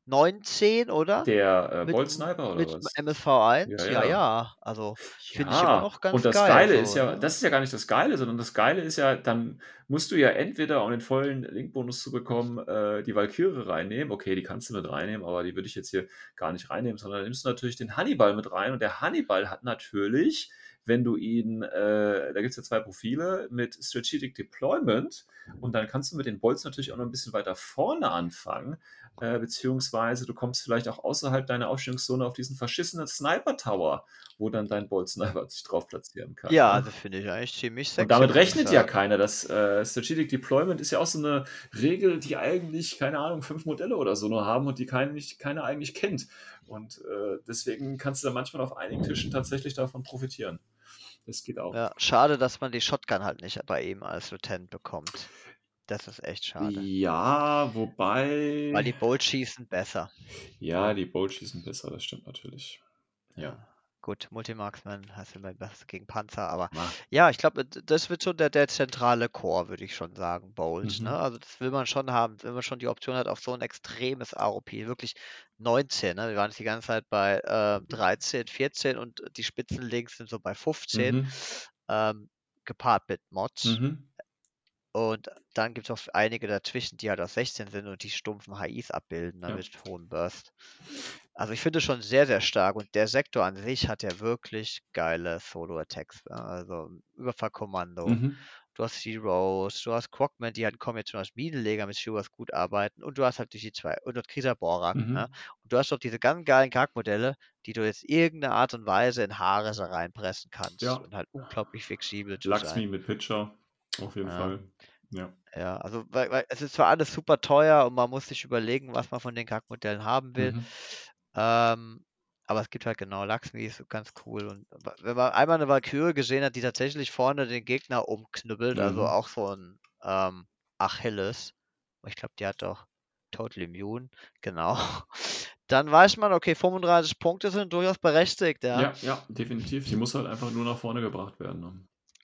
19, oder? Der äh, Mit, Bolt Sniper oder mit was? MSV1? Ja, Ja, ja. ja. Also finde ich immer Ja, noch ganz und das geil. Geile so, ist ja, das ist ja gar nicht das Geile, sondern das Geile ist ja, dann musst du ja entweder, um den vollen Linkbonus zu bekommen, äh, die Valkyrie reinnehmen. Okay, die kannst du mit reinnehmen, aber die würde ich jetzt hier gar nicht reinnehmen, sondern dann nimmst du natürlich den Hannibal mit rein. Und der Hannibal hat natürlich, wenn du ihn, äh, da gibt es ja zwei Profile mit Strategic Deployment und dann kannst du mit den Bolts natürlich auch noch ein bisschen weiter vorne anfangen, äh, beziehungsweise du kommst vielleicht auch außerhalb deiner Aufstellungszone auf diesen verschissenen Sniper Tower, wo dann dein Bolt Sniper sich drauf platzieren kann. Ja, ne? also finde ich eigentlich ziemlich sexy. Und damit rechnet ja keiner. Das äh, Strategic Deployment ist ja auch so eine Regel, die eigentlich, keine Ahnung, fünf Modelle oder so nur haben und die kein, nicht, keiner eigentlich kennt. Und äh, deswegen kannst du da manchmal auf einigen Tischen tatsächlich davon profitieren. Das geht auch. Ja, schade, dass man die Shotgun halt nicht bei ihm als Lieutenant bekommt. Das ist echt schade. Ja, wobei. Weil die Bolt schießen besser. ja, die Bolt schießen besser, das stimmt natürlich. Ja. Gut, Multimarksman hast du immer was gegen Panzer, aber Ma- ja, ich glaube, das wird schon der, der zentrale Core, würde ich schon sagen, Bolt. Mhm. Ne? Also das will man schon haben, wenn man schon die Option hat auf so ein extremes AOP, wirklich 19. Ne? Wir waren jetzt die ganze Zeit bei äh, 13, 14 und die Spitzenlinks sind so bei 15, Mhm. ähm, gepaart mit Mods. Mhm. Und dann gibt es auch einige dazwischen, die halt auf 16 sind und die stumpfen HIs abbilden, ne, Ja. mit hohem Burst. Also ich finde schon sehr, sehr stark und der Sektor an sich hat ja wirklich geile Solo-Attacks. Ne? Also Überfallkommando. Mhm. Du hast Heroes, du hast Crockman, die halt kommen jetzt schon als Minenleger mit Shivers gut arbeiten und du hast halt durch die zwei und Krieger Borak. Mhm. Ne? Und du hast doch diese ganz geilen Charaktermodelle, die du jetzt irgendeine Art und Weise in Haare reinpressen kannst Ja. und halt unglaublich flexibel zu Laxmi sein. mit Pitcher, auf jeden Ja. Fall. Ja. Ja, also weil, weil es ist zwar alles super teuer und man muss sich überlegen, was man von den Charaktermodellen haben will. Mhm. Ähm, aber es gibt halt genau Laxmi ist ganz cool. Und wenn man einmal eine Valkyrie gesehen hat, die tatsächlich vorne den Gegner umknüppelt, also Mhm. auch so ein ähm, Achilles, ich glaube, die hat doch Total Immune, genau. Dann weiß man, okay, 35 Punkte sind durchaus berechtigt, ja. Ja, ja, definitiv. Die muss halt einfach nur nach vorne gebracht werden. Ne?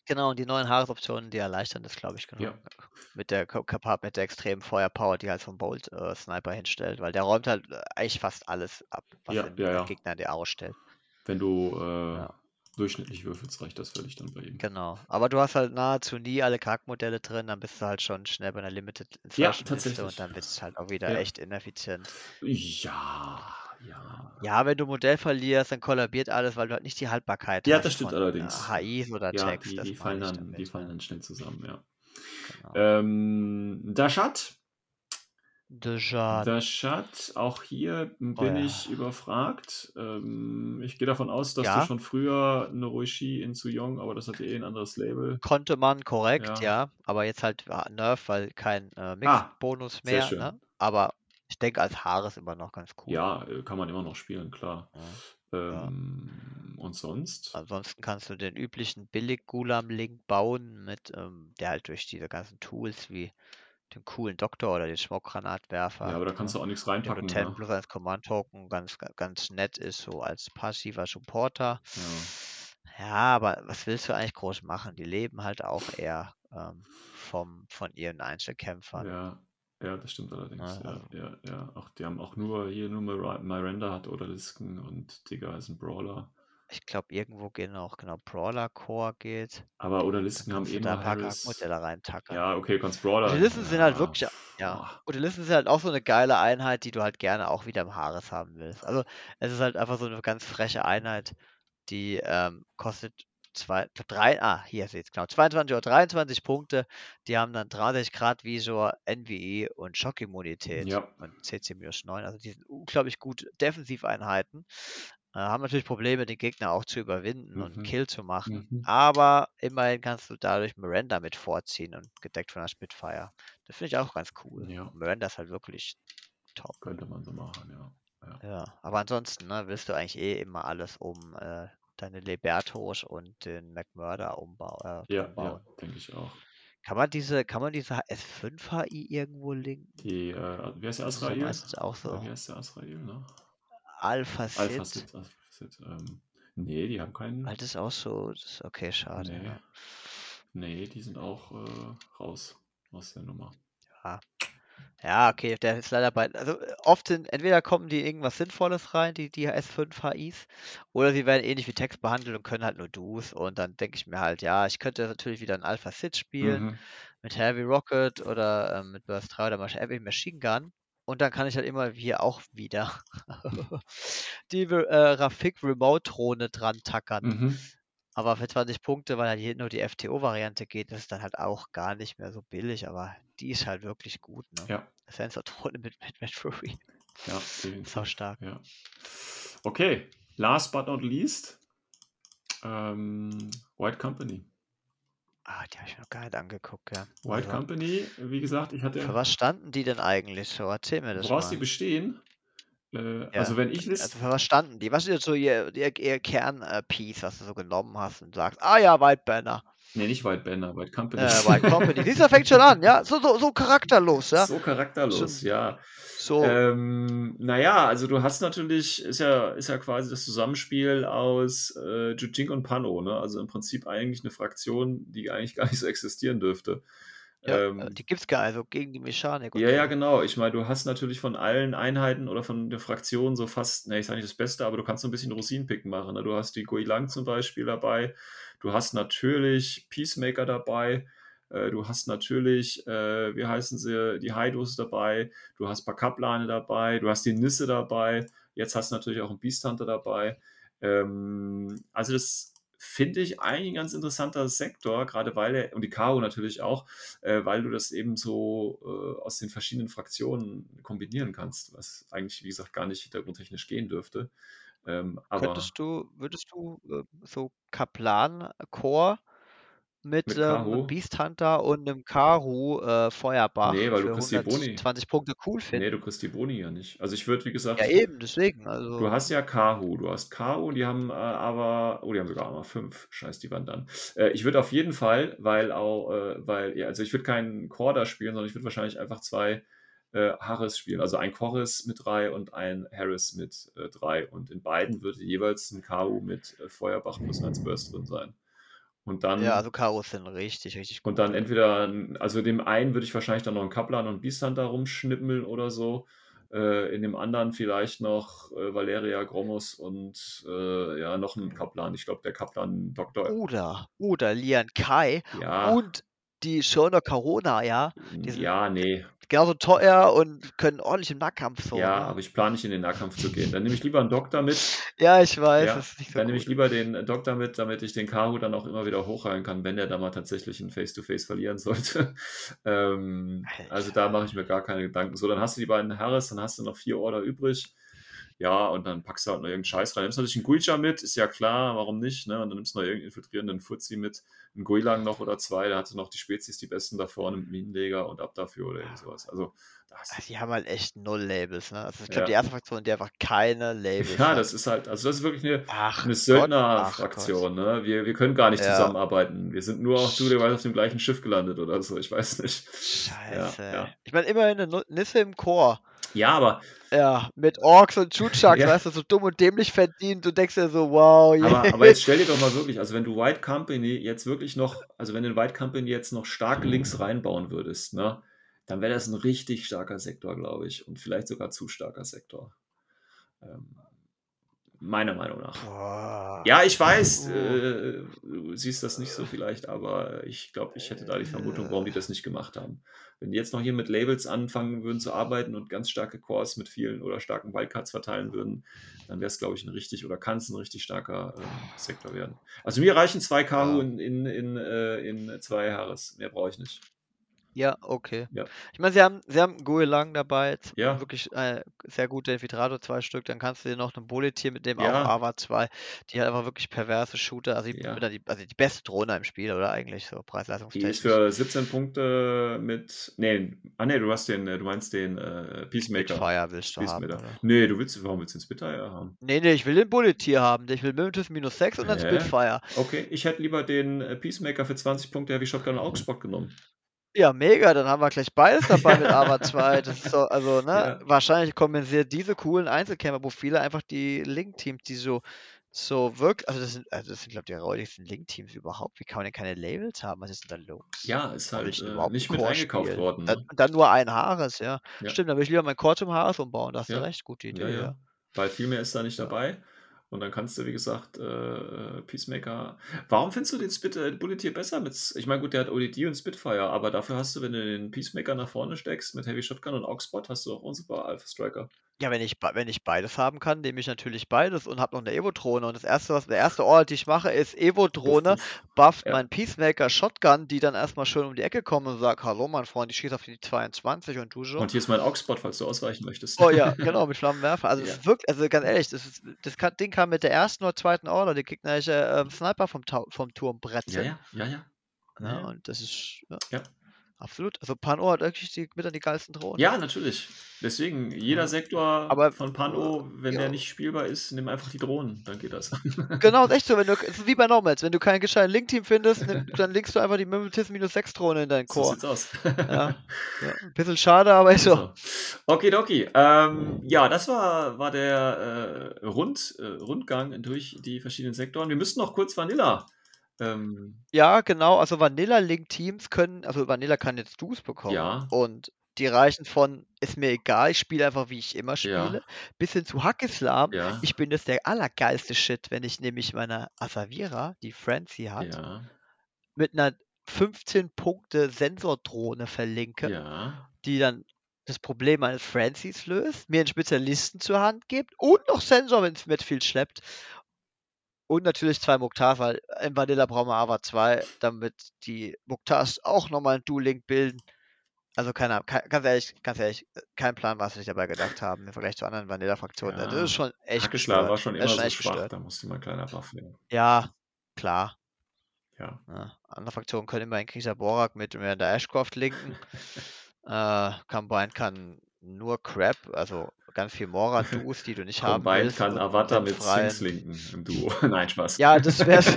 Genau, und die neuen Haaresoptionen, die erleichtern das, glaube ich, genau. Ja. Mit der Kapab, mit der extremen Feuerpower, die halt vom Bolt äh, Sniper hinstellt, weil der räumt halt äh, eigentlich fast alles ab, was Ja, den ja, ja. Gegner in die Arme stellt. Wenn du äh, Ja. durchschnittlich würfelst, reicht das völlig dann bei ihm. Genau. Aber du hast halt nahezu nie alle Charaktermodelle drin, dann bist du halt schon schnell bei einer Limited Ja, Insertion Liste tatsächlich. und dann wird es halt auch wieder Ja. echt ineffizient. Ja, ja. Ja, wenn du Modell verlierst, dann kollabiert alles, weil du halt nicht die Haltbarkeit Ja, hast das stimmt von allerdings. Äh, HIs oder Ja, Text. die, die, fallen dann, damit, die fallen ja. dann schnell zusammen, ja. Genau. Ähm, Dashat. Déjà Dashat, auch hier bin Oh ja. ich überfragt. Ähm, ich gehe davon aus, dass Ja. du schon früher eine Roishi in Zuyong, aber das hat ja eh ein anderes Label. konnte man korrekt, Ja. ja. Aber jetzt halt ah, Nerf, weil kein äh, Ah, Mix-Bonus sehr mehr. Ne? Aber ich denke, als Haares immer noch ganz cool. Ja, äh, kann man immer noch spielen, klar. Ja. Ähm, Und sonst? Ansonsten kannst du den üblichen Billig-Gulam-Link bauen, mit, ähm, der halt durch diese ganzen Tools wie den coolen Doktor oder den Schmuckgranatwerfer, Ja, aber da kannst du auch nichts der reinpacken. Lieutenant Ne? plus als Command-Token ganz, ganz nett ist, so als passiver Supporter. Ja. Ja, aber was willst du eigentlich groß machen? Die leben halt auch eher ähm, vom, von ihren Einzelkämpfern. Ja, ja, das stimmt allerdings. Ja, Ja, also- ja, ja. Auch die haben auch nur hier nur Mir- Miranda hat oder Lisken und Digger ist ein Brawler. Ich glaube, irgendwo gehen auch, genau, Brawler Core geht. Aber oder Dann Lisken haben kannst eh du da nur ein paar Harris. Charaktermodelle reintackern. Ja, okay, kannst Brawler. Utilisten sind halt ja, wirklich, ja. boah. Utilisten sind halt auch so eine geile Einheit, die du halt gerne auch wieder im Haares haben willst. Also es ist halt einfach so eine ganz freche Einheit, die ähm, kostet zwei, drei, ah, hier seht genau, 22 oder 23 Punkte. Die haben dann 30 Grad Visor, NVE und Schockimmunität Ja. und CC-9. Also die sind unglaublich gut Defensiveinheiten. Äh, haben natürlich Probleme, den Gegner auch zu überwinden und Mhm. einen Kill zu machen. Mhm. Aber immerhin kannst du dadurch Miranda mit vorziehen und gedeckt von der Spitfire. Das finde ich auch ganz cool. Ja. Miranda ist halt wirklich top. Könnte man so machen, ja. Ja, aber ansonsten ne, willst du eigentlich eh immer alles um äh, deine Libertos und den McMurder umbau äh, Ja, ja, umbauen. denke ich auch. Kann man diese, kann man diese S5 HI irgendwo linken? Die, äh, wie heißt der Das ist auch so. wie heißt der Asrael, ne? Alpha Alpha Sid. Sid, Alpha Sid. Ähm, nee, die haben keinen. Das ist auch so, ist okay, schade. Nee. Ja. Nee, die sind auch äh, raus aus der Nummer. Ja. Ja, okay, der ist leider bei. Also äh, oft sind, entweder kommen die irgendwas Sinnvolles rein, die, die S5 HIs, oder sie werden ähnlich wie Text behandelt und können halt nur Do's. Und dann denke ich mir halt, ja, ich könnte natürlich wieder ein Alpha Sid spielen Mhm. mit Heavy Rocket oder ähm, mit Burst 3 oder Mach- Heavy Machine Gun. Und dann kann ich halt immer hier auch wieder die äh, Rafik Remote Drohne dran tackern. Mhm. Aber für 20 Punkte, weil halt hier nur die FTO-Variante geht, ist es dann halt auch gar nicht mehr so billig, aber die ist halt wirklich gut, ne? Ja, Sensor-Drohne mit, mit Metroid. ja, definitiv. Sau stark. Ja. Okay, last but not least, ähm, White Company. Ah, die habe ich mir noch gar nicht angeguckt, ja. White Also, Company, wie gesagt, ich hatte. für was standen die denn eigentlich so? Erzähl mir das Woraus die mal. bestehen? Ja, Also wenn ich Also List, für was standen die? Was ist jetzt so ihr, ihr, ihr Kern-Piece, was du so genommen hast und sagst, ah ja, White Banner, nee, nicht White Banner, White Company. äh, White Company. Du, fängt schon an, ja? So, so, so charakterlos, ja? So charakterlos, Schon- ja. So, Ähm, naja, also du hast natürlich, ist ja, ist ja quasi das Zusammenspiel aus äh, Jujing und Pano, ne? Also im Prinzip eigentlich eine Fraktion, die eigentlich gar nicht so existieren dürfte. Ja, ähm, äh, die gibt's gar nicht, also gegen die Mechanik Ja, ja, genau. Ich meine, du hast natürlich von allen Einheiten oder von der Fraktion so fast, ne, ich sage nicht das Beste, aber du kannst so ein bisschen Rosinenpicken machen. Ne? Du hast die Guilang zum Beispiel dabei. Du hast natürlich Peacemaker dabei. Äh, du hast natürlich, äh, wie heißen sie, die Haidos dabei. Du hast ein paar Kaplane dabei. Du hast die Nisse dabei. Jetzt hast du natürlich auch einen Beast Hunter dabei. Ähm, also das finde ich eigentlich ein ganz interessanter Sektor, gerade weil er, und die Karo natürlich auch, äh, weil du das eben so äh, aus den verschiedenen Fraktionen kombinieren kannst, was eigentlich, wie gesagt, gar nicht hintergrundtechnisch gehen dürfte. Ähm, aber Könntest du, würdest du äh, so Kaplan-Core mit, Mit ähm, Karu? einem Beast Hunter und einem Karu äh, Feuerbach Nee, weil du für kriegst die Boni. 120 Punkte cool nee, finden? du kriegst die Boni ja nicht. Also ich würde, wie gesagt, Ja, eben, deswegen. Also, Du hast ja Kahu, du hast Kahu, die haben äh, aber, oh, die haben sogar mal fünf. Scheiß, die waren dann. Äh, ich würde auf jeden Fall, weil auch, äh, weil, ja, also ich würde keinen Korda spielen, sondern ich würde wahrscheinlich einfach zwei äh, Harris spielen. Also ein Chorus mit drei und ein Harris mit äh, drei. Und in beiden würde jeweils ein Kahu mit Feuerbach plus eins Burst drin sein. Und dann. ja, also Karus sind richtig, richtig gut. Und dann entweder, also dem einen würde ich wahrscheinlich dann noch einen Kaplan und Beast Hunter rumschnippeln oder so. Äh, in dem anderen vielleicht noch äh, Valeria Gromos und äh, ja, noch einen Kaplan. Ich glaube, der Kaplan Doktor. Oder, oder Lian Kai ja, und die Shono Corona, ja. die sind- ja, nee. Genauso teuer und können ordentlich im Nahkampf so. ja, ne? aber ich plane nicht in den Nahkampf zu gehen. Dann nehme ich lieber einen Doktor mit. ja, ich weiß, Ja, so dann nehme ich lieber den Doktor mit, damit ich den Karu dann auch immer wieder hochheilen kann, wenn der da mal tatsächlich ein Face-to-Face verlieren sollte. ähm, also da mache ich mir gar keine Gedanken. So, dann hast du die beiden Harris, dann hast du noch vier Order übrig. Ja, und dann packst du halt noch irgendeinen Scheiß rein. Nimmst natürlich einen Guicha mit, ist ja klar, warum nicht, ne? Und dann nimmst du noch irgendeinen infiltrierenden Fuzzi mit, einen Guilang noch oder zwei, da hatte noch die Spezies die besten da vorne mit Minenleger und ab dafür oder irgend sowas. Also, das Also, die haben halt echt null Labels, ne? Also ich glaube, Ja. die erste Fraktion, die einfach keine Labels ja, hat. das ist halt, also das ist wirklich eine, Ach eine Söldnerfraktion, ne? Wir, wir können gar nicht Ja. zusammenarbeiten. Wir sind nur auch zufälligerweise auf dem gleichen Schiff gelandet oder so, ich weiß nicht. Scheiße. ja. Ich meine, immerhin eine Nisse im Chor. Ja, aber, Ja, mit Orks und Chuchaks, Ja. weißt du, so dumm und dämlich verdient. Du denkst dir so, wow, aber, yeah. aber jetzt stell dir doch mal wirklich, also wenn du White Company jetzt wirklich noch, also wenn du in White Company jetzt noch stark links reinbauen würdest, ne? Dann wäre das ein richtig starker Sektor, glaube ich. Und vielleicht sogar zu starker Sektor. Ähm, meiner Meinung nach. Boah. Ja, ich weiß, Puh. äh, du siehst das nicht so vielleicht, aber ich glaube, ich hätte da die Vermutung, warum die das nicht gemacht haben. Wenn die jetzt noch hier mit Labels anfangen würden zu arbeiten und ganz starke Cores mit vielen oder starken Wildcards verteilen würden, dann wäre es, glaube ich, ein richtig oder kann es ein richtig starker äh, Sektor werden. Also mir reichen zwei Karu Ja. in, in, in, äh, in zwei Haares. Mehr brauche ich nicht. Ja, okay. Ja. Ich meine, sie haben, sie haben Guelang dabei, Ja. wirklich äh, sehr gute Infiltrator, zwei Stück. Dann kannst du dir noch einen Bullet mit dem Ja. auch Ava 2, die halt einfach wirklich perverse Shooter, also die, Ja. die, also die beste Drohne im Spiel, oder eigentlich so Die ist für 17 Punkte mit. Nee, ah nee, du hast den, äh, du meinst den äh, Peacemaker. Spitfire willst du haben, Peacemaker. oder? Nee, du willst, warum willst du den Spitfire haben? Nee, nee, ich will den Bullet hier haben. Ich will Mimitus minus 6 und dann? Spitfire. Okay, ich hätte lieber den äh, Peacemaker für 20 Punkte Heavy Shotgun Augsburg genommen. Ja, mega, dann haben wir gleich beides dabei mit Ava 2. Das ist so, also, ne, Ja. wahrscheinlich kompensiert diese coolen Einzelkämpfer, wo viele einfach die Link-Teams, die so, so wirklich, also das sind, also das sind, glaube ich, die räudigsten Link-Teams überhaupt. Wie kann man denn keine Labels haben? Was ist denn da los? Ja, ist halt ich äh, überhaupt nicht einen mit eingekauft spielen? worden. Dann, Ne? dann nur ein Haares, ja. Ja. Stimmt, dann will ich lieber mein Core zum Haares umbauen, da hast du Ja. recht, gute Idee, Ja, ja. ja. Weil viel mehr ist da nicht Ja. dabei. Und dann kannst du, wie gesagt, äh, Peacemaker. Warum findest du den Spit, äh, Bullet hier besser? Mit, ich meine, gut, der hat ODD und Spitfire, aber dafür hast du, wenn du den Peacemaker nach vorne steckst mit Heavy Shotgun und Oxbot, hast du auch super Alpha Striker. Ja, wenn ich, wenn ich beides haben kann, nehme ich natürlich beides und habe noch eine Evo-Drohne. Und das erste, was der erste Ort, die ich mache, ist Evo-Drohne, bufft Ja. mein Peacemaker Shotgun, die dann erstmal schön um die Ecke kommen und sagt, hallo mein Freund, ich schieße auf die 22 und du so. Und hier ist mein Oxbot, falls du ausweichen möchtest. Oh ja, genau, mit Flammenwerfer. Also, Ja. es ist wirklich, also ganz ehrlich, das, ist, das kann, Ding kam mit der ersten oder zweiten Order, die gegnerische ähm, Sniper vom, vom Turm Ja, brezeln. ja, ja, ja. Ja, Ja, ja. und das ist, ja, Ja. Absolut. Also, Pano hat wirklich die, mit an die geilsten Drohnen. Ja, natürlich. Deswegen, jeder Ja. Sektor Aber, von Pano, wenn ja. der nicht spielbar ist, nimm einfach die Drohnen, dann geht das. Genau, ist echt so. Wenn du, es ist wie bei Normals. Wenn du kein gescheites Link-Team findest, nimm, dann linkst du einfach die Mimetism minus 6 Drohne in deinen So Core. sieht's aus. Ja, ja. Ein bisschen schade, aber ist so. So. Okidoki. Ähm, ja, das war, war der äh, Rund, äh, Rundgang durch die verschiedenen Sektoren. Wir müssten noch kurz Vanilla. Ähm, Ja, genau. Also Vanilla-Link-Teams können, also Vanilla kann jetzt Duos bekommen. Ja. Und die reichen von, ist mir egal, ich spiele einfach, wie ich immer Ja. spiele, bis hin zu Hackislam. ja. Ich bin das der allergeilste Shit, wenn ich nämlich meine Asavira, die Francie hat, Ja. mit einer 15 Punkte Sensordrohne verlinke, Ja. die dann das Problem meines Francies löst, mir einen Spezialisten zur Hand gibt und noch Sensor, wenn es mit viel schleppt. Und natürlich zwei Muktars, weil im Vanilla brauchen wir aber zwei, damit die Muktars auch nochmal ein Dual-Link bilden. Also keine Ahnung, ke- ganz ehrlich, ganz ehrlich, kein Plan, was sie sich dabei gedacht haben im Vergleich zu anderen Vanilla-Fraktionen. Das Ja. ist schon echt Hackeslar war schon Das immer schon so echt schwach, gestört. da musste mal ein kleiner Buff werden. Ja, klar. Ja. Ja, andere Fraktionen können immer einen Krieger Borak mit Miranda Ashcroft linken. äh, Combine kann nur Crap, also ganz viel Mora-Duos, die du nicht haben Combined willst. kann Avatar mit Sphinx linken im Duo. Nein, Spaß. Ja, das wär's.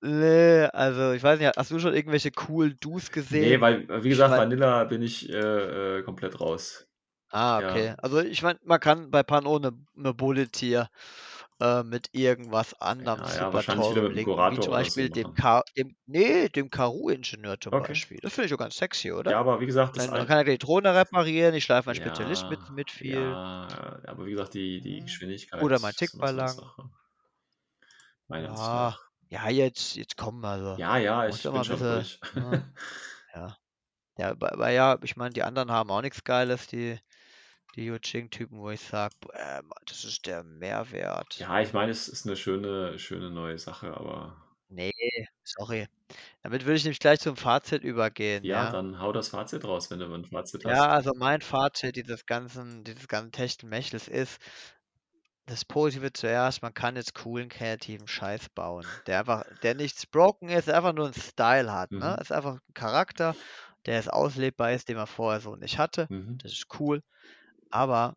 nee, also ich weiß nicht, hast du schon irgendwelche coolen Duos gesehen? nee, weil, wie gesagt, mein- Vanilla bin ich äh, äh, komplett raus. Ah, Ja. okay. Also ich meine, man kann bei Pano eine, eine Bullet hier äh, mit irgendwas anderem Ja, ja, super wahrscheinlich wieder mit linken, wie zum oder so Beispiel dem. Ka dem, nee, dem Karu-Ingenieur zum Okay. Beispiel. Das finde ich auch ganz sexy, oder? Ja, aber wie gesagt, das Dann, kann er die Drohne reparieren, ich schleife meinen Ja, Spezialist mit, mit viel. Ja, aber wie gesagt, die, die Hm. Geschwindigkeit. Oder mein ist immer so eine Tickballang. Sache. Meiner Ansicht Ja, nach. ja, jetzt, jetzt kommen also. Ja, ja, ich ja bin schon ein durch. bisschen, Ja. Ja, aber, aber ja, ich meine, die anderen haben auch nichts Geiles, die, die Yuching-Typen, wo ich sage, äh, das ist der Mehrwert. Ja, ich meine, es ist eine schöne, schöne neue Sache, aber Nee, sorry. Damit würde ich nämlich gleich zum Fazit übergehen, ja, ja. dann hau das Fazit raus, wenn du ein Fazit Ja, hast. also mein Fazit dieses ganzen, dieses ganzen Techtelmechels ist, das Positive zuerst, man kann jetzt coolen, kreativen Scheiß bauen, der einfach, der nichts broken ist, einfach nur einen Style hat, ne? Mhm. Ist einfach ein Charakter, der ist auslebbar ist, den man vorher so nicht hatte. Mhm. Das ist cool. Aber,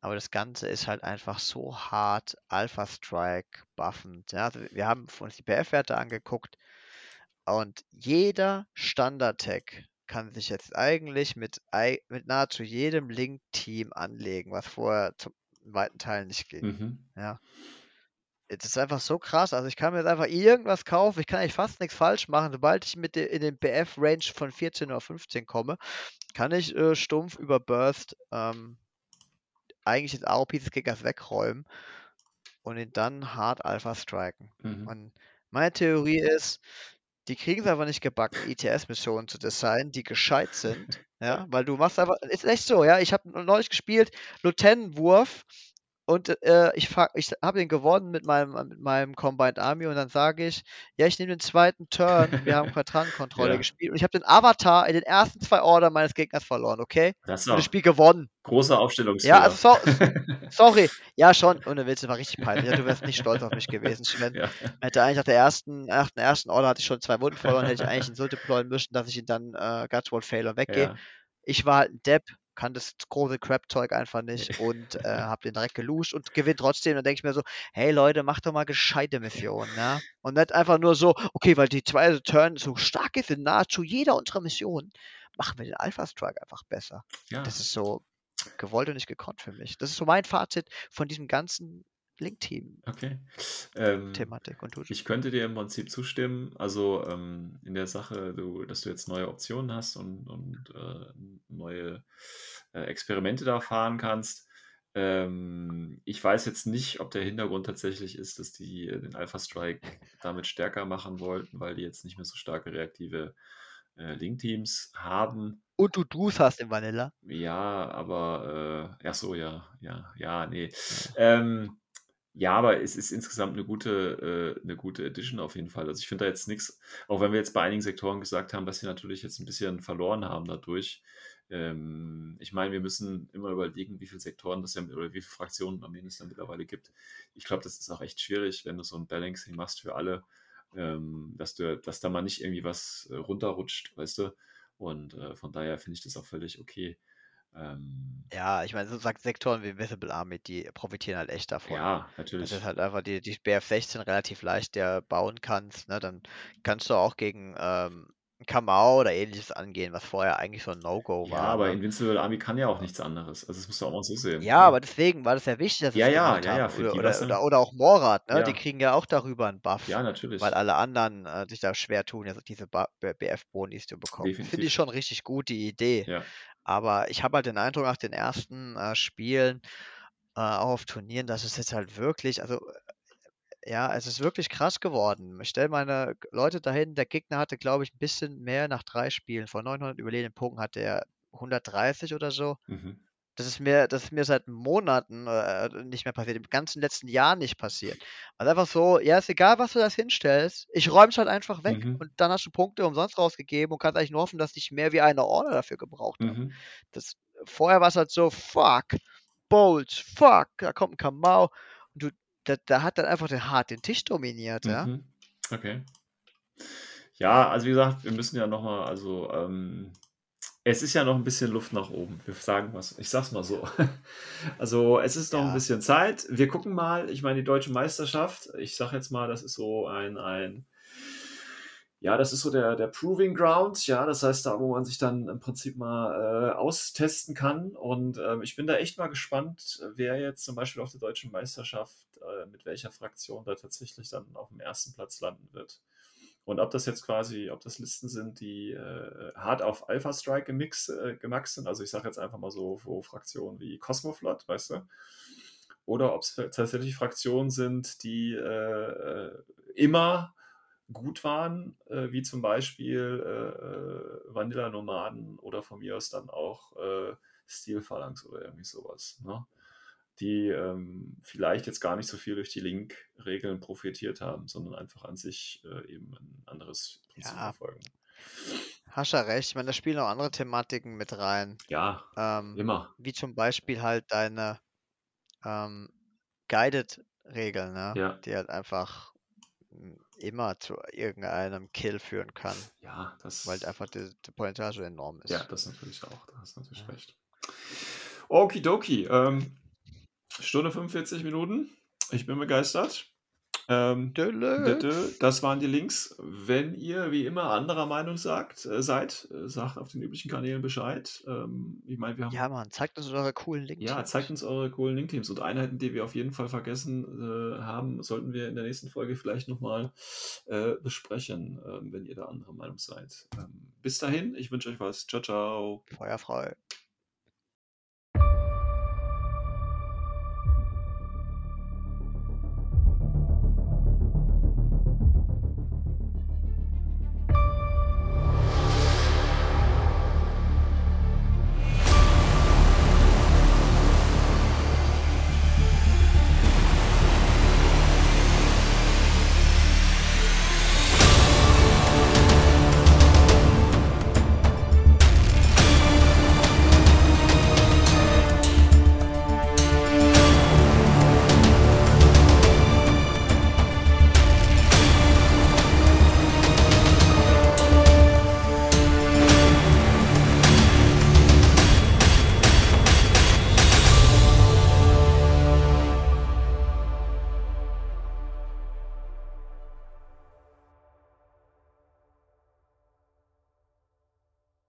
aber das Ganze ist halt einfach so hart, Alpha Strike, buffend. Ja, also wir haben uns die PF-Werte angeguckt und jeder Standard-Tag kann sich jetzt eigentlich mit, mit nahezu jedem Link-Team anlegen, was vorher zum weiten Teil nicht ging. Mhm. Ja. Es ist einfach so krass. Also ich kann mir jetzt einfach irgendwas kaufen. Ich kann eigentlich fast nichts falsch machen. Sobald ich mit in den BF-Range von 14 oder 15 komme, kann ich äh, stumpf über Burst ähm, eigentlich den AOP des Gegners wegräumen und ihn dann hart Alpha striken. Mhm. Und meine Theorie ist, die kriegen es einfach nicht gebacken, ITS-Missionen zu designen, die gescheit sind. Ja, weil du machst einfach, ist echt so, ja. Ich habe neulich gespielt, Lieutenant-Wurf und äh, ich, ich habe den gewonnen mit meinem, mit meinem Combined Army und dann sage ich, ja, ich nehme den zweiten Turn, wir haben Quadrantenkontrolle Ja. gespielt und ich habe den Avatar in den ersten zwei Order meines Gegners verloren, okay? Das ist Und das Spiel gewonnen. großer Ja, Aufstellungsfehler. also so, sorry. Ja, schon. Ohne Witz, das war richtig peinlich. Ja, du wärst nicht stolz auf mich gewesen, Sven. ja. Hätte eigentlich nach der ersten, nach dem ersten Order hatte ich schon zwei Wunden verloren, hätte ich eigentlich ihn so deployen müssen, dass ich ihn dann äh, Gutswall fail und weggehe. ja. Ich war halt ein Depp. Kann das große Crap-Zeug einfach nicht und äh, hab den direkt geluscht und gewinnt trotzdem. Dann denke ich mir so, hey Leute, macht doch mal gescheite Missionen, ja. Und nicht einfach nur so, okay, weil die zweite Turn so stark ist in nahezu jeder unserer Missionen, machen wir den Alpha Strike einfach besser. Ja, Das ist so gewollt und nicht gekonnt für mich. Das ist so mein Fazit von diesem ganzen okay. Ähm, Link-Team-Thematik. Und du? ich könnte dir im Prinzip zustimmen. Also ähm, in der Sache, du, dass du jetzt neue Optionen hast und, und äh, neue äh, Experimente da fahren kannst. Ähm, ich weiß jetzt nicht, ob der Hintergrund tatsächlich ist, dass die äh, den Alpha Strike damit stärker machen wollten, weil die jetzt nicht mehr so starke reaktive äh, Link-Teams haben. Und du Dus hast im Vanilla. Ja, aber, äh, ach so, ja, ja, ja, nee. Ähm, ja, aber es ist insgesamt eine gute, äh, eine gute Edition auf jeden Fall. Also ich finde da jetzt nichts, auch wenn wir jetzt bei einigen Sektoren gesagt haben, dass sie natürlich jetzt ein bisschen verloren haben dadurch. Ähm, ich meine, wir müssen immer überlegen, wie viele Sektoren das ja oder wie viele Fraktionen am Ende es dann mittlerweile gibt. Ich glaube, das ist auch echt schwierig, wenn du so ein Balancing machst für alle, ähm, dass du, dass da mal nicht irgendwie was äh, runterrutscht, weißt du? Und äh, von daher finde ich das auch völlig okay. Ähm, Ja, ich meine, so sagt Sektoren wie Invisible Army, die profitieren halt echt davon. ja, Das natürlich. ist halt einfach die, die BF-16 relativ leicht der bauen kannst, ne? Dann kannst du auch gegen ähm, Kamau oder ähnliches angehen, was vorher eigentlich so ein No-Go Ja, war, aber ne? Invincible Army kann ja auch nichts anderes. Also das musst du auch mal so sehen. Ja, ne? aber deswegen war das ja wichtig, dass Ja, es ja, ja, ja, für Oder, die oder, oder, oder auch Morat, ne? Die Ja. kriegen ja auch darüber einen Buff, Ja, weil natürlich. alle anderen äh, sich da schwer tun, jetzt diese BF-Bonis zu bekommen. Finde ich schon richtig gut, die Idee. Ja. Aber ich habe halt den Eindruck nach den ersten äh, Spielen, äh, auch auf Turnieren, dass es jetzt halt wirklich, also äh, ja, es ist wirklich krass geworden. Ich stelle meine Leute dahin, der Gegner hatte, glaube ich, ein bisschen mehr nach drei Spielen. Von 900 überlebenden Punkten hatte er 130 oder so. Mhm. Das ist mir, das ist mir seit Monaten äh, nicht mehr passiert, im ganzen letzten Jahr nicht passiert. Also einfach so, ja, ist egal, was du das hinstellst, ich räume es halt einfach weg Mhm. und dann hast du Punkte umsonst rausgegeben und kannst eigentlich nur hoffen, dass nicht mehr wie eine Order dafür gebraucht haben. Mhm. Das, vorher war es halt so, fuck, Bolt, fuck, da kommt ein Kamau und du, da, da hat dann einfach den hart den Tisch dominiert, ja. Mhm. Okay. Ja, also wie gesagt, wir müssen ja nochmal, also ähm, es ist ja noch ein bisschen Luft nach oben. Wir sagen was, ich sag's mal so. Also es ist noch ein Ja. bisschen Zeit. Wir gucken mal, ich meine, die deutsche Meisterschaft, ich sag jetzt mal, das ist so ein, ein ja, das ist so der, der Proving Ground, ja, das heißt da, wo man sich dann im Prinzip mal äh, austesten kann. Und ähm, ich bin da echt mal gespannt, wer jetzt zum Beispiel auf der deutschen Meisterschaft äh, mit welcher Fraktion da tatsächlich dann auf dem ersten Platz landen wird. Und ob das jetzt quasi, ob das Listen sind, die äh, hart auf Alpha Strike gemix, äh, gemaxt sind, also ich sage jetzt einfach mal so, so Fraktionen wie Cosmoflot, weißt du? Oder ob es tatsächlich Fraktionen sind, die äh, äh, immer gut waren, äh, wie zum Beispiel äh, äh, Vanilla Nomaden oder von mir aus dann auch äh, Steel Phalanx oder irgendwie sowas. Ne? Die ähm, vielleicht jetzt gar nicht so viel durch die Link-Regeln profitiert haben, sondern einfach an sich äh, eben ein anderes Prinzip Ja. verfolgen. Hast ja recht, ich meine, da spielen auch andere Thematiken mit rein. Ja, Ähm, immer. wie zum Beispiel halt deine ähm, Guided-Regeln, ne? Ja. Die halt einfach m, immer zu irgendeinem Kill führen kann, Ja, das. weil einfach die, die so enorm ist. Ja, das natürlich auch. Da hast du natürlich Ja. recht. Okidoki. Ähm, Stunde 45 Minuten. Ich bin begeistert. Ähm, das waren die Links. Wenn ihr wie immer anderer Meinung sagt, äh, seid, äh, sagt auf den üblichen Kanälen Bescheid. Ähm, ich meine, wir haben Ja, Mann, zeigt uns eure coolen Links. ja, zeigt uns eure coolen Link-Teams und Einheiten, die wir auf jeden Fall vergessen äh, haben, sollten wir in der nächsten Folge vielleicht nochmal äh, besprechen, ähm, wenn ihr da anderer Meinung seid. Ähm, bis dahin, ich wünsche euch was. Ciao, ciao. Feuerfrei.